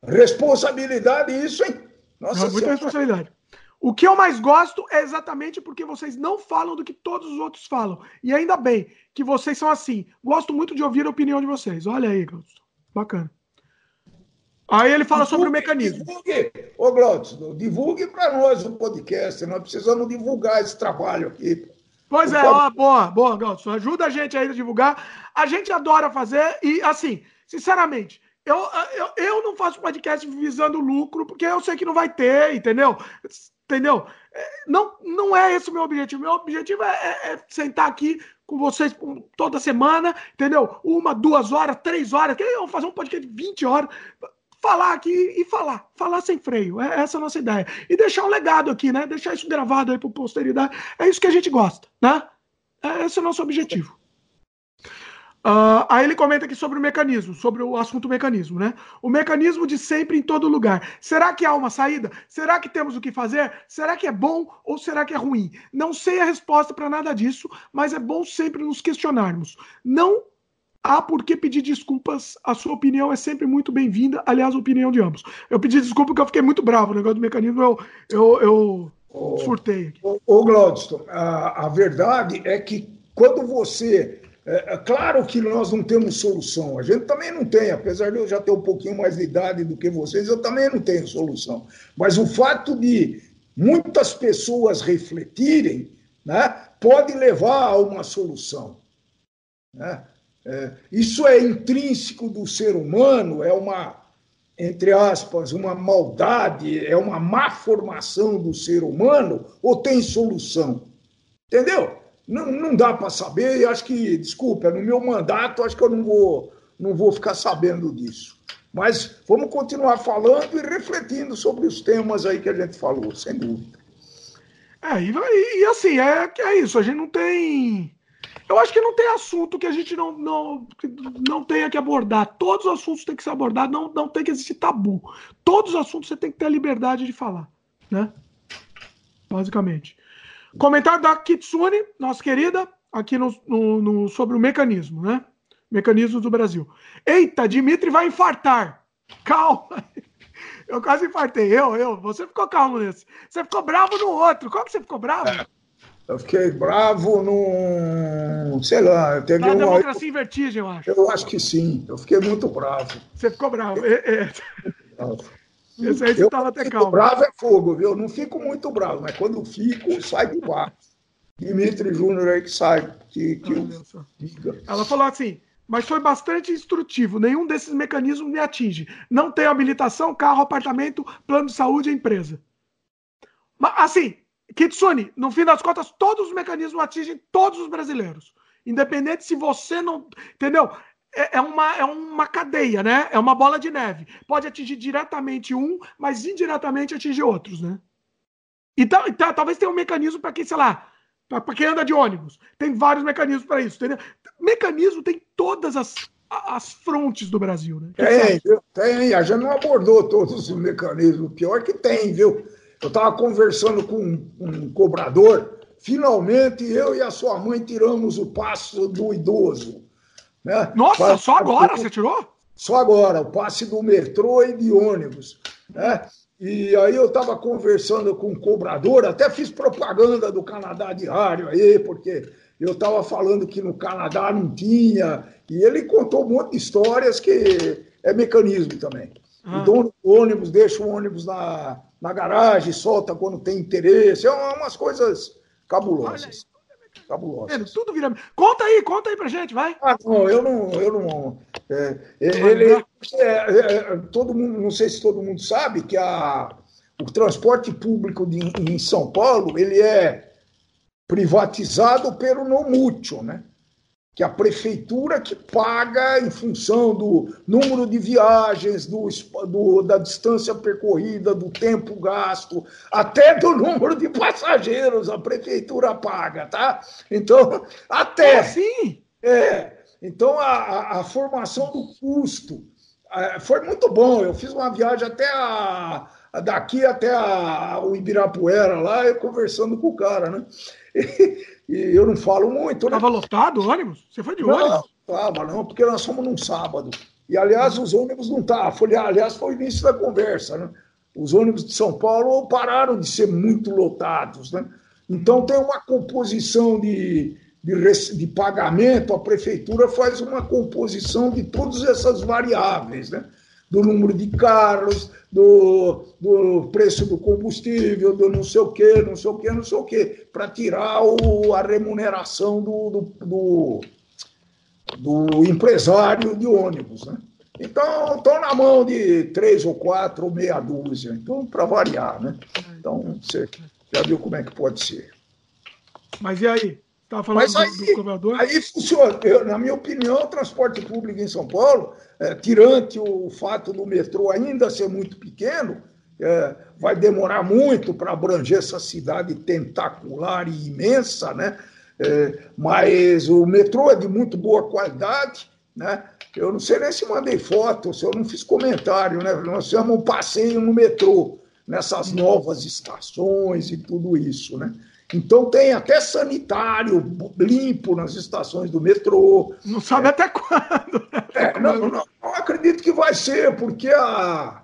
Speaker 2: Responsabilidade isso, hein?
Speaker 1: Nossa, muita responsabilidade. O que eu mais gosto é exatamente porque vocês não falam do que todos os outros falam. E ainda bem que vocês são assim. Gosto muito de ouvir a opinião de vocês. Olha aí, Glaucio. Bacana. Aí ele fala divulgue, sobre o mecanismo.
Speaker 2: Divulgue, ô Glaucio, divulgue para nós o podcast. Nós precisamos divulgar esse trabalho aqui.
Speaker 1: Pois é, ó, boa, boa, Glaucio. Ajuda a gente aí a divulgar. A gente adora fazer e, assim, sinceramente, eu, eu, eu não faço podcast visando lucro, porque eu sei que não vai ter, entendeu? Entendeu? É, não, não é esse o meu objetivo. Meu objetivo é, é, é sentar aqui com vocês toda semana, entendeu? Uma, duas horas, três horas. Que eu vou fazer um podcast de 20 horas. Falar aqui e falar. Falar sem freio. É essa a nossa ideia. E deixar um legado aqui, né? Deixar isso gravado aí para posteridade. É isso que a gente gosta, né? É, esse é o nosso objetivo. Uh, aí ele comenta aqui sobre o mecanismo, sobre o assunto mecanismo, né? O mecanismo de sempre em todo lugar. Será que há uma saída? Será que temos o que fazer? Será que é bom ou será que é ruim? Não sei a resposta para nada disso, mas é bom sempre nos questionarmos. Não há por que pedir desculpas. A sua opinião é sempre muito bem-vinda. Aliás, a opinião de ambos. Eu pedi desculpa porque eu fiquei muito bravo. O negócio do mecanismo eu, eu, eu oh, surtei.
Speaker 2: Ô, oh, Glaudston, a, a verdade é que quando você é, é, claro que nós não temos solução, a gente também não tem, apesar de eu já ter um pouquinho mais de idade do que vocês, eu também não tenho solução. Mas o fato de muitas pessoas refletirem né, pode levar a uma solução. Né? É, isso é intrínseco do ser humano, é uma, entre aspas, uma maldade, é uma má formação do ser humano, ou tem solução? Entendeu? Não, não dá para saber e acho que, desculpa, no meu mandato, acho que eu não vou, não vou ficar sabendo disso. Mas vamos continuar falando e refletindo sobre os temas aí que a gente falou, sem dúvida.
Speaker 1: É, e, e assim, é, é isso, a gente não tem. Eu acho que não tem assunto que a gente não, não, não tenha que abordar. Todos os assuntos têm que ser abordados, não, não tem que existir tabu. Todos os assuntos você tem que ter a liberdade de falar, né? Basicamente. Comentário da Kitsune, nossa querida, aqui no, no, no sobre o mecanismo, né? Mecanismos do Brasil. Eita, Dimitri vai infartar. Calma. [laughs] Eu quase infartei. Eu, eu. Você ficou calmo nesse. Você ficou bravo no outro. Qual que você ficou bravo? É.
Speaker 2: Eu fiquei bravo no. Sei lá, teve
Speaker 1: Na uma. democracia em vertigem, eu acho.
Speaker 2: Eu acho que sim. Eu fiquei muito bravo.
Speaker 1: Você ficou bravo. É, é. Esse aí você estava até calmo.
Speaker 2: Bravo é fogo, viu? Eu não fico muito bravo, mas quando fico, sai de baixo. Dimitri Júnior aí que sai. Que, que
Speaker 1: Ela falou assim: mas foi bastante instrutivo. Nenhum desses mecanismos me atinge. Não tenho habilitação, carro, apartamento, plano de saúde e empresa. Mas, assim, Kitsune, no fim das contas, todos os mecanismos atingem todos os brasileiros. Independente se você não. Entendeu? É, é, uma, é uma cadeia, né? É uma bola de neve. Pode atingir diretamente um, mas indiretamente atingir outros, né? Então, então talvez tenha um mecanismo para quem, sei lá, para quem anda de ônibus. Tem vários mecanismos para isso, entendeu? Mecanismo tem todas as, as frontes do Brasil, né?
Speaker 2: Tem, tem. A gente não abordou todos os mecanismos. Pior que tem, viu? Eu estava conversando com um, um, cobrador. Finalmente, eu e a sua mãe tiramos o passo do idoso.
Speaker 1: Né? Nossa, só agora você tirou?
Speaker 2: Só agora, o passe do metrô e de ônibus. Né? E aí eu estava conversando com um cobrador, até fiz propaganda do Canadá Diário aí, porque eu estava falando que no Canadá não tinha, e ele contou um monte de histórias que é mecanismo também. Ah. O dono do ônibus deixa o ônibus na, na garagem, solta quando tem interesse, é umas coisas cabulosas.
Speaker 1: Cabulosas. Tudo vira. Conta aí, conta aí pra gente, vai.
Speaker 2: Ah, não, eu não. Eu não é, ele, é, é, é, todo mundo, não sei se todo mundo sabe que a, o transporte público de, em São Paulo ele é privatizado pelo Nomútil, né? Que a prefeitura que paga em função do número de viagens, do, do, da distância percorrida, do tempo gasto, até do [laughs] número de passageiros a prefeitura paga, tá? Então, até.
Speaker 1: assim?
Speaker 2: É. Então, a, a formação do custo é, foi muito bom. Eu fiz uma viagem até a, daqui até a, o Ibirapuera, lá, eu conversando com o cara, né? [laughs] E eu não falo muito.
Speaker 1: Estava né? lotado o ônibus? Você foi de não, ônibus?
Speaker 2: Não, não, porque nós fomos num sábado. E, aliás, os ônibus não estavam. Aliás, foi o início da conversa. Né? Os ônibus de São Paulo pararam de ser muito lotados. Né? Então, tem uma composição de, de, de pagamento, a prefeitura faz uma composição de todas essas variáveis. Né? Do número de carros, do, do preço do combustível, do não sei o quê, não sei o quê, não sei o quê, para tirar o, a remuneração do, do, do, do empresário de ônibus. Né? Então, estão na mão de três ou quatro ou meia dúzia, então, para variar. Né? Então, você já viu como é que pode ser.
Speaker 1: Mas e aí? Estava falando
Speaker 2: Mas aí, do, do cobrador? Aí funciona. Eu, na minha opinião, o transporte público em São Paulo, é, tirante o fato do metrô ainda ser muito pequeno, é, vai demorar muito para abranger essa cidade tentacular e imensa, né? É, mas o metrô é de muito boa qualidade, né? Eu não sei nem se mandei foto, se eu não fiz comentário, né? Nós fizemos um passeio no metrô, nessas novas estações e tudo isso, né? Então tem até sanitário limpo nas estações do metrô.
Speaker 1: Não sabe é. até quando.
Speaker 2: É, não, não, não, acredito que vai ser, porque a,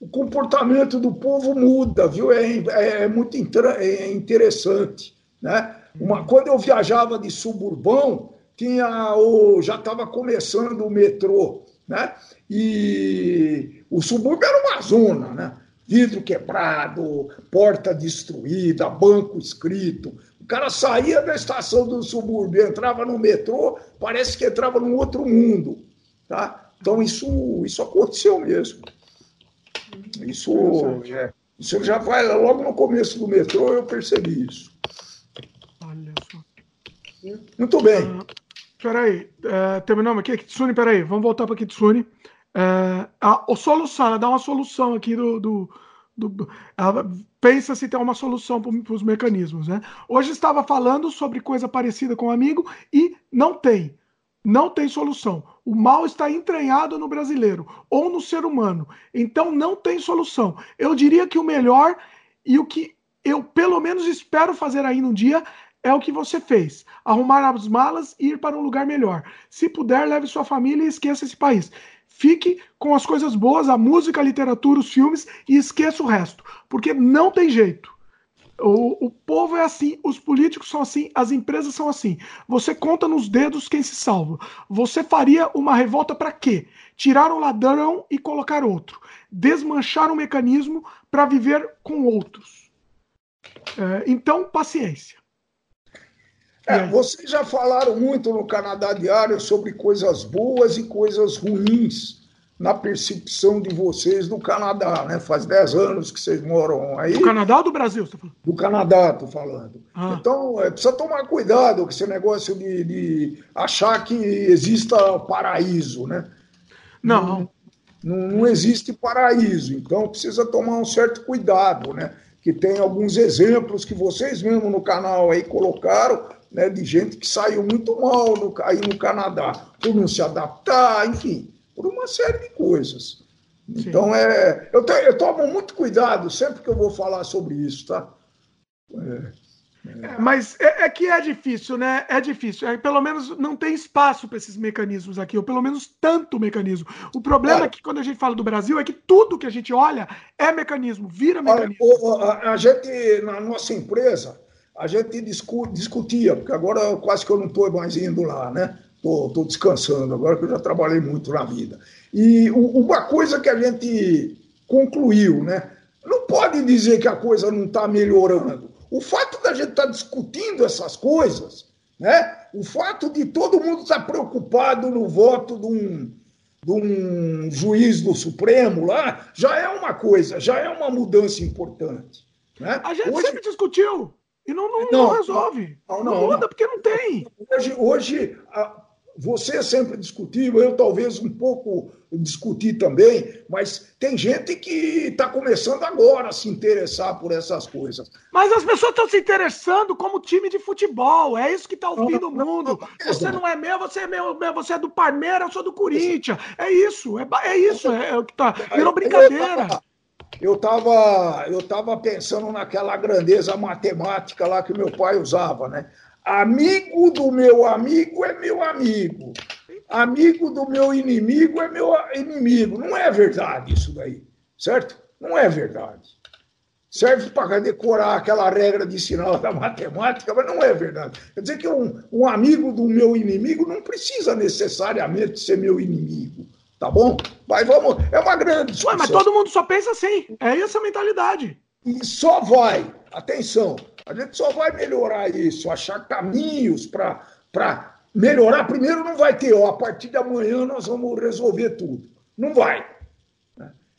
Speaker 2: o comportamento do povo muda, viu? É, é, é muito é interessante. Né? Uma, quando eu viajava de suburbão, tinha o, já estava começando o metrô. Né? E o subúrbio era uma zona, né? Vidro quebrado, porta destruída, banco escrito. O cara saía da estação do subúrbio, entrava no metrô, parece que entrava num outro mundo. Tá? Então, isso, isso aconteceu mesmo. Isso, é, isso já vai logo no começo do metrô, eu percebi isso. Olha só. Muito bem. Uh,
Speaker 1: peraí, uh, terminamos aqui. Kitsune, peraí, vamos voltar para Kitsune. É, a, a solução, ela dá uma solução aqui do. do, do pensa se tem uma solução para os mecanismos. Né? Hoje estava falando sobre coisa parecida com um amigo e não tem. Não tem solução. O mal está entranhado no brasileiro ou no ser humano. Então não tem solução. Eu diria que o melhor e o que eu pelo menos espero fazer aí um dia é o que você fez. Arrumar as malas e ir para um lugar melhor. Se puder, leve sua família e esqueça esse país. Fique com as coisas boas, a música, a literatura, os filmes e esqueça o resto. Porque não tem jeito. O, o povo é assim, os políticos são assim, as empresas são assim. Você conta nos dedos quem se salva. Você faria uma revolta para quê? Tirar um ladrão e colocar outro. Desmanchar um mecanismo para viver com outros. É, então, paciência.
Speaker 2: É, vocês já falaram muito no Canadá Diário sobre coisas boas e coisas ruins na percepção de vocês do Canadá, né? Faz 10 anos que vocês moram aí.
Speaker 1: Do Canadá ou do Brasil? Você tá falando?
Speaker 2: Do Canadá, estou falando. Ah. Então, é, precisa tomar cuidado com esse negócio de, de, achar que exista paraíso, né?
Speaker 1: Não.
Speaker 2: Não, não existe paraíso, então precisa tomar um certo cuidado, né? Que tem alguns exemplos que vocês mesmo no canal aí colocaram, né, de gente que saiu muito mal no, aí no Canadá, por não se adaptar, enfim por uma série de coisas. Sim. Então, é, eu, te, eu tomo muito cuidado sempre que eu vou falar sobre isso, tá?
Speaker 1: É, é. Mas é, é, que é difícil, né? É difícil. É, pelo menos não tem espaço para esses mecanismos aqui, ou pelo menos tanto mecanismo. O problema é que quando a gente fala do Brasil é que tudo que a gente olha é mecanismo, vira mecanismo.
Speaker 2: Olha, a, a, gente, na nossa empresa, a gente discu, discutia, porque agora quase que eu não estou mais indo lá, né? Estou descansando agora que eu já trabalhei muito na vida. E uma coisa que a gente concluiu, né? Não pode dizer que a coisa não está melhorando. O fato da gente estar tá discutindo essas coisas, né? O fato de todo mundo estar tá preocupado no voto de um, de um juiz do Supremo lá, já é uma coisa, já é uma mudança importante. Né?
Speaker 1: A gente Hoje... sempre discutiu. E não, não, não, não resolve. Não, não, muda porque não tem.
Speaker 2: Hoje, hoje você sempre discutiu, eu talvez um pouco discuti também, mas tem gente que está começando agora a se interessar por essas coisas.
Speaker 1: Mas as pessoas estão se interessando como time de futebol, é isso que está o fim do mundo. Você não é meu, você é meu, você é do Palmeiras, eu sou do Corinthians. É isso, é, é isso, é, é o que está. Virou brincadeira.
Speaker 2: Eu estava eu tava pensando naquela grandeza matemática lá que meu pai usava, né? Amigo do meu amigo é meu amigo. Amigo do meu inimigo é meu inimigo. Não é verdade isso daí, certo? Não é verdade. Serve para decorar aquela regra de sinal da matemática, mas não é verdade. Quer dizer que um, um amigo do meu inimigo não precisa necessariamente ser meu inimigo. Tá bom? Mas vamos. É uma grande
Speaker 1: discussão. Ué, mas todo mundo só pensa assim. É essa mentalidade.
Speaker 2: E só vai, atenção, a gente só vai melhorar isso, achar caminhos para melhorar. Primeiro, não vai ter, ó, a partir de amanhã nós vamos resolver tudo. Não vai.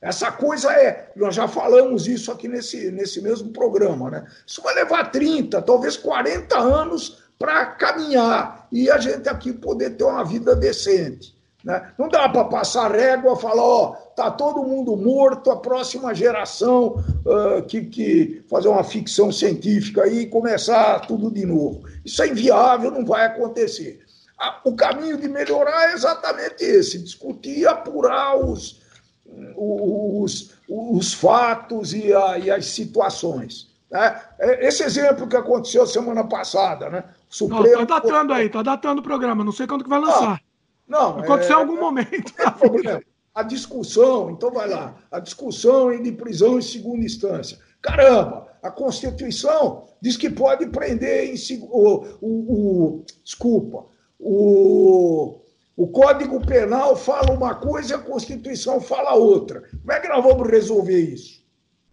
Speaker 2: Essa coisa é, nós já falamos isso aqui nesse, nesse mesmo programa, né? Isso vai levar 30, talvez 40 anos para caminhar e a gente aqui poder ter uma vida decente. Né? Não dá para passar régua e falar, ó, tá todo mundo morto, a próxima geração uh, que, que fazer uma ficção científica e começar tudo de novo. Isso é inviável, não vai acontecer. O caminho de melhorar é exatamente esse: discutir, apurar os, os, os fatos e, a, e as situações. Né? É, esse exemplo que aconteceu semana passada, né?
Speaker 1: Supremo... Está datando aí, está datando o programa, não sei quando que vai lançar. Ah, não, Aconteceu em é, algum momento. [laughs]
Speaker 2: A discussão, então vai lá, a discussão de prisão em segunda instância. Caramba, a Constituição diz que pode prender em o, o, o desculpa, o, o Código Penal fala uma coisa e a Constituição fala outra. Como é que nós vamos resolver isso?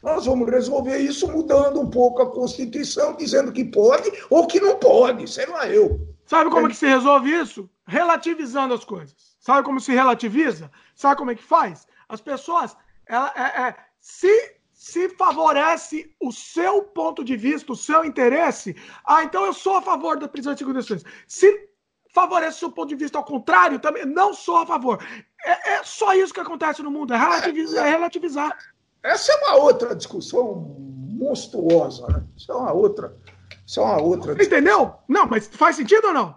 Speaker 2: Nós vamos resolver isso mudando um pouco a Constituição, dizendo que pode ou que não pode, sei lá eu.
Speaker 1: Sabe como é que se resolve isso? Relativizando as coisas. Sabe como se relativiza? Sabe como é que faz? As pessoas, ela, é, é, se, se favorece o seu ponto de vista, o seu interesse, ah, então eu sou a favor da prisão de segunda instância. Se favorece o seu ponto de vista ao contrário, também não sou a favor. é, é, só isso que acontece no mundo, é relativizar. É relativizar.
Speaker 2: Essa é uma outra discussão monstruosa, né? Isso é uma outra. Isso é uma outra.
Speaker 1: Entendeu? Não, mas faz sentido ou não?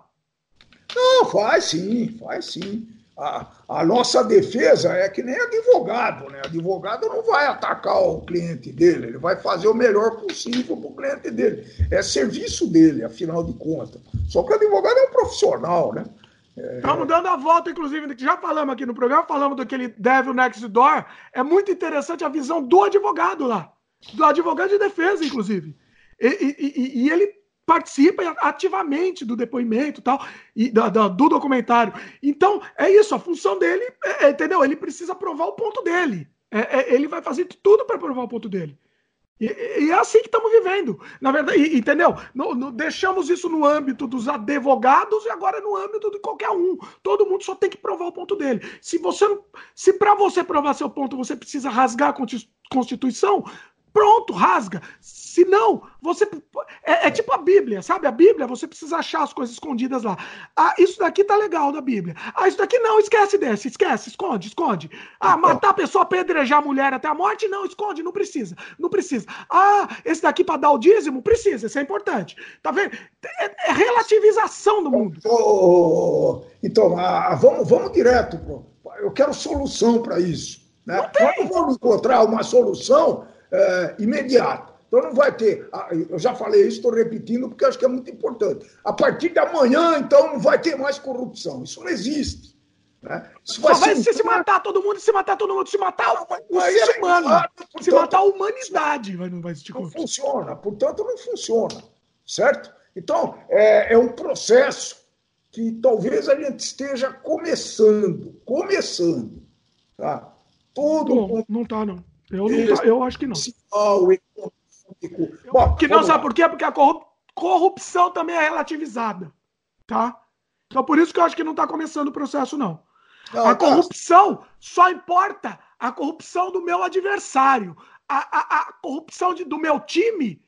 Speaker 2: Não, faz sim, faz sim. A, a, nossa defesa é que nem advogado, né? Advogado não vai atacar o cliente dele, ele vai fazer o melhor possível para o cliente dele. É serviço dele, afinal de contas. Só que o advogado é um profissional, né?
Speaker 1: Estamos é... dando a volta, inclusive, já falamos aqui no programa, falamos daquele Devil Next Door. É muito interessante a visão do advogado lá, do advogado de defesa, inclusive. E, e, e ele participa ativamente do depoimento tal, e do, do, do documentário. Então, é isso, a função dele, é, é entendeu? Ele precisa provar o ponto dele. É, é, ele vai fazer tudo para provar o ponto dele. E, e, é assim que estamos vivendo. Na verdade, entendeu? No, no, deixamos isso no âmbito dos advogados e agora no âmbito de qualquer um. Todo mundo só tem que provar o ponto dele. Se você, se para você provar seu ponto você precisa rasgar a Constituição, Pronto, rasga. Se não, você. É, é, tipo a Bíblia, sabe? A Bíblia, você precisa achar as coisas escondidas lá. Ah, isso daqui tá legal da Bíblia. Ah, isso daqui não, esquece desse, esquece, esconde, esconde. Ah, matar a pessoa, apedrejar a mulher até a morte, não, esconde, não precisa. Não precisa. Ah, esse daqui para dar o dízimo, precisa, isso é importante. Tá vendo? É, é relativização do mundo.
Speaker 2: Então, ah, vamos, vamos direto, pô. Eu quero solução para isso. Né? Nós vamos encontrar uma solução é, imediato. Então não vai ter. Ah, eu já falei isso, estou repetindo porque acho que é muito importante. A partir de amanhã, então, não vai ter mais corrupção. Isso não existe. Né?
Speaker 1: Isso vai, vai se, se matar todo mundo, se matar todo mundo, se matar o ser humano, portanto, se matar a humanidade, vai, não vai existir
Speaker 2: Não funciona, portanto, não funciona. Certo? Então, é, é um processo que talvez a gente esteja começando. Começando. Tá?
Speaker 1: Tudo. Bom, não está, não. Eu, não, eu acho que não. Bom, que não, sabe por quê? Porque a corrupção também é relativizada. Tá? Então, por isso que eu acho que não está começando o processo, não. não a tá. corrupção só importa a corrupção do meu adversário. A, a, a corrupção de, do meu time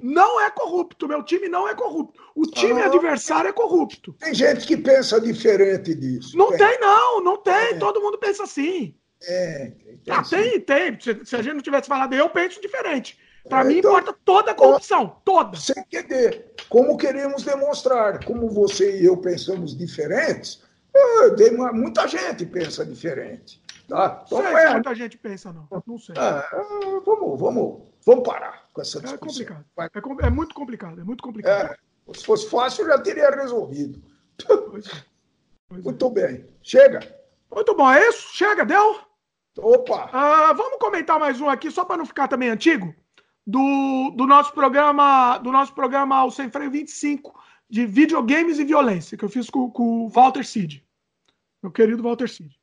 Speaker 1: não é corrupto. Meu time não é corrupto. O time ah, adversário é corrupto.
Speaker 2: Tem gente que pensa diferente disso.
Speaker 1: Não tem, tem não, não tem. É. Todo mundo pensa assim.
Speaker 2: É,
Speaker 1: ah, tem, tem. Se, se, a gente não tivesse falado, eu penso diferente. Para é, mim então, importa toda a corrupção, toda.
Speaker 2: Sem querer. Como queremos demonstrar, como você e eu pensamos diferentes, é, muita gente pensa diferente. Tá?
Speaker 1: Então, sei é, muita gente pensa, não. Não sei. É,
Speaker 2: vamos, vamos, vamos parar com essa
Speaker 1: discussão. É complicado. É, é, muito complicado, é muito complicado.
Speaker 2: É, se fosse fácil, já teria resolvido. Pois é. Pois muito bem. Chega.
Speaker 1: Muito bom, é isso? Chega, deu?
Speaker 2: Opa!
Speaker 1: Uh, vamos comentar mais um aqui, só para não ficar também antigo, do, do nosso programa, do nosso programa O Sem Freio 25, de videogames e violência, que eu fiz com, com o Walter Cid. Meu querido Walter Cid.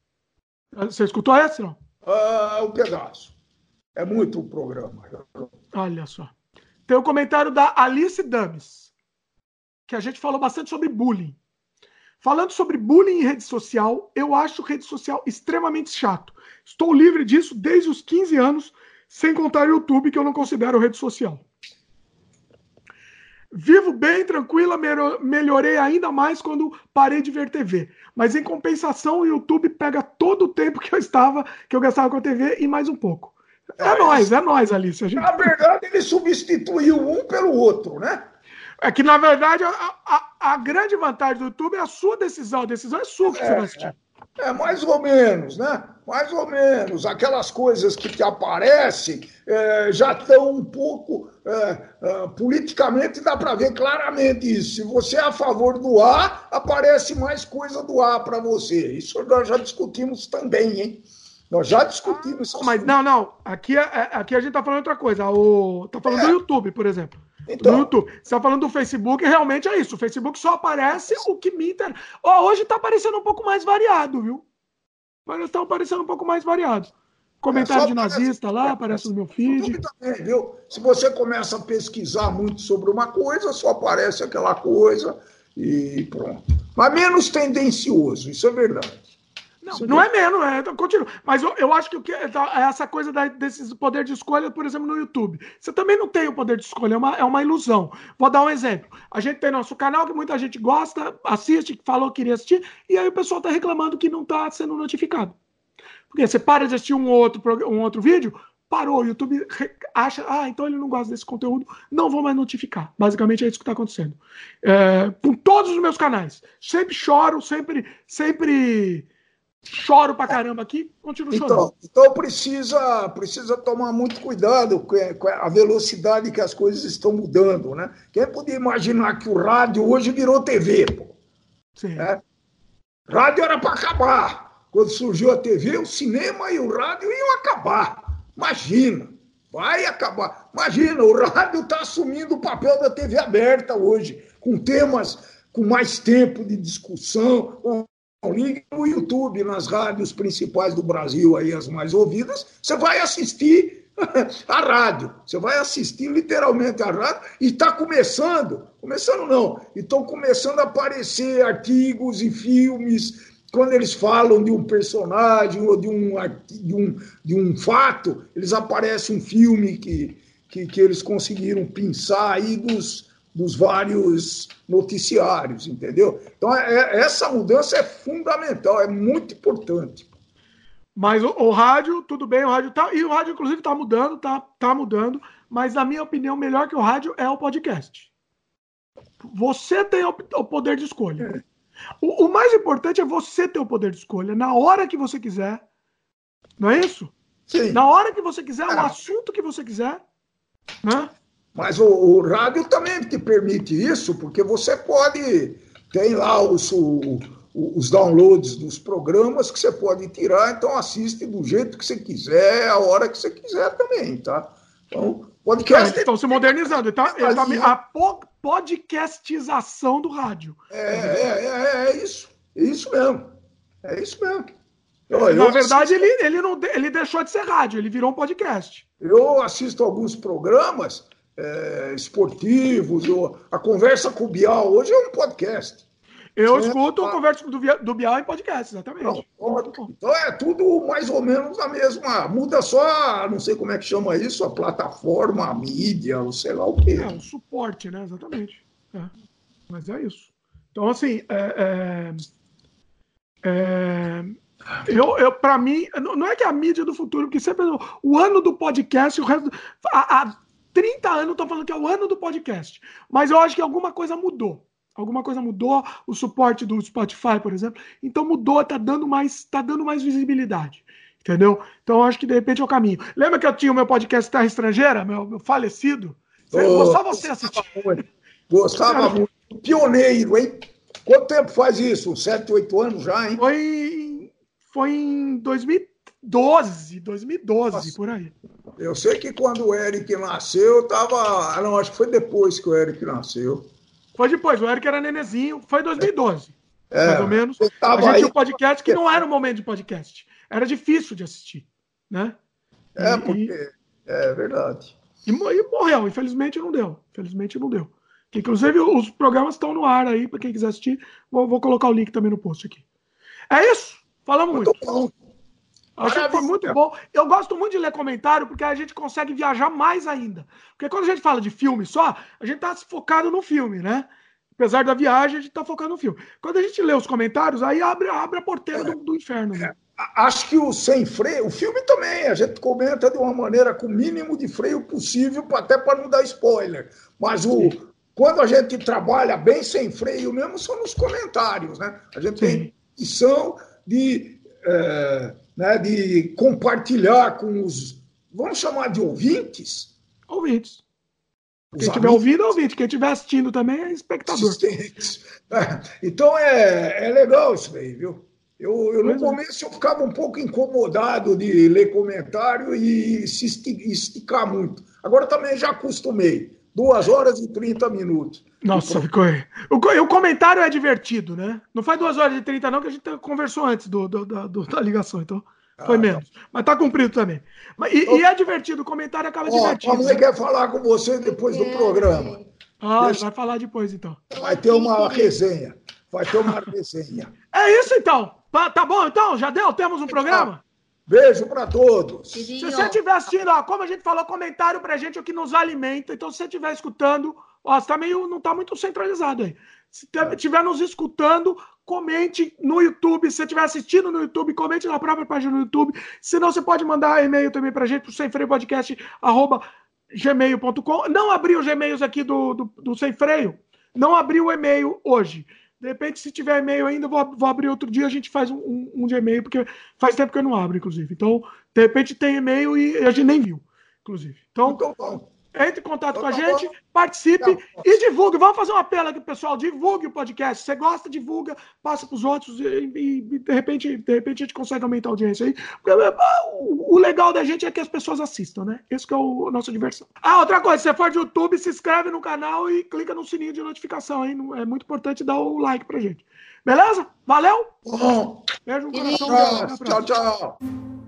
Speaker 1: Você escutou esse, não?
Speaker 2: Ah, um pedaço. É muito o programa.
Speaker 1: Olha só. Tem o um comentário da Alice Dames, que a gente falou bastante sobre bullying. Falando sobre bullying em rede social, eu acho rede social extremamente chato. Estou livre disso desde os 15 anos, sem contar o YouTube, que eu não considero rede social. Vivo bem, tranquila, melhorei ainda mais quando parei de ver TV. Mas em compensação, o YouTube pega todo o tempo que eu estava, que eu gastava com a TV e mais um pouco. É, é nós, é nós, Alice.
Speaker 2: Gente... Na verdade, ele substituiu um pelo outro, né?
Speaker 1: É que, na verdade, a, a, a, grande vantagem do YouTube é a sua decisão. A decisão é sua que é, você vai assistir.
Speaker 2: É, mais ou menos, né? Mais ou menos. Aquelas coisas que te aparecem é, já estão um pouco. É, é, politicamente dá para ver claramente isso. Se você é a favor do A, aparece mais coisa do A para você. Isso nós já discutimos também, hein? Nós já discutimos
Speaker 1: isso. Mas não, não. Aqui, é, é, aqui a gente está falando outra coisa. O, tá falando do YouTube, por exemplo. Então. Você está falando do Facebook, realmente é isso. O Facebook só aparece o que me interessa. Oh, hoje está aparecendo um pouco mais variado, viu? Está aparecendo um pouco mais variado. Comentário é, de nazista lá, aparece no meu feed.
Speaker 2: Também, viu? Se você começa a pesquisar muito sobre uma coisa, só aparece aquela coisa e pronto. Mas menos tendencioso, isso é verdade.
Speaker 1: Não, não é menos, é, então, continua. Mas eu, eu acho que que tá, é essa coisa da, desse poder de escolha, por exemplo, no YouTube. Você também não tem o poder de escolha, é uma, é uma ilusão. Vou dar um exemplo. A gente tem nosso canal que muita gente gosta, assiste, falou que queria assistir, e aí o pessoal está reclamando que não está sendo notificado. Porque você para de assistir um outro, um outro vídeo, parou, o YouTube acha, ah, então ele não gosta desse conteúdo, não vou mais notificar. Basicamente é isso que está acontecendo. É, com todos os meus canais. Sempre choro, sempre, sempre choro pra caramba aqui, continuo
Speaker 2: então,
Speaker 1: chorando.
Speaker 2: Então precisa, precisa tomar muito cuidado com a velocidade que as coisas estão mudando, né? Quem podia imaginar que o rádio hoje virou TV, pô? Sim. É? Rádio era para acabar. Quando surgiu a TV, o cinema e o rádio iam acabar. Imagina, vai acabar. Imagina, o rádio está assumindo o papel da TV aberta hoje, com temas com mais tempo de discussão. Ligue no YouTube, nas rádios principais do Brasil, aí as mais ouvidas, você vai assistir [laughs] a rádio. Você vai assistir literalmente a rádio e está começando, começando não, estão começando a aparecer artigos e filmes quando eles falam de um personagem ou de um, de um, de um fato, eles aparecem um filme que, que, que eles conseguiram pensar aí dos, dos vários noticiários, entendeu? Então, é, é, essa mudança é fundamental, é muito importante.
Speaker 1: Mas o, o, rádio, tudo bem, o rádio tá. E o rádio, inclusive, está mudando, tá, tá mudando. Mas, na minha opinião, melhor que o rádio é o podcast. Você tem o, o poder de escolha. É. O, o, mais importante é você ter o poder de escolha na hora que você quiser. Não é isso? Sim. Na hora que você quiser, é. o assunto que você quiser. Né?
Speaker 2: Mas o, o, rádio também te permite isso, porque você pode. Tem lá os, o, os downloads dos programas que você pode tirar, então assiste do jeito que você quiser, a hora que você quiser também, tá? Então,
Speaker 1: podcast. É, estão se modernizando. Tá, a podcastização do rádio.
Speaker 2: É, é, é, é, isso. É isso mesmo. É isso mesmo.
Speaker 1: Eu, Na verdade, assisto... ele, ele, não, ele deixou de ser rádio, ele virou um podcast.
Speaker 2: Eu assisto alguns programas é, esportivos, a conversa com o Bial hoje é um podcast.
Speaker 1: Eu Sim, escuto o Converso do, do Bial em podcast, exatamente.
Speaker 2: Não, então é tudo mais ou menos a mesma. Muda só, não sei como é que chama isso, a plataforma, a mídia, ou sei lá o quê.
Speaker 1: É, o suporte, né? Exatamente. É. Mas é isso. Então, assim, é, é, é eu, eu para mim, não é que é a mídia do futuro, porque sempre o ano do podcast, o resto. Há, há 30 anos estão falando que é o ano do podcast. Mas eu acho que alguma coisa mudou. Alguma coisa mudou, o suporte do Spotify, por exemplo. Então mudou, tá dando mais, tá dando mais visibilidade. Entendeu? Então acho que de repente é o caminho. Lembra que eu tinha o meu podcast Terra Estrangeira, meu, meu falecido?
Speaker 2: Oh, só você assistir. Gostava muito. Pioneiro, hein? Quanto tempo faz isso? Uns 7, 8 anos já, hein?
Speaker 1: Foi, foi em 2012, 2012, Nossa. por aí.
Speaker 2: Eu sei que quando o Eric nasceu, eu tava. Ah, não, acho que foi depois que o Eric nasceu.
Speaker 1: Foi depois, o Eric era nenezinho, foi em 2012, é, mais ou menos. A gente tinha um podcast que não era um momento de podcast. Era difícil de assistir, né?
Speaker 2: É, e, porque... É verdade.
Speaker 1: E, e, morreu, infelizmente não deu. Infelizmente não deu. Inclusive, os programas estão no ar aí, para quem quiser assistir. Vou, vou, colocar o link também no post aqui. É isso. Falamos muito. muito. Acho que foi muito bom. Eu gosto muito de ler comentário porque a gente consegue viajar mais ainda. Porque quando a gente fala de filme só, a gente tá focado no filme, né? Apesar da viagem, a gente tá focado no filme. Quando a gente lê os comentários, aí abre, abre a porteira do, do inferno. Né?
Speaker 2: É, acho que o sem freio, o filme também, a gente comenta de uma maneira com o mínimo de freio possível, até para não dar spoiler. Mas o, quando a gente trabalha bem sem freio mesmo, são nos comentários, né? A gente Sim. tem missão de. É, né, de compartilhar com os, vamos chamar de ouvintes?
Speaker 1: Ouvintes. Quem estiver ouvindo é ouvinte, quem estiver assistindo também é espectador.
Speaker 2: É, então é, é legal isso aí, viu? Eu, eu no é. começo eu ficava um pouco incomodado de ler comentário e se esticar muito. Agora também já acostumei. Duas horas e 30 minutos.
Speaker 1: Nossa, ficou aí. O, o, comentário é divertido, né? Não faz duas horas e 30, não, que a gente conversou antes do, do, do da ligação, então foi ah, menos. Tá. Mas tá cumprido também. Mas, e, e, é divertido, o comentário acaba ó, divertido. A
Speaker 2: mãe quer falar com você depois do programa.
Speaker 1: Ah, Deixa... vai falar depois, então.
Speaker 2: Vai ter uma resenha. vai ter uma resenha.
Speaker 1: É isso então. Tá, tá bom então? Já deu? Temos um programa?
Speaker 2: Beijo para todos.
Speaker 1: Se você estiver assistindo, ó, como a gente falou, comentário pra gente é o que nos alimenta. Então, se você estiver escutando, ó, você tá meio, não tá muito centralizado aí. Se estiver nos escutando, comente no YouTube. Se você estiver assistindo no YouTube, comente na própria página do YouTube. Se não, você pode mandar e-mail também pra gente, pro sem freio podcast, arroba gmail.com. Não abri os e-mails aqui do, do, do Sem Freio. Não abri o e-mail hoje. De repente, se tiver e-mail ainda, vou, vou abrir outro dia, a gente faz um, um, de e-mail, porque faz tempo que eu não abro, inclusive. Então, de repente tem e-mail e a gente nem viu, inclusive. Então, então entre em contato então, com a tá gente, participe e divulgue. Vamos fazer um apelo aqui, pessoal. Divulgue o podcast. Se você gosta, divulga, passa para os outros e, e, de, repente, de repente a gente consegue aumentar a audiência aí. Porque, o, o, legal da gente é que as pessoas assistam, né? Esse que é o, a nossa diversão. Ah, outra coisa, se você for de YouTube, se inscreve no canal e clica no sininho de notificação, hein? É muito importante dar o like pra gente. Beleza? Valeu?
Speaker 2: Beijo no coração. Tchau, tchau.